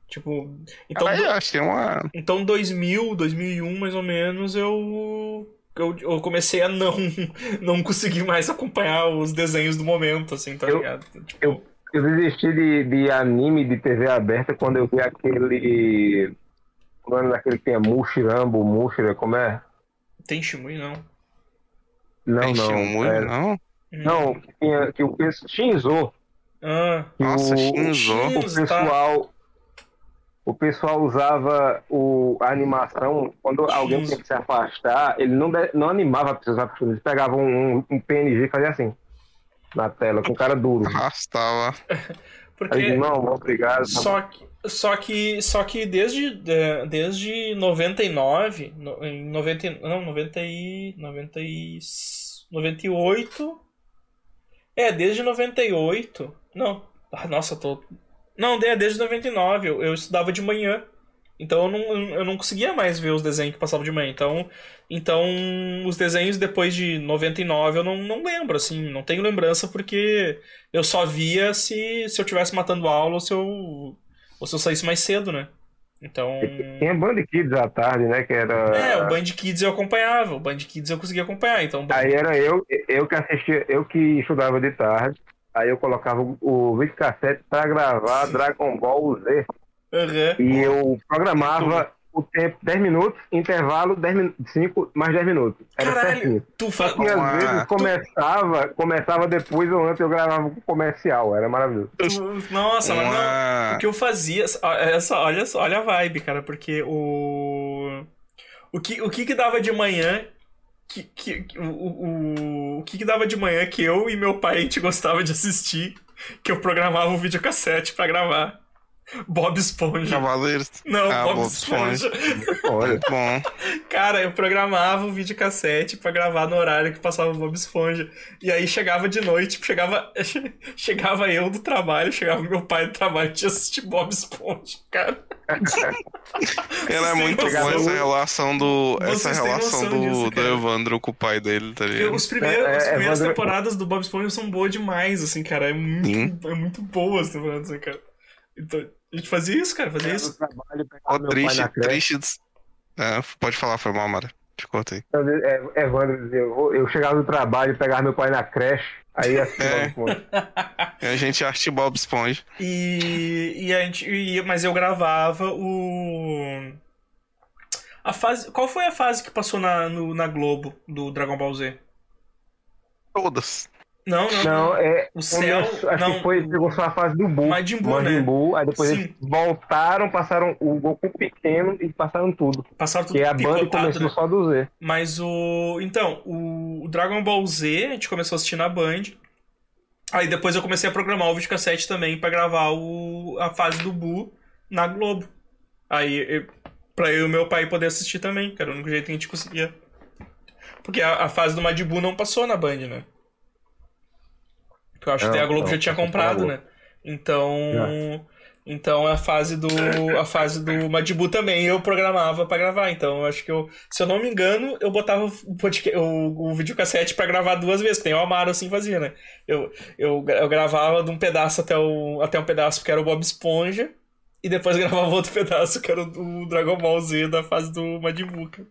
S1: Tipo. Então,
S2: Aí eu achei uma.
S1: então 2000, 2001, mais ou menos, eu. Eu, eu comecei a não, não conseguir mais acompanhar os desenhos do momento, assim, tá
S3: Eu-
S1: ligado? Tipo,
S3: eu- Eu desisti de, de anime de TV aberta quando eu vi aquele. O nome daquele que tem a Mushirambo, Mushira, como é?
S1: tem Shimui, não.
S3: Não,
S2: Tem
S3: não.
S2: Shimui,
S3: é-
S2: não?
S3: Não, que, tinha, que o Shinzo.
S1: Ah,
S3: que
S2: Nossa,
S3: o,
S2: Shinzo.
S3: o
S1: Shinzo, tá.
S3: O pessoal usava o, a animação, quando alguém tinha que se afastar, ele não, de- não animava a pessoa se afastando, eles pegavam um, um PNG e faziam assim, na tela, com cara duro.
S2: Arrastava.
S1: porque.
S3: Aí, não, obrigado.
S1: Só que, só que, só que desde, desde 99, no- em 90, não, 90 e, 90 e, 98, é, desde 98, não, ah, nossa, eu tô, não, desde 99, eu, eu estudava de manhã, então eu não, eu não conseguia mais ver os desenhos que passavam de manhã, então, então os desenhos depois de 99 eu não, não lembro, assim, não tenho lembrança porque eu só via se, se eu estivesse matando aula ou se eu, ou se eu saísse mais cedo, né? Então.
S3: Tinha Band Kids à tarde, né? Que era.
S1: É, o Band Kids eu acompanhava, o Band Kids eu conseguia acompanhar, então.
S3: Aí era eu, eu que assistia, eu que estudava de tarde. Aí eu colocava o- videocassete pra gravar Dragon Ball Z.
S1: Aham.
S3: E eu programava o tempo 10 minutos, intervalo 10 min 5 mais 10 minutos. Era
S1: Caralho,
S3: certinho.
S1: tu fa...
S3: E às vezes começava, começava depois ou antes eu gravava o comercial, era maravilhoso.
S1: tu- Nossa, mas não. O que eu fazia. Essa, olha, só- olha a vibe, cara, porque o. O que, o que que dava de manhã. Que, que, o, o, o que que dava de manhã que eu e meu pai a gente gostava de assistir, que eu programava o videocassete pra gravar. Bob Esponja.
S2: Cavaleiros.
S1: Não,
S2: Ah,
S1: Bob,
S2: Bob
S1: Esponja.
S3: Olha,
S2: bom.
S1: Cara, eu programava o videocassete pra gravar no horário que passava o Bob Esponja. E aí chegava de noite, chegava, chegava eu do trabalho, chegava meu pai do trabalho e tinha assistir Bob Esponja, cara.
S2: Ela é muito boa essa relação do.
S1: Vocês
S2: Essa relação do,
S1: disso,
S2: do? Evandro com o pai dele, tá ligado?
S1: os primeiros,
S3: É,
S1: as
S3: é,
S1: primeiras
S3: Evandro-
S1: temporadas do Bob Esponja são boas demais, assim, cara. É muito,
S2: Sim.
S1: é muito boa as temporadas, assim, cara. Então, a gente fazia isso, cara, fazia isso.
S3: trabalho, pai
S2: triste, triste. Ah, pode falar, foi mal, Mara. Te.
S3: Então, é, Evandro dizia, eu, eu chegava do trabalho, pegava meu pai na creche, aí assim,
S2: É. E a gente acha Bob Esponja.
S1: E, e a gente, e- mas eu gravava o. A fase, qual foi a fase que passou na, no- na Globo do Dragon Ball Z?
S2: Todas.
S1: Não, não.
S3: Não, é.
S1: O céu.
S3: começou- acho
S1: não,
S3: que foi, pegou só a fase do Buu.
S1: Majin Buu, né?
S3: Buu, aí depois
S1: Sim.
S3: eles voltaram, passaram o Goku pequeno e passaram tudo.
S1: Passaram tudo
S3: Que a banda começou
S1: né?
S3: só do Z.
S1: Mas o. Então, o, Dragon Ball Z a gente começou a assistir na Band. Aí depois eu comecei a programar o videocassete também pra gravar o, a fase do Buu na Globo. Aí, eu, pra eu e meu pai poder assistir também, que era o único jeito que a gente conseguia. Porque a, a fase do Majin Buu não passou na Band, né? Porque eu acho que
S3: Não,
S1: daí a Globo
S3: não,
S1: já tinha
S3: passou
S1: comprado, né? Então. Então a fase do. A fase do Majin Buu também eu programava pra gravar. Então eu acho que eu. Se eu não me engano, eu botava o, podca- o, o videocassete pra gravar duas vezes, que nem o Amaro assim fazia, né? Eu, eu, eu gravava de um pedaço até, o, até um pedaço que era o Bob Esponja. E depois gravava outro pedaço que era o, o Dragon Ball Z da fase do cara.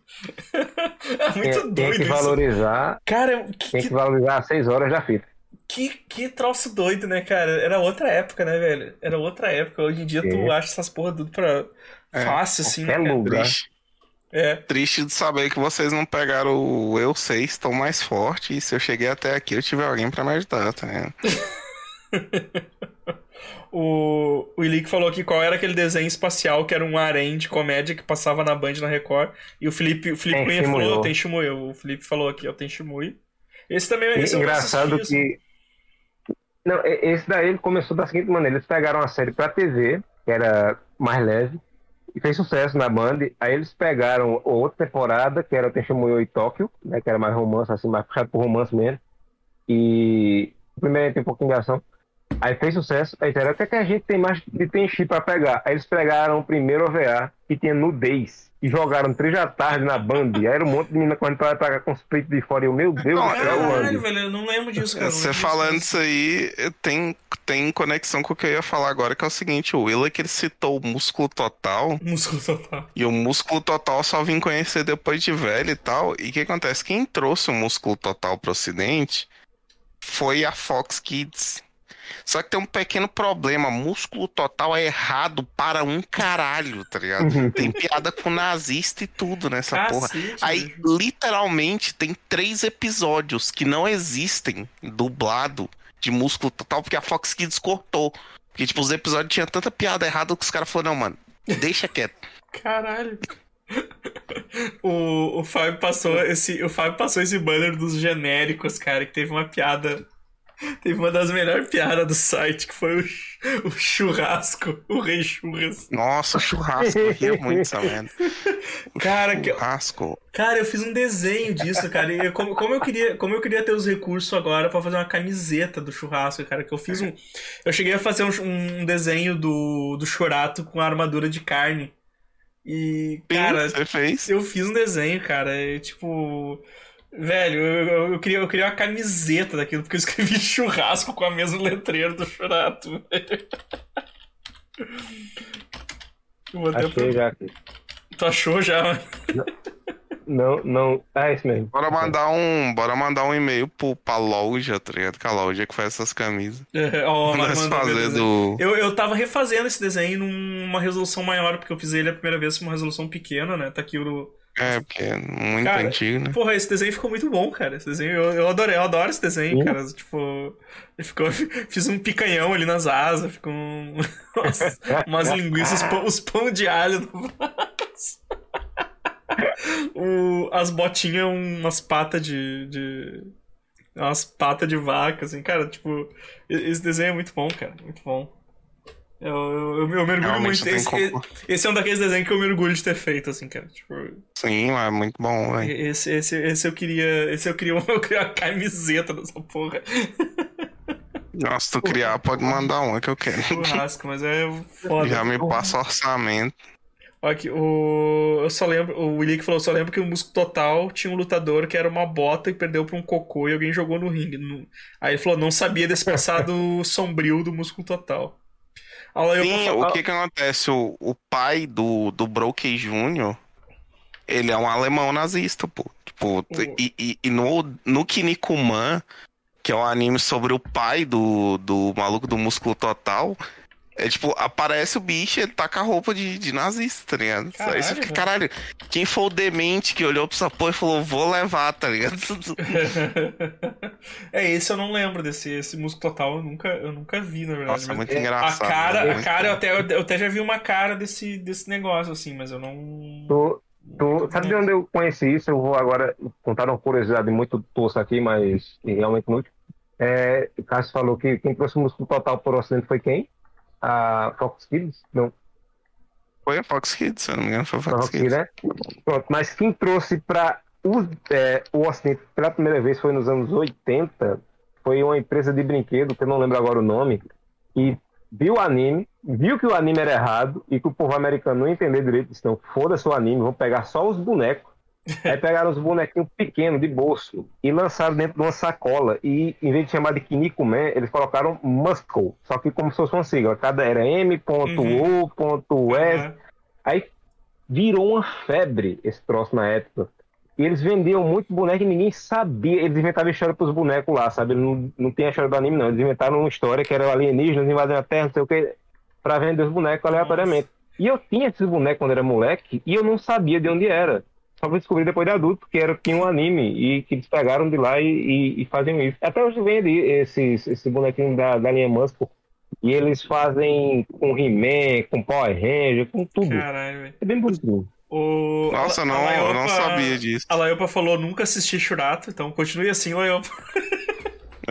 S1: é muito
S3: Tem, tem
S1: doido
S3: que
S1: isso.
S3: valorizar,
S1: Cara, que,
S3: tem que valorizar as 6 horas da fita.
S1: Que, que troço doido, né, cara? Era outra época, né, velho? Era outra época. Hoje em dia tu
S3: É.
S1: acha essas porra tudo pra
S2: É,
S1: fácil, assim, né, cara?
S3: lugar.
S2: Triste.
S1: É.
S2: Triste de saber que vocês não pegaram o Eu Sei, estão mais forte. E se eu cheguei até aqui, eu tive alguém pra me ajudar, tá ligado?
S1: O, o Ilick falou aqui qual era aquele desenho espacial que era um harém de comédia que passava na Band na Record. E o Felipe, o Felipe
S3: Tem
S1: Cunha falou, tem Shimui. O Felipe falou aqui, ó, tem Shimui. Esse também esse eu não
S3: Engraçado que. Não, esse daí ele começou da seguinte maneira: eles pegaram a série pra TV, que era mais leve, e fez sucesso na Band. Aí eles pegaram outra temporada, que era o Tenshimuyo e Tóquio, né, que era mais romance, assim, mais puxado por romance mesmo. E primeiro tem um pouquinho de ação. Aí fez sucesso. Aí disseram, o que, é a gente tem mais de Tenchi pra pegar? Aí eles pegaram o primeiro OVA, que tinha nudez. E jogaram três da tarde na Band. Aí era um monte de menina quando pra com os peitos de fora. E eu, meu Deus
S2: Não,
S3: do céu,
S1: Caralho,
S3: mano.
S1: velho, eu não lembro disso, cara.
S2: Você falando isso aí tem, tem conexão com o que eu ia falar agora, que é o seguinte, o Willa que ele citou o músculo total,
S1: Músculo total.
S2: e o músculo total eu só vim conhecer depois de velho e tal. E o que acontece? Quem trouxe o músculo total pro ocidente foi a Fox Kids. Só que tem um pequeno problema, músculo total é errado para um caralho, tá ligado? Tem piada com nazista e tudo nessa porra.
S1: Cacete,
S2: Aí,
S1: bicho.
S2: literalmente, tem três episódios que não existem dublado de músculo total, porque a Fox Kids cortou. Porque, tipo, os episódios tinham tanta piada errada que os caras falaram, não, mano, deixa quieto.
S1: Caralho. O, o Fábio passou esse. O Fábio passou esse banner dos genéricos, cara, que teve uma piada. Teve uma das melhores piadas do site, que foi o, o churrasco, o rei churras.
S2: Nossa, o churrasco, eu ria muito essa merda.
S1: Cara, que-
S2: churrasco.
S1: Cara, eu fiz um desenho disso, cara. E eu- como, como eu queria, como eu queria ter os recursos agora pra fazer uma camiseta do churrasco, cara, que eu fiz um. Eu cheguei a fazer um, um desenho do, do churato com a armadura de carne. E, cara,
S2: você fez?
S1: eu fiz um desenho, cara. É, tipo. Velho, eu, eu, eu queria, eu queria uma camiseta daquilo, porque eu escrevi churrasco com a mesma letreira do churato. vou
S3: Achei
S1: pro-
S3: já aqui.
S1: Tu achou já?
S3: Não, não. Ah, é isso mesmo.
S2: Bora mandar um, bora mandar um e-mail pro, pra loja, tá ligado? Que a loja que faz essas camisas.
S1: É, ó,
S2: Nós fazer do...
S1: Eu, eu tava refazendo esse desenho numa resolução maior, porque eu fiz ele a primeira vez com uma resolução pequena, né? Tá aqui o.
S2: É, porque é muito
S1: Cara,
S2: antigo, né?
S1: Porra, esse desenho ficou muito bom, cara. Esse desenho, eu, eu adorei, eu adoro esse desenho,
S3: Sim.
S1: cara. Tipo, ele ficou, fiz um picanhão ali nas asas, ficou um, umas, umas linguiças, pão- os pão de alho no vaso. O, as botinhas, umas patas de, de. Umas patas de vaca, assim, cara, tipo, esse desenho é muito bom, cara, muito bom. Eu, eu, eu, eu mergulho
S2: Realmente
S1: muito. Esse,
S2: como-
S1: esse é um daqueles desenhos que eu mergulho de ter feito, assim, cara. Tipo,
S2: Sim, é muito bom, velho.
S1: esse, esse, esse eu queria. Esse eu queria, eu queria uma camiseta dessa porra.
S2: Nossa, tu criar, pode mandar uma que eu quero.
S1: Churrasco, mas é foda.
S2: Já me passa orçamento.
S1: Olha aqui, o. Eu só lembro. O Willi que falou, eu só lembro que o Músculo Total tinha um lutador que era uma bota e perdeu pra um cocô e alguém jogou no ringue. No- Aí ele falou, não sabia desse passado sombrio do Músculo Total.
S2: Sim, o que que acontece? O, o pai do, do Brokey Jr., ele é um alemão nazista, pô. Tipo, e, e, e no, no Kinnikuman, que é um anime sobre o pai do, do maluco do músculo total, é tipo, aparece o bicho e ele tá com a roupa de, de nazista, tá ligado? Aí você
S1: Caralho,
S2: fica, caralho, quem foi o demente que olhou pra essa porra e falou, vou levar, tá ligado?
S1: é, esse eu não lembro desse esse músculo total, eu nunca, eu nunca vi, na verdade.
S2: Nossa,
S1: mas
S2: muito
S1: a
S2: engraçado.
S1: cara,
S2: né?
S1: a cara eu até, eu até já vi uma cara desse, desse negócio, assim, mas eu não.
S3: Tô, tô- sabe de onde eu conheci isso? Eu vou agora contar uma curiosidade muito tosca aqui, mas realmente muito. É, o Cássio falou que quem trouxe o músculo total por ocidente foi quem? A Fox Kids? Não,
S2: Foi a Fox Kids, se eu não me engano, foi a Fox
S3: Fox
S2: Kids.
S3: Né? Pronto, mas quem trouxe para o, é, o ocidente pela primeira vez foi nos anos 80. Foi uma empresa de brinquedo, que eu não lembro agora o nome, e viu o anime, viu que o anime era errado e que o povo americano não ia entender direito. Não, foda-se o anime, vão pegar só os bonecos. Aí pegaram os bonequinhos pequenos de bolso e lançaram dentro de uma sacola. E em vez de chamar de Kinnikuman, eles colocaram Muscle. Só que como se fosse uma sigla. Cada era M.U.S.
S1: Uhum.
S3: Aí virou uma febre esse troço na época. E eles vendiam muito boneco e ninguém sabia. Eles inventavam história pros bonecos lá, sabe? Não, não tem a história do anime, não. Eles inventaram uma história que era alienígenas invadindo a Terra, não sei o que, pra vender os bonecos aleatoriamente. E eu tinha esses bonecos quando era moleque e eu não sabia de onde era. Só fui descobrir depois de adulto que era, tinha um anime e que eles pegaram de lá e, e, e fazem isso. Até hoje vende esses, esse bonequinho da, da linha Muscle. E eles fazem com He-Man, com Power Ranger, com tudo.
S1: Caralho, velho.
S3: É bem bonitinho.
S1: O...
S2: Nossa,
S1: a-
S2: não,
S1: a
S2: eu não
S1: Laiopa-
S2: sabia disso.
S1: A Laiopa falou nunca assisti Churato, então continue assim, Laiopa.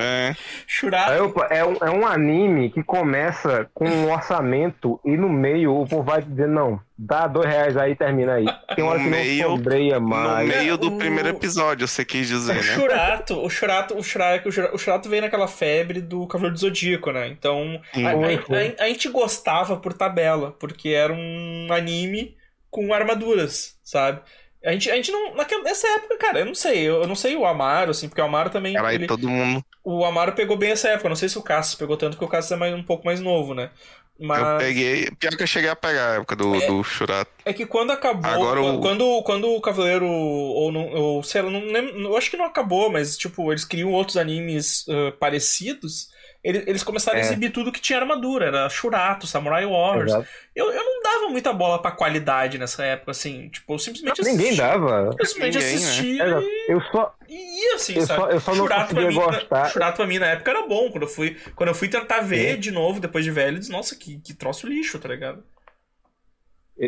S2: É.
S1: Shurato.
S3: Opa, é, um, é um anime que começa com um orçamento e no meio o povo vai dizer, não, dá dois reais aí e termina aí. Tem uma hora
S2: No
S3: que
S2: meio-
S3: não sombreia
S2: No
S3: mais.
S2: meio do
S1: o-
S2: primeiro episódio, você quis dizer,
S1: O
S2: né?
S1: O Shurato, o Shurato, o Shurato, o Shurato veio naquela febre do Cavaleiro do Zodíaco, né? Então, a, a- a- a gente gostava por tabela, porque era um anime com armaduras, sabe? A gente, a gente não. Naquela, nessa época, cara, eu não sei. Eu, eu não sei o Amaro, assim, porque o Amaro também.
S2: Caralho,
S1: ele-
S2: todo mundo.
S1: O Amaro pegou bem essa época. eu Não sei se o Cassius pegou tanto, porque o Cassius é mais, um pouco mais novo, né? Mas.
S2: Eu peguei. Pior que eu cheguei a pegar a época do,
S1: É.
S2: do Shurato.
S1: É que quando acabou.
S2: Agora o-
S1: quando, quando o Cavaleiro. Ou, não, ou sei lá, não lembro. Eu acho que não acabou, mas, tipo, eles criam outros animes ah, parecidos. Eles, eles começaram a
S3: É.
S1: exibir tudo que tinha armadura. Era Shurato, Samurai Warriors.
S3: Exato.
S1: Eu, eu não dava muita bola pra qualidade nessa época, assim. Tipo, eu simplesmente
S3: Ninguém
S1: assisti-
S3: dava.
S1: Eu simplesmente
S2: Ninguém, né?
S1: assistia
S3: Exato.
S1: e,
S3: Eu só,
S1: e ia, assim,
S3: eu
S1: sabe?
S3: só, eu só não
S1: Shurato
S3: conseguia
S1: mim,
S3: gostar.
S1: Shurato pra mim na época era bom. Quando eu fui, quando eu fui tentar ver
S3: Sim.
S1: de novo, depois de velho, eu disse, nossa, que, que troço lixo, tá ligado?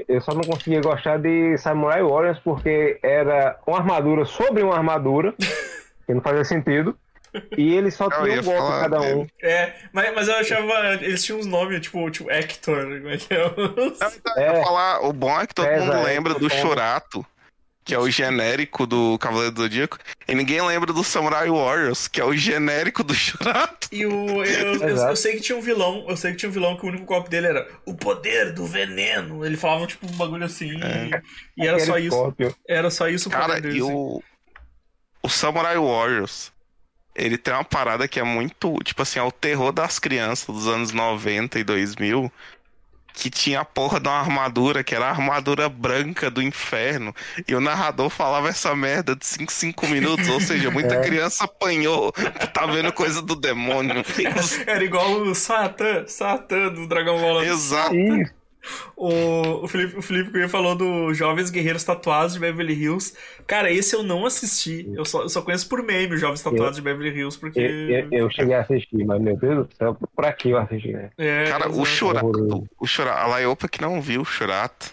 S3: Eu só não conseguia gostar de Samurai Warriors porque era uma armadura sobre uma armadura, que não fazia sentido. E eles só tinham um golpe
S2: falar
S3: cada um.
S2: dele.
S1: É, mas, mas eu achava. Eles tinham uns nomes, tipo, tipo Hector, como é que é?
S2: Eu
S3: É.
S2: ia falar, o bom é que todo
S3: Pesa,
S2: mundo
S3: é,
S2: lembra do
S3: todo mundo.
S2: Shurato, que é o genérico do Cavaleiro do Zodíaco, e ninguém lembra do Samurai Warriors, que é o genérico do Shurato.
S1: E o. Eu, eu, eu sei que tinha um vilão, eu sei que tinha um vilão que o único golpe dele era o poder do veneno. Ele falava, tipo, um bagulho assim. E era só isso. Era só isso o
S2: Cara,
S1: poder dele,
S2: e
S1: assim.
S2: o, o Samurai Warriors, ele tem uma parada que é muito, tipo assim, é o terror das crianças dos anos 90 e 2000, que tinha a porra de uma armadura, que era a armadura branca do inferno, e o narrador falava essa merda de 5 5 minutos, ou seja, muita
S3: É.
S2: criança apanhou, tá vendo coisa do demônio.
S1: Era igual o Satã, Satã do Dragon Ball.
S2: Exato.
S3: Isso.
S1: O, o, Felipe, o Felipe Cunha falou do Jovens Guerreiros Tatuados de Beverly Hills. Cara, esse eu não assisti. Eu só, eu só conheço por meme os Jovens Tatuados de Beverly Hills, porque.
S3: Eu, eu, eu cheguei a assistir, mas meu Deus do céu, pra que eu assisti, né?
S1: É,
S2: Cara, o
S1: exato.
S2: Shurato, o Shurato, a Laiopa que não viu o Shurato,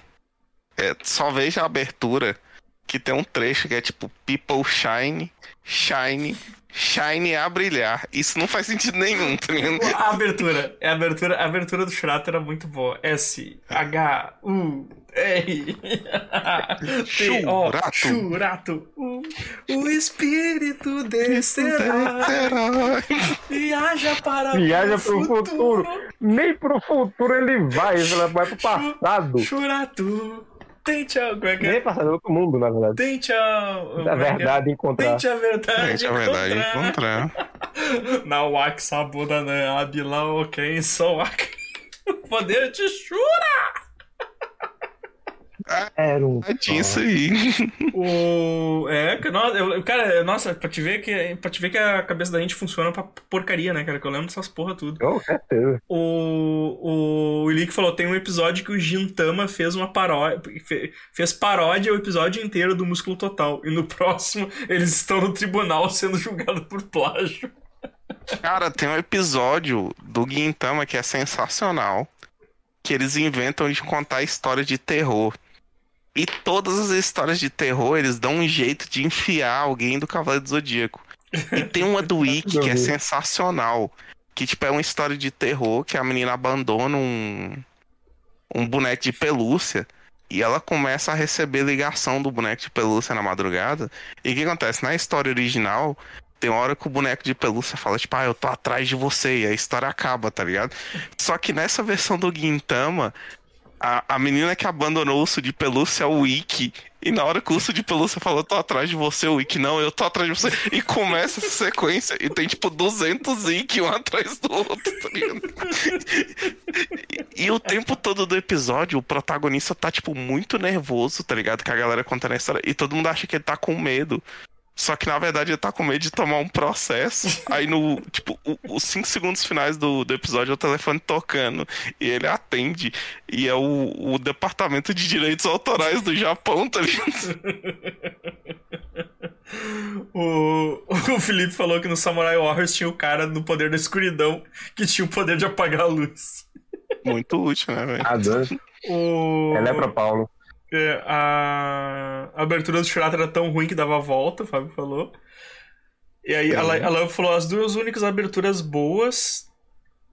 S2: é, só veja a abertura, que tem um trecho que é tipo People Shine, Shine, Shine a brilhar. Isso não faz sentido nenhum, tá ligado?
S1: A abertura, é a abertura, a abertura do Shurato era muito boa. S H U R T O
S2: Shurato.
S1: Shurato. O, o espírito descerá viaja para
S3: Viaja
S1: o
S3: pro futuro. Nem pro futuro ele vai, ele vai pro passado.
S1: Shurato. Tente a, como é que é?
S3: Nem passado, é outro mundo, na verdade.
S1: Tente a.
S3: Da verdade encontrar.
S1: Tente a verdade.
S2: Gente, a verdade é
S1: encontrar.
S2: encontrar.
S1: Na Wax Sabuda na Abilão, quem sou a. O poder de Shura!
S3: Era um.
S2: Tinha isso aí.
S1: O. É, que- nossa, eu- cara, nossa, pra te ver que, pra te ver que a cabeça da gente funciona pra porcaria, né, cara? Que eu lembro dessas porra tudo.
S3: Com certeza.
S1: O, o Ilick falou: tem um episódio que o Gintama fez uma paródia. fe- Fez paródia o episódio inteiro do Músculo Total. E no próximo, eles estão no tribunal sendo julgados por plágio.
S2: Cara, tem um episódio do Gintama que é sensacional, que eles inventam de contar história de terror. E todas as histórias de terror, eles dão um jeito de enfiar alguém do Cavaleiro do Zodíaco. E tem uma do Wiki que é sensacional. Que, tipo, é uma história de terror que a menina abandona um, um boneco de pelúcia. E ela começa a receber ligação do boneco de pelúcia na madrugada. E o que acontece? Na história original, tem uma hora que o boneco de pelúcia fala, tipo, ah, eu tô atrás de você. E a história acaba, tá ligado? Só que nessa versão do Gintama, a, a menina que abandonou o urso de pelúcia é o Wiki. E na hora que o urso de pelúcia falou, tô atrás de você, o Wiki, não, eu tô atrás de você. E começa essa sequência. E tem, tipo, 200 Wiki um atrás do outro, tá? E, e o tempo todo do episódio, o protagonista tá, tipo, muito nervoso, tá ligado? Que a galera contando a história. E todo mundo acha que ele tá com medo. Só que na verdade ele tá com medo de tomar um processo. Aí no, tipo, o- os 5 segundos finais do, do episódio é o telefone tocando. E ele atende. E é o, o departamento de direitos autorais do Japão, tá ligado?
S1: O, o Felipe falou que no Samurai Warriors tinha o cara no poder da escuridão que tinha o poder de apagar a luz.
S2: Muito útil, né, velho?
S3: A Deus.
S1: O...
S3: Ela é pra Paulo.
S1: É, a... a abertura do Shurata era tão ruim que dava volta, o Fábio falou. E aí ela, ela falou: as duas únicas aberturas boas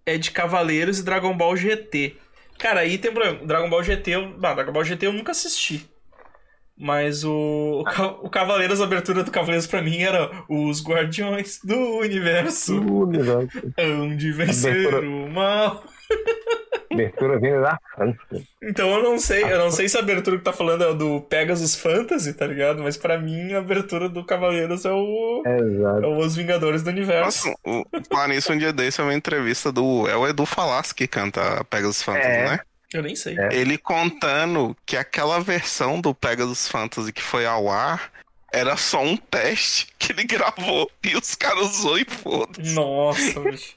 S1: é de Cavaleiros e Dragon Ball GT. Cara, aí tem problema. Dragon Ball GT, eu, não, Dragon Ball GT eu nunca assisti. Mas o, o, Ca- o Cavaleiros, a abertura do Cavaleiros pra mim era os Guardiões do Universo, onde vencer
S3: Abertura-
S1: o mal.
S3: Abertura vinda da França.
S1: Então eu não sei, eu não sei se a abertura que tá falando é do Pegasus Fantasy, tá ligado? Mas pra mim a abertura do Cavaleiros é o.
S3: Exato.
S1: É os Vingadores do Universo.
S2: Nossa, o, falar nisso, um dia desse é uma entrevista do. É o Edu Falaschi que canta Pegasus Fantasy,
S3: É.
S2: né?
S1: Eu nem sei.
S3: É.
S2: Ele contando que aquela versão do Pegasus Fantasy que foi ao ar era só um teste que ele gravou e os caras usou e foda-se.
S1: Nossa, bicho.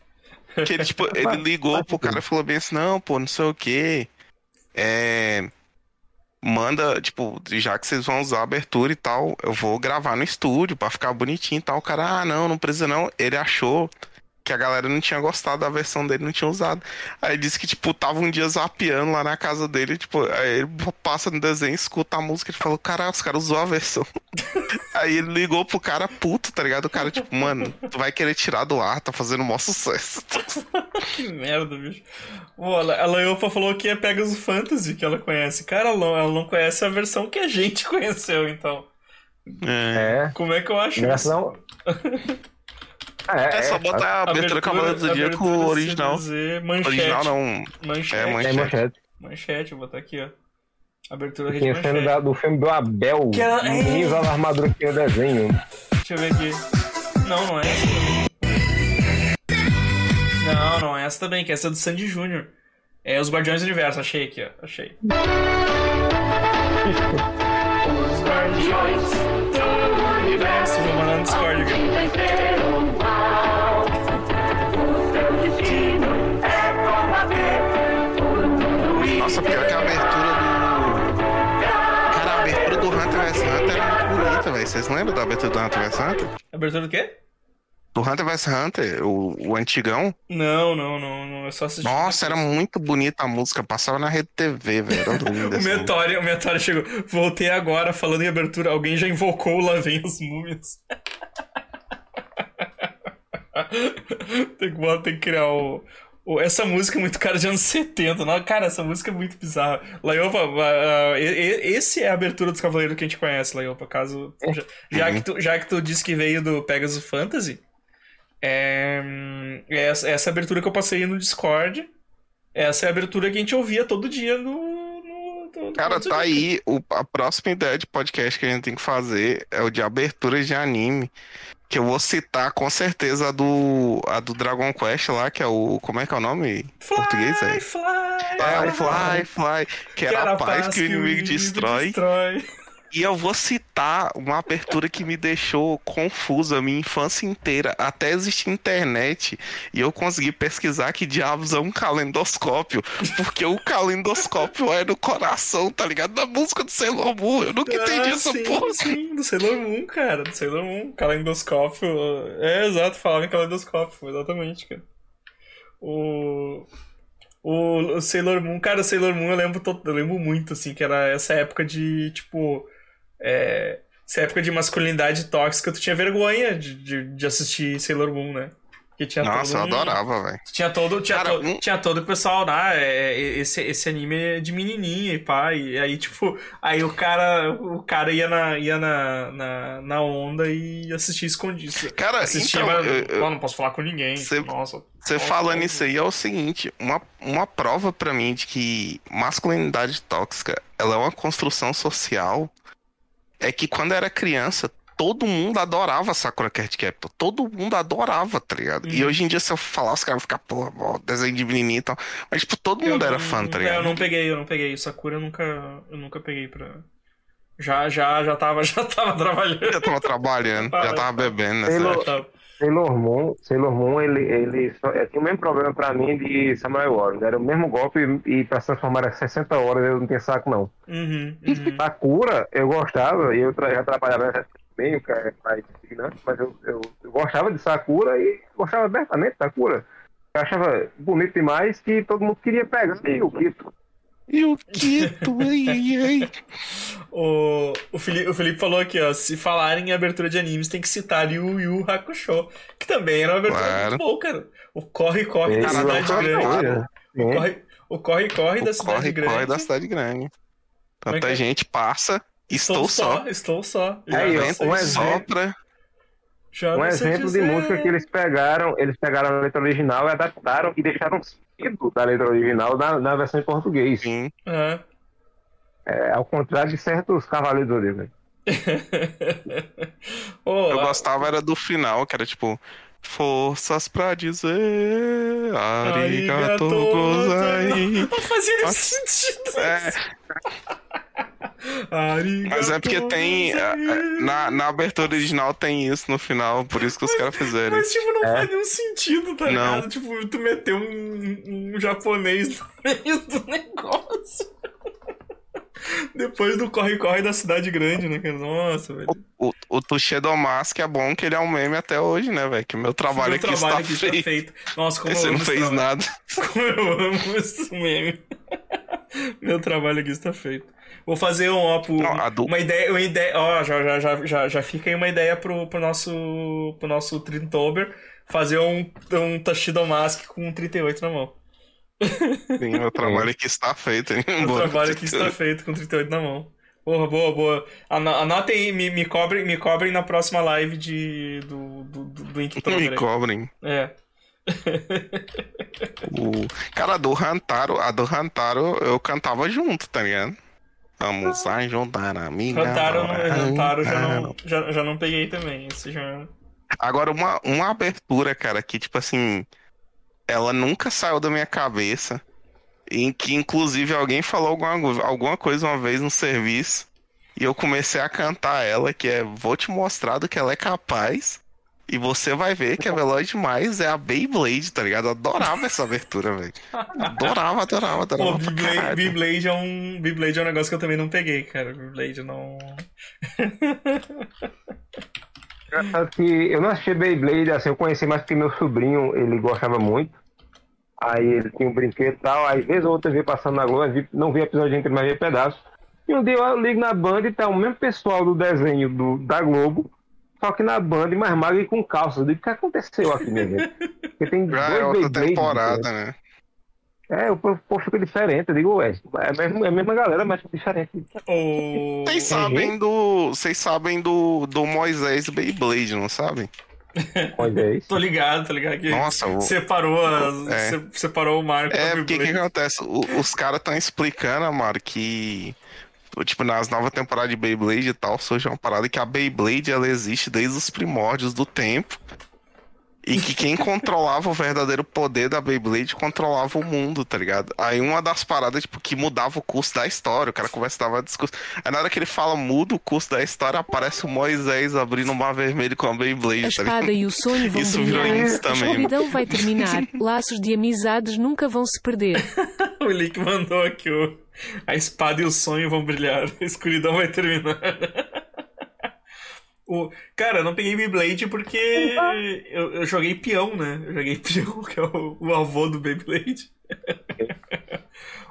S2: Que ele, tipo, ele ligou pro cara e falou bem assim, não, pô, não sei o quê. É. Manda, tipo, já que vocês vão usar a abertura e tal, eu vou gravar no estúdio pra ficar bonitinho e tal. O cara, ah, não, não precisa não. Ele achou que a galera não tinha gostado da versão dele, não tinha usado. Aí ele disse que, tipo, tava um dia zapeando lá na casa dele, tipo, aí ele passa no desenho, escuta a música, ele falou, caralho, os caras usou a versão. aí ele ligou pro cara puto, tá ligado? O cara, tipo, mano, tu vai querer tirar do ar, tá fazendo o maior sucesso.
S1: Que merda, bicho. Pô, ela, a Leopa falou que é Pegasus Fantasy que ela conhece. Cara, ela não, ela não conhece a versão que a gente conheceu, então.
S2: É.
S1: Como é que eu acho
S3: não. É,
S2: É só botar a abertura Cavaleiro do Zodíaco original.
S1: Manchete.
S2: Original não.
S1: Manchete.
S2: É,
S3: É
S2: manchete.
S3: manchete.
S1: Manchete, vou botar aqui, ó. Abertura rede
S3: Tinha cena
S1: manchete.
S3: da- do filme do Abel.
S1: Que ela-
S3: o menino usava a armadura que o desenho.
S1: Deixa eu ver aqui. Não, não é essa também. Não, não é essa também, que essa é do Sandy Júnior. É os Guardiões do Universo, achei aqui, ó. Achei. Os Guardiões do Universo. Vou mandar no Discord aqui.
S2: Pior que a abertura do. Cara, a abertura do Hunter vs Hunter era muito bonita, velho. Vocês lembram da abertura do Hunter vs Hunter?
S1: Abertura do quê?
S2: Do Hunter vs Hunter, o, o antigão.
S1: Não, não, não, não. Eu só assisti.
S2: Nossa, era muito bonita a música. Passava na rede TV, velho. Era linda.
S1: O. Metório, o Metório chegou. Voltei agora falando em abertura. Alguém já invocou o Lá Vem as Múmias. tem, que, tem que criar o- Essa música é muito cara de anos 70. Não? Cara, essa música é muito bizarra. Laiopa, ah, ah, e- esse é a abertura dos Cavaleiros que a gente conhece, Laiopa. Caso. Já, já que tu, já que tu disse que veio do Pegasus Fantasy, é, é essa, essa abertura que eu passei no Discord. Essa é a abertura que a gente ouvia todo dia no- no
S2: Cara, tá aí. O, a próxima ideia de podcast que a gente tem que fazer é o de abertura de anime. Que eu vou citar com certeza a do, a do Dragon Quest lá, que é o. Como é que é o nome? em português,
S1: Fly,
S2: é?
S1: fly,
S2: É, o Fly, Fly, que era a paz que o inimigo destrói.
S1: destrói.
S2: E eu vou citar uma abertura que me deixou confusa a minha infância inteira, até existir internet, e eu consegui pesquisar que diabos é um calendoscópio, porque o calendoscópio é no coração, tá ligado? Da música do Sailor Moon, eu nunca entendi
S1: Ah,
S2: essa
S1: sim,
S2: porra.
S1: Sim, do Sailor Moon, cara. Do Sailor Moon. Calendoscópio. É, exato, falava em calendoscópio, exatamente, cara. O. O, Sailor Moon, cara, o Sailor Moon eu lembro, eu lembro muito, assim, que era essa época de, tipo. É, essa época de masculinidade tóxica, tu tinha vergonha de, de, de assistir Sailor Moon, né? Que tinha
S2: Nossa, eu
S1: todo um-
S2: adorava, velho.
S1: Tinha todo, tinha,
S2: Cara,
S1: to-
S2: um-
S1: tinha todo o pessoal é, é, esse, esse anime é de menininha e pá, e aí tipo, aí o cara, o cara ia na, ia na, na, na onda e assistia escondido.
S2: Cara,
S1: assistia,
S2: então,
S1: mas
S2: eu- eu-
S1: "Ó, não posso falar com ninguém.
S2: Cê-
S1: Nossa.
S2: Você falando isso aí é o seguinte, uma, uma prova pra mim de que masculinidade tóxica, ela é uma construção social, é que quando eu era criança, todo mundo adorava Sakura Card Captor, todo mundo adorava, tá ligado? E
S1: Uhum.
S2: hoje em dia se eu falar, os caras vão ficar, porra, ó, desenho de menininho e tal, mas tipo, todo mundo
S1: Eu
S2: era fã, tá
S1: é,
S2: ligado?
S1: Eu não peguei, eu não peguei. Sakura eu nunca, eu nunca peguei pra. Já, já, já tava, já tava trabalhando.
S2: Já tava trabalhando, já tava bebendo nessa
S3: Sailor- Moon, Sailor Moon ele, ele só, é, tinha o mesmo problema pra mim de Samurai Warriors. Era o mesmo golpe e pra se transformar em 60 horas eu não tinha saco, não.
S1: Uhum, uhum.
S3: Sakura, eu gostava, e eu tra já trabalhava bem, o cara é mais mas eu, eu, eu gostava de Sakura e gostava abertamente de Sakura. Eu achava bonito demais que todo mundo queria pegar e o Kito.
S2: E o Quito, ai, ai, ai.
S1: O, o, Felipe, o Felipe falou aqui, ó. Se falarem em abertura de animes, tem que citar Yu Yu Hakusho. Que também era uma abertura
S2: Claro.
S1: muito boa, cara. O corre-corre da
S3: Esse
S1: cidade
S2: é
S1: grande.
S2: cara.
S1: O O corre-corre da
S2: O
S1: cidade
S2: corre,
S1: grande.
S2: corre da cidade grande.
S1: É
S2: Tanta
S1: é?
S2: gente passa, estou, só.
S1: Estou só.
S3: Aí,
S1: Já
S3: ó,
S1: não sei
S3: um exemplo.
S2: Sopra.
S1: Já
S3: Um exemplo de música que eles pegaram, eles pegaram a letra original e adaptaram e deixaram da letra original na, na versão em português.
S2: Sim.
S1: É.
S3: É, ao contrário de certos cavaleiros do Zodíaco.
S1: Ô,
S2: Eu gostava era do final, que era tipo. Forças pra dizer. Arigato gozai.
S1: Não fazia
S2: Nossa.
S1: sentido.
S2: É, mas é porque tem. a- a- Na, na abertura original tem isso no final, por isso que os caras fizeram.
S1: Mas, tipo, não
S3: É.
S1: faz nenhum sentido, tá
S2: Não.
S1: ligado? Tipo, tu meteu um, um japonês no meio do negócio. Depois do corre-corre da cidade grande, né, cara? Nossa, velho.
S2: O, o Tushido Mask é bom que ele é um meme até hoje, né, velho? Que o meu trabalho
S1: Meu
S2: aqui
S1: trabalho
S2: está
S1: aqui está
S2: feito.
S1: feito. Nossa, como
S2: Você
S1: eu
S2: não
S1: amo esse
S2: fez
S1: trabalho.
S2: nada.
S1: Como eu amo esse meme. Meu trabalho aqui está feito. Vou fazer um, ó, pro-
S2: Não,
S1: uma ideia, uma ideia, ó, já, já, já, já, fica aí uma ideia pro, pro nosso, pro nosso Trintober fazer um, um Tashido Mask com um 38 na mão.
S2: Sim, meu trabalho aqui está feito. hein?
S1: O trabalho aqui está feito com 38 na mão. Porra, boa, boa. Ano- Anotem aí, me, me, cobrem, me cobrem na próxima live de, do, do, do, do Inktober.
S2: Me cobrem.
S1: É.
S2: O... Cara, a do Hantaro, a do Hantaro eu cantava junto, tá ligado? Vamos ajudar a amiga.
S1: Rantaro, não, já, não, já, já não peguei também. Esse já.
S2: Agora, uma, uma abertura, cara, que, tipo assim, ela nunca saiu da minha cabeça. Em que, inclusive, alguém falou alguma, alguma coisa uma vez no serviço. E eu comecei a cantar ela, que é Vou te mostrar do que ela é capaz. E você vai ver que é veloz demais. É a Beyblade, tá ligado? Eu adorava essa abertura, velho. Adorava, adorava, adorava.
S1: Pô, Beyblade. Beyblade é um. Beyblade é um negócio que eu também não peguei, cara. Beyblade eu não.
S3: Que eu não assisti Beyblade, assim, eu conheci mais porque meu sobrinho, ele gostava muito. Aí ele tinha um brinquedo e tal, aí vez ou outra eu vi passando na Globo, vi- não vi episódio inteiro, mas vi pedaço. E um dia eu ligo na Band e tá o mesmo pessoal do desenho do, da Globo, só que na Band, mais magro e com calça. Eu digo, o que aconteceu aqui, minha gente? Porque tem
S2: Já
S3: dois
S2: é outra
S3: Beyblades
S2: temporada,
S3: diferentes.
S2: né?
S3: É, o povo fica diferente. Eu digo, ué, é a mesma, é a mesma galera, mas fica diferente.
S2: Vocês sabem do. Vocês sabem do, do Moisés Beyblade, não sabem?
S3: É isso.
S1: Tô ligado, tô ligado que
S2: Nossa, o-
S1: separou, as,
S2: É.
S1: se- separou o Marco
S2: É, porque o que, acontece? O- os caras estão explicando, Amaro, que. Tipo, nas novas temporadas de Beyblade e tal, surge uma parada que a Beyblade ela existe desde os primórdios do tempo. E que quem controlava o verdadeiro poder da Beyblade controlava o mundo, tá ligado? Aí uma das paradas, tipo, que mudava o curso da história, o cara começa a dar discurso. Aí na hora que ele fala muda o curso da história, aparece o Moisés abrindo um mar vermelho com a
S7: A
S2: Beyblade, tá
S7: espada
S2: ligado?
S7: e o sonho vão
S2: Isso virou
S7: brilhar.
S2: isso
S7: A
S2: também.
S7: escuridão vai terminar. Laços de amizades nunca vão se perder.
S1: O Link mandou aqui o. A espada e o sonho vão brilhar. A escuridão vai terminar. O... Cara, eu não peguei Beyblade porque eu, eu joguei peão, né? Eu joguei peão, que é o, o avô do Beyblade.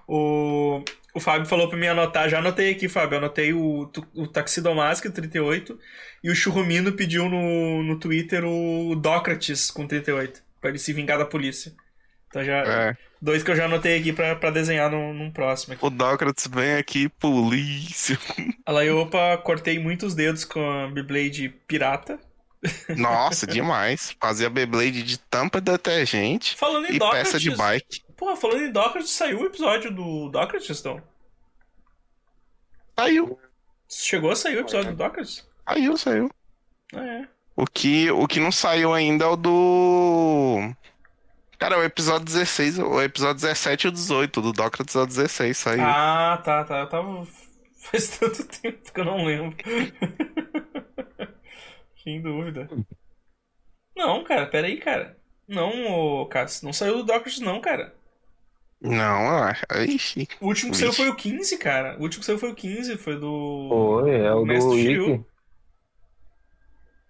S1: o, o Fábio falou pra mim anotar, já anotei aqui, Fábio. Anotei o, o Taxidomask, o 38, e o Churrumino pediu no, no Twitter o Dócrates com 38, pra ele se vingar da polícia. Então já.
S2: É.
S1: Dois que eu já anotei aqui pra, pra desenhar num, num próximo. Aqui.
S2: O Dócrates vem aqui, polícia.
S1: Olha lá, opa, cortei muitos dedos com a Beyblade pirata.
S2: Nossa, demais. Fazia Beyblade de tampa de detergente
S1: Falando em
S2: e
S1: Dócrates.
S2: peça de bike.
S1: Pô, falando em Dócrates, saiu o episódio do Dócrates, então.
S2: Saiu,
S1: Chegou a sair o episódio do Dócrates?
S2: saiu, saiu.
S1: Ah, é.
S2: O que, o que não saiu ainda é o do. Cara, o episódio 16, o episódio 17 e o 18 do Dócrates é o 16, saiu.
S1: Ah, tá, tá. Eu tava. Faz tanto tempo que eu não lembro. Sem dúvida. Não, cara, pera aí, cara. Não, ô, Cássio, não saiu do Dócrates, não, cara.
S2: Não, eu acho. Ixi.
S1: O último que saiu foi o 15, cara. O último que saiu foi o 15, foi do.
S3: Foi, é o
S1: Mestre
S3: do
S1: Shiryu.
S3: Ikki.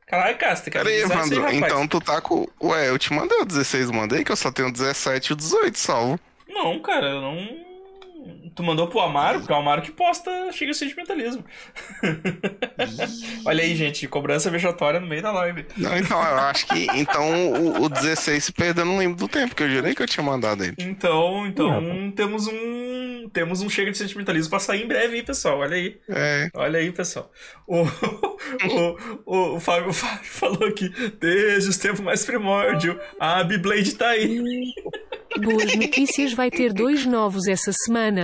S1: Caralho, tem que
S2: Pera aí, Evandro.
S1: aí,
S2: então tu tá com. Ué, eu te mandei o 16, mandei, que eu só tenho o 17 e o 18 salvo.
S1: Não, cara, eu não. Tu mandou pro Amaro, porque é o Amaro que posta chega sentimentalismo. Olha aí, gente, cobrança vexatória no meio da live.
S2: Não, então, eu acho que. Então o, o 16 se perdeu, não lembro do tempo, que eu jurei que eu tinha mandado ele.
S1: Então, então temos um. Temos um chega de sentimentalismo pra sair em breve aí, pessoal. Olha aí.
S2: É.
S1: Olha aí, pessoal. O, o, o, o, Fábio, o Fábio falou aqui, desde os tempos mais primórdio, a Beyblade tá aí.
S7: Boas notícias vai ter dois novos essa semana.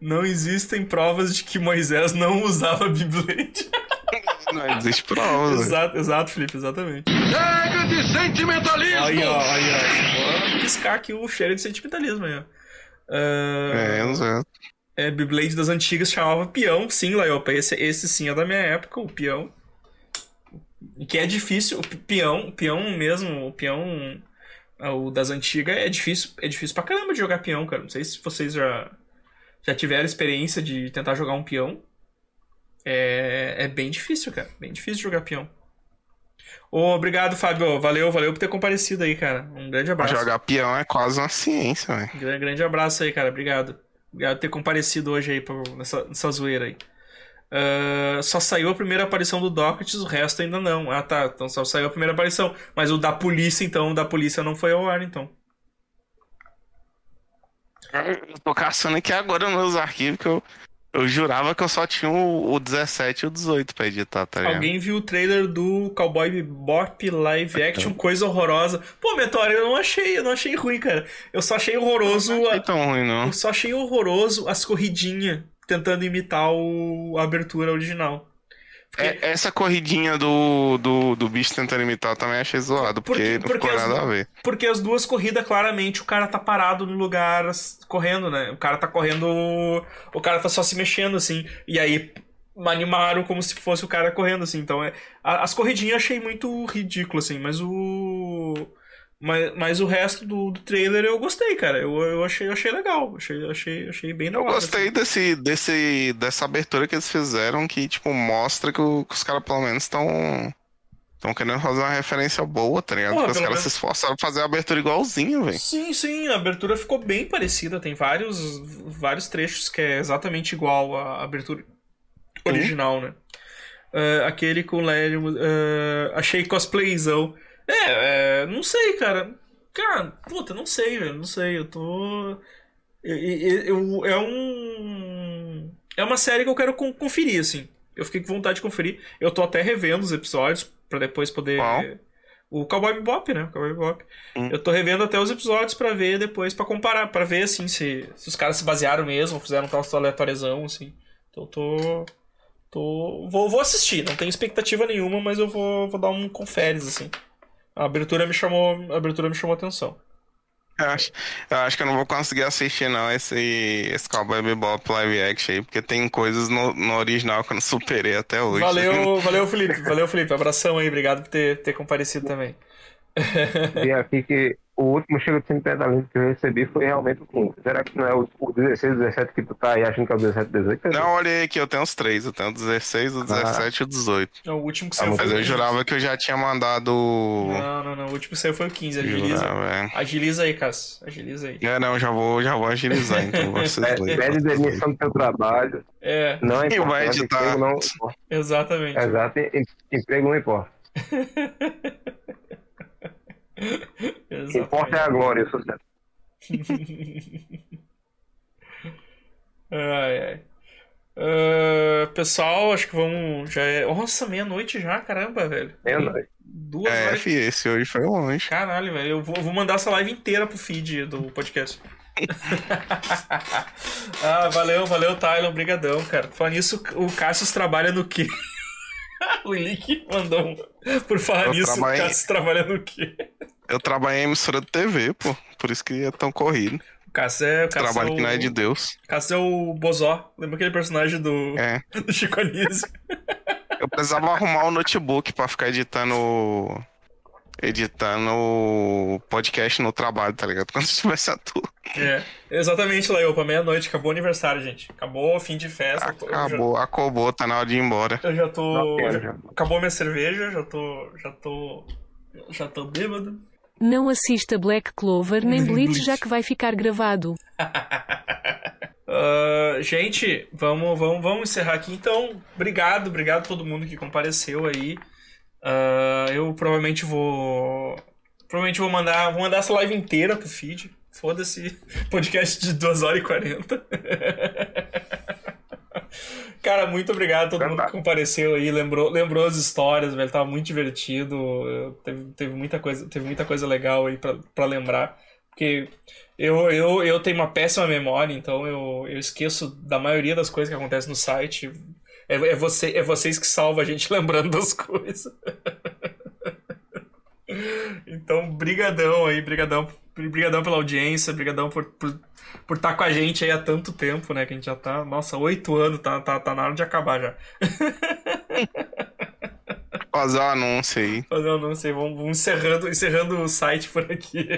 S1: Não existem provas de que Moisés não usava Beyblade.
S2: Não existe prova.
S1: exato, exato, Felipe, exatamente.
S6: Chega de sentimentalismo!
S1: Aí, ó, aí, ó. Vou piscar aqui o cheiro de sentimentalismo aí, ó. Ah,
S2: É, não sei.
S1: É, Beyblade das antigas chamava peão, sim, Laiopa. Esse, esse sim é da minha época, o peão. Que é difícil, o peão, o peão mesmo, o peão o das antigas é difícil, é difícil pra caramba de jogar peão, cara. Não sei se vocês já, já tiveram experiência de tentar jogar um peão. É, é bem difícil, cara. Bem difícil jogar peão. Ô, obrigado, Fábio. Valeu, valeu por ter comparecido aí, cara. Um grande abraço.
S2: Jogar peão é quase uma ciência, velho.
S1: Grande, grande abraço aí, cara. Obrigado. Obrigado por ter comparecido hoje aí pra- nessa, nessa zoeira aí. Ah, só saiu a primeira aparição do Docket, o resto ainda não. Ah, tá. Então só saiu a primeira aparição. Mas o da polícia, então, o da polícia não foi ao ar, então.
S2: Eu tô caçando aqui agora nos meus arquivos que eu, eu jurava que eu só tinha o, o 17 e o 18 pra editar, tá ligado?
S1: Alguém viu o trailer do Cowboy Bebop live action, coisa horrorosa. Pô, Meteoro, eu não achei, eu não achei ruim, cara. Eu só achei horroroso.
S2: Não é tão ruim, não.
S1: Eu só achei horroroso as corridinhas tentando imitar o... a abertura original.
S2: É, essa corridinha do, do, do bicho tentando imitar eu também achei zoado, porque,
S1: Porque-
S2: não ficou
S1: porque as-
S2: nada a ver.
S1: Porque as duas corridas, claramente, o cara tá parado no lugar correndo, né? O cara tá correndo. O cara tá só se mexendo, assim. E aí animaram como se fosse o cara correndo, assim. Então é. As corridinhas eu achei muito ridículo, assim, mas o. Mas, mas o resto do, do trailer eu gostei, cara. Eu, eu achei, eu achei legal. Achei, achei, achei bem da
S2: Eu gostei
S1: assim.
S2: desse, desse, dessa abertura que eles fizeram, que, tipo, mostra que, o- que os caras, pelo menos, estão. Estão querendo fazer uma referência boa, tá ligado?
S1: Porra,
S2: Porque os caras
S1: menos-
S2: se esforçaram pra fazer a abertura igualzinho, velho.
S1: Sim, sim, a abertura ficou bem parecida. Tem vários, vários trechos que é exatamente igual à abertura original, né? Ah, aquele com o Lério. ah, achei cosplayzão. É, é, não sei, cara. Cara, puta, não sei, velho. Não sei, eu tô. Eu, eu- eu- é um. É uma série que eu quero con- conferir, assim. Eu fiquei com vontade de conferir. Eu tô até revendo os episódios pra depois poder.
S2: Qual?
S1: O Cowboy Bebop, né? O Cowboy Bebop.
S2: Hum.
S1: Eu tô revendo até os episódios pra ver depois, pra comparar, pra ver, assim, se, se os caras se basearam mesmo, fizeram troço aleatóriozão, assim. Então eu tô. tô vou, vou assistir, não tenho expectativa nenhuma, mas eu vou, vou dar um conferes, assim. A abertura me chamou, a abertura me chamou atenção.
S2: Eu acho, eu acho que eu não vou conseguir assistir, não, esse, esse Cowboy Bebop live action aí, porque tem coisas no, no original que eu não superei até hoje.
S1: Valeu, valeu, Felipe. Valeu, Felipe. Abração aí, obrigado por ter, ter comparecido também.
S3: E aqui que o último chega de sentimentalismo que eu recebi foi realmente o 15. Será que não é o, o 16, 17 que tu tá aí achando que é o 17, 18?
S2: Não, olhei aqui, eu tenho os três. Eu tenho o 16, o 17 e o 18.
S1: É o último que
S3: Ah,
S1: saiu
S3: mas
S1: foi
S2: Mas eu
S1: 15.
S2: jurava que eu já tinha mandado.
S1: Não, não, não. O último que saiu foi o 15. Agiliza.
S2: Jurava, é.
S1: Agiliza aí, Cássio. Agiliza aí.
S2: É, não, já vou, já vou agilizar, então. Vocês
S3: É,
S2: dois.
S3: pede demissão do teu trabalho.
S1: É,
S3: Não é
S2: Quem vai editar?
S3: Emprego não importa.
S1: exatamente.
S3: Exato, em- emprego não importa. O que importa é a glória e o sucesso.
S1: Ai, ai. Ah, pessoal, acho que vamos. Já é. Nossa, meia-noite já, caramba, velho.
S3: Não.
S1: Duas
S2: É,
S1: horas.
S2: fi, esse hoje foi longe.
S1: Caralho, velho. Eu vou, vou mandar essa live inteira pro feed do podcast. ah, valeu, valeu, Tylon. Obrigadão, cara. Falando nisso, o Cassius trabalha no quê? o Ilick mandou um. Por falar
S2: Eu
S1: nisso,
S2: trabalhei-
S1: o Cassius trabalha no quê?
S2: Eu trabalhei em emissora de TV, pô. Por isso que é tão corrido.
S1: O Cassius é, o Cassius
S2: Trabalho
S1: é o...
S2: que não é de Deus.
S1: Cassius é o Bozó. Lembra aquele personagem do,
S2: É.
S1: do Chico Anísio?
S2: Eu precisava arrumar um notebook pra ficar editando. Editando podcast no trabalho, tá ligado? Quando tivesse a tua.
S1: É, exatamente, Laiopa. Meia-noite. Acabou o aniversário, gente. Acabou o fim de festa. eu já-
S2: Acabou, acabou, tá na hora de ir embora.
S1: Eu já tô.
S3: Não
S1: já-
S3: já.
S1: acabou minha cerveja, já tô. Já tô. Já tô bêbado.
S7: Não assista Black Clover nem
S1: Nem
S7: Bleach
S1: Bleach.
S7: já que vai ficar gravado.
S1: Uh, gente, vamos, vamos, vamos encerrar aqui. Então, obrigado, obrigado a todo mundo que compareceu aí. Uh, eu provavelmente vou. Provavelmente vou mandar, vou mandar essa live inteira pro feed. Foda-se, podcast de 2 horas e 40. Cara, muito obrigado a todo mundo que compareceu aí, lembrou, lembrou as histórias, velho, tava muito divertido, teve, teve, muita, coisa, teve muita coisa legal aí pra, pra lembrar, porque eu, eu, eu tenho uma péssima memória, então eu, eu esqueço da maioria das coisas que acontecem no site, é, é, você, é vocês que salvam a gente lembrando das coisas. então, brigadão aí, brigadão, brigadão pela audiência, brigadão por, por por estar tá com a gente aí há tanto tempo, né? Que a gente já tá, nossa, oito anos, tá, tá, tá na hora de acabar já.
S2: Fazer o um anúncio aí.
S1: Fazer o um anúncio aí, vamos, vamos encerrando, encerrando o site por aqui.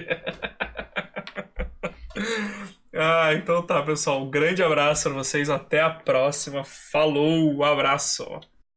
S1: Ah, então tá, pessoal. Um grande abraço pra vocês. Até a próxima. Falou, um abraço.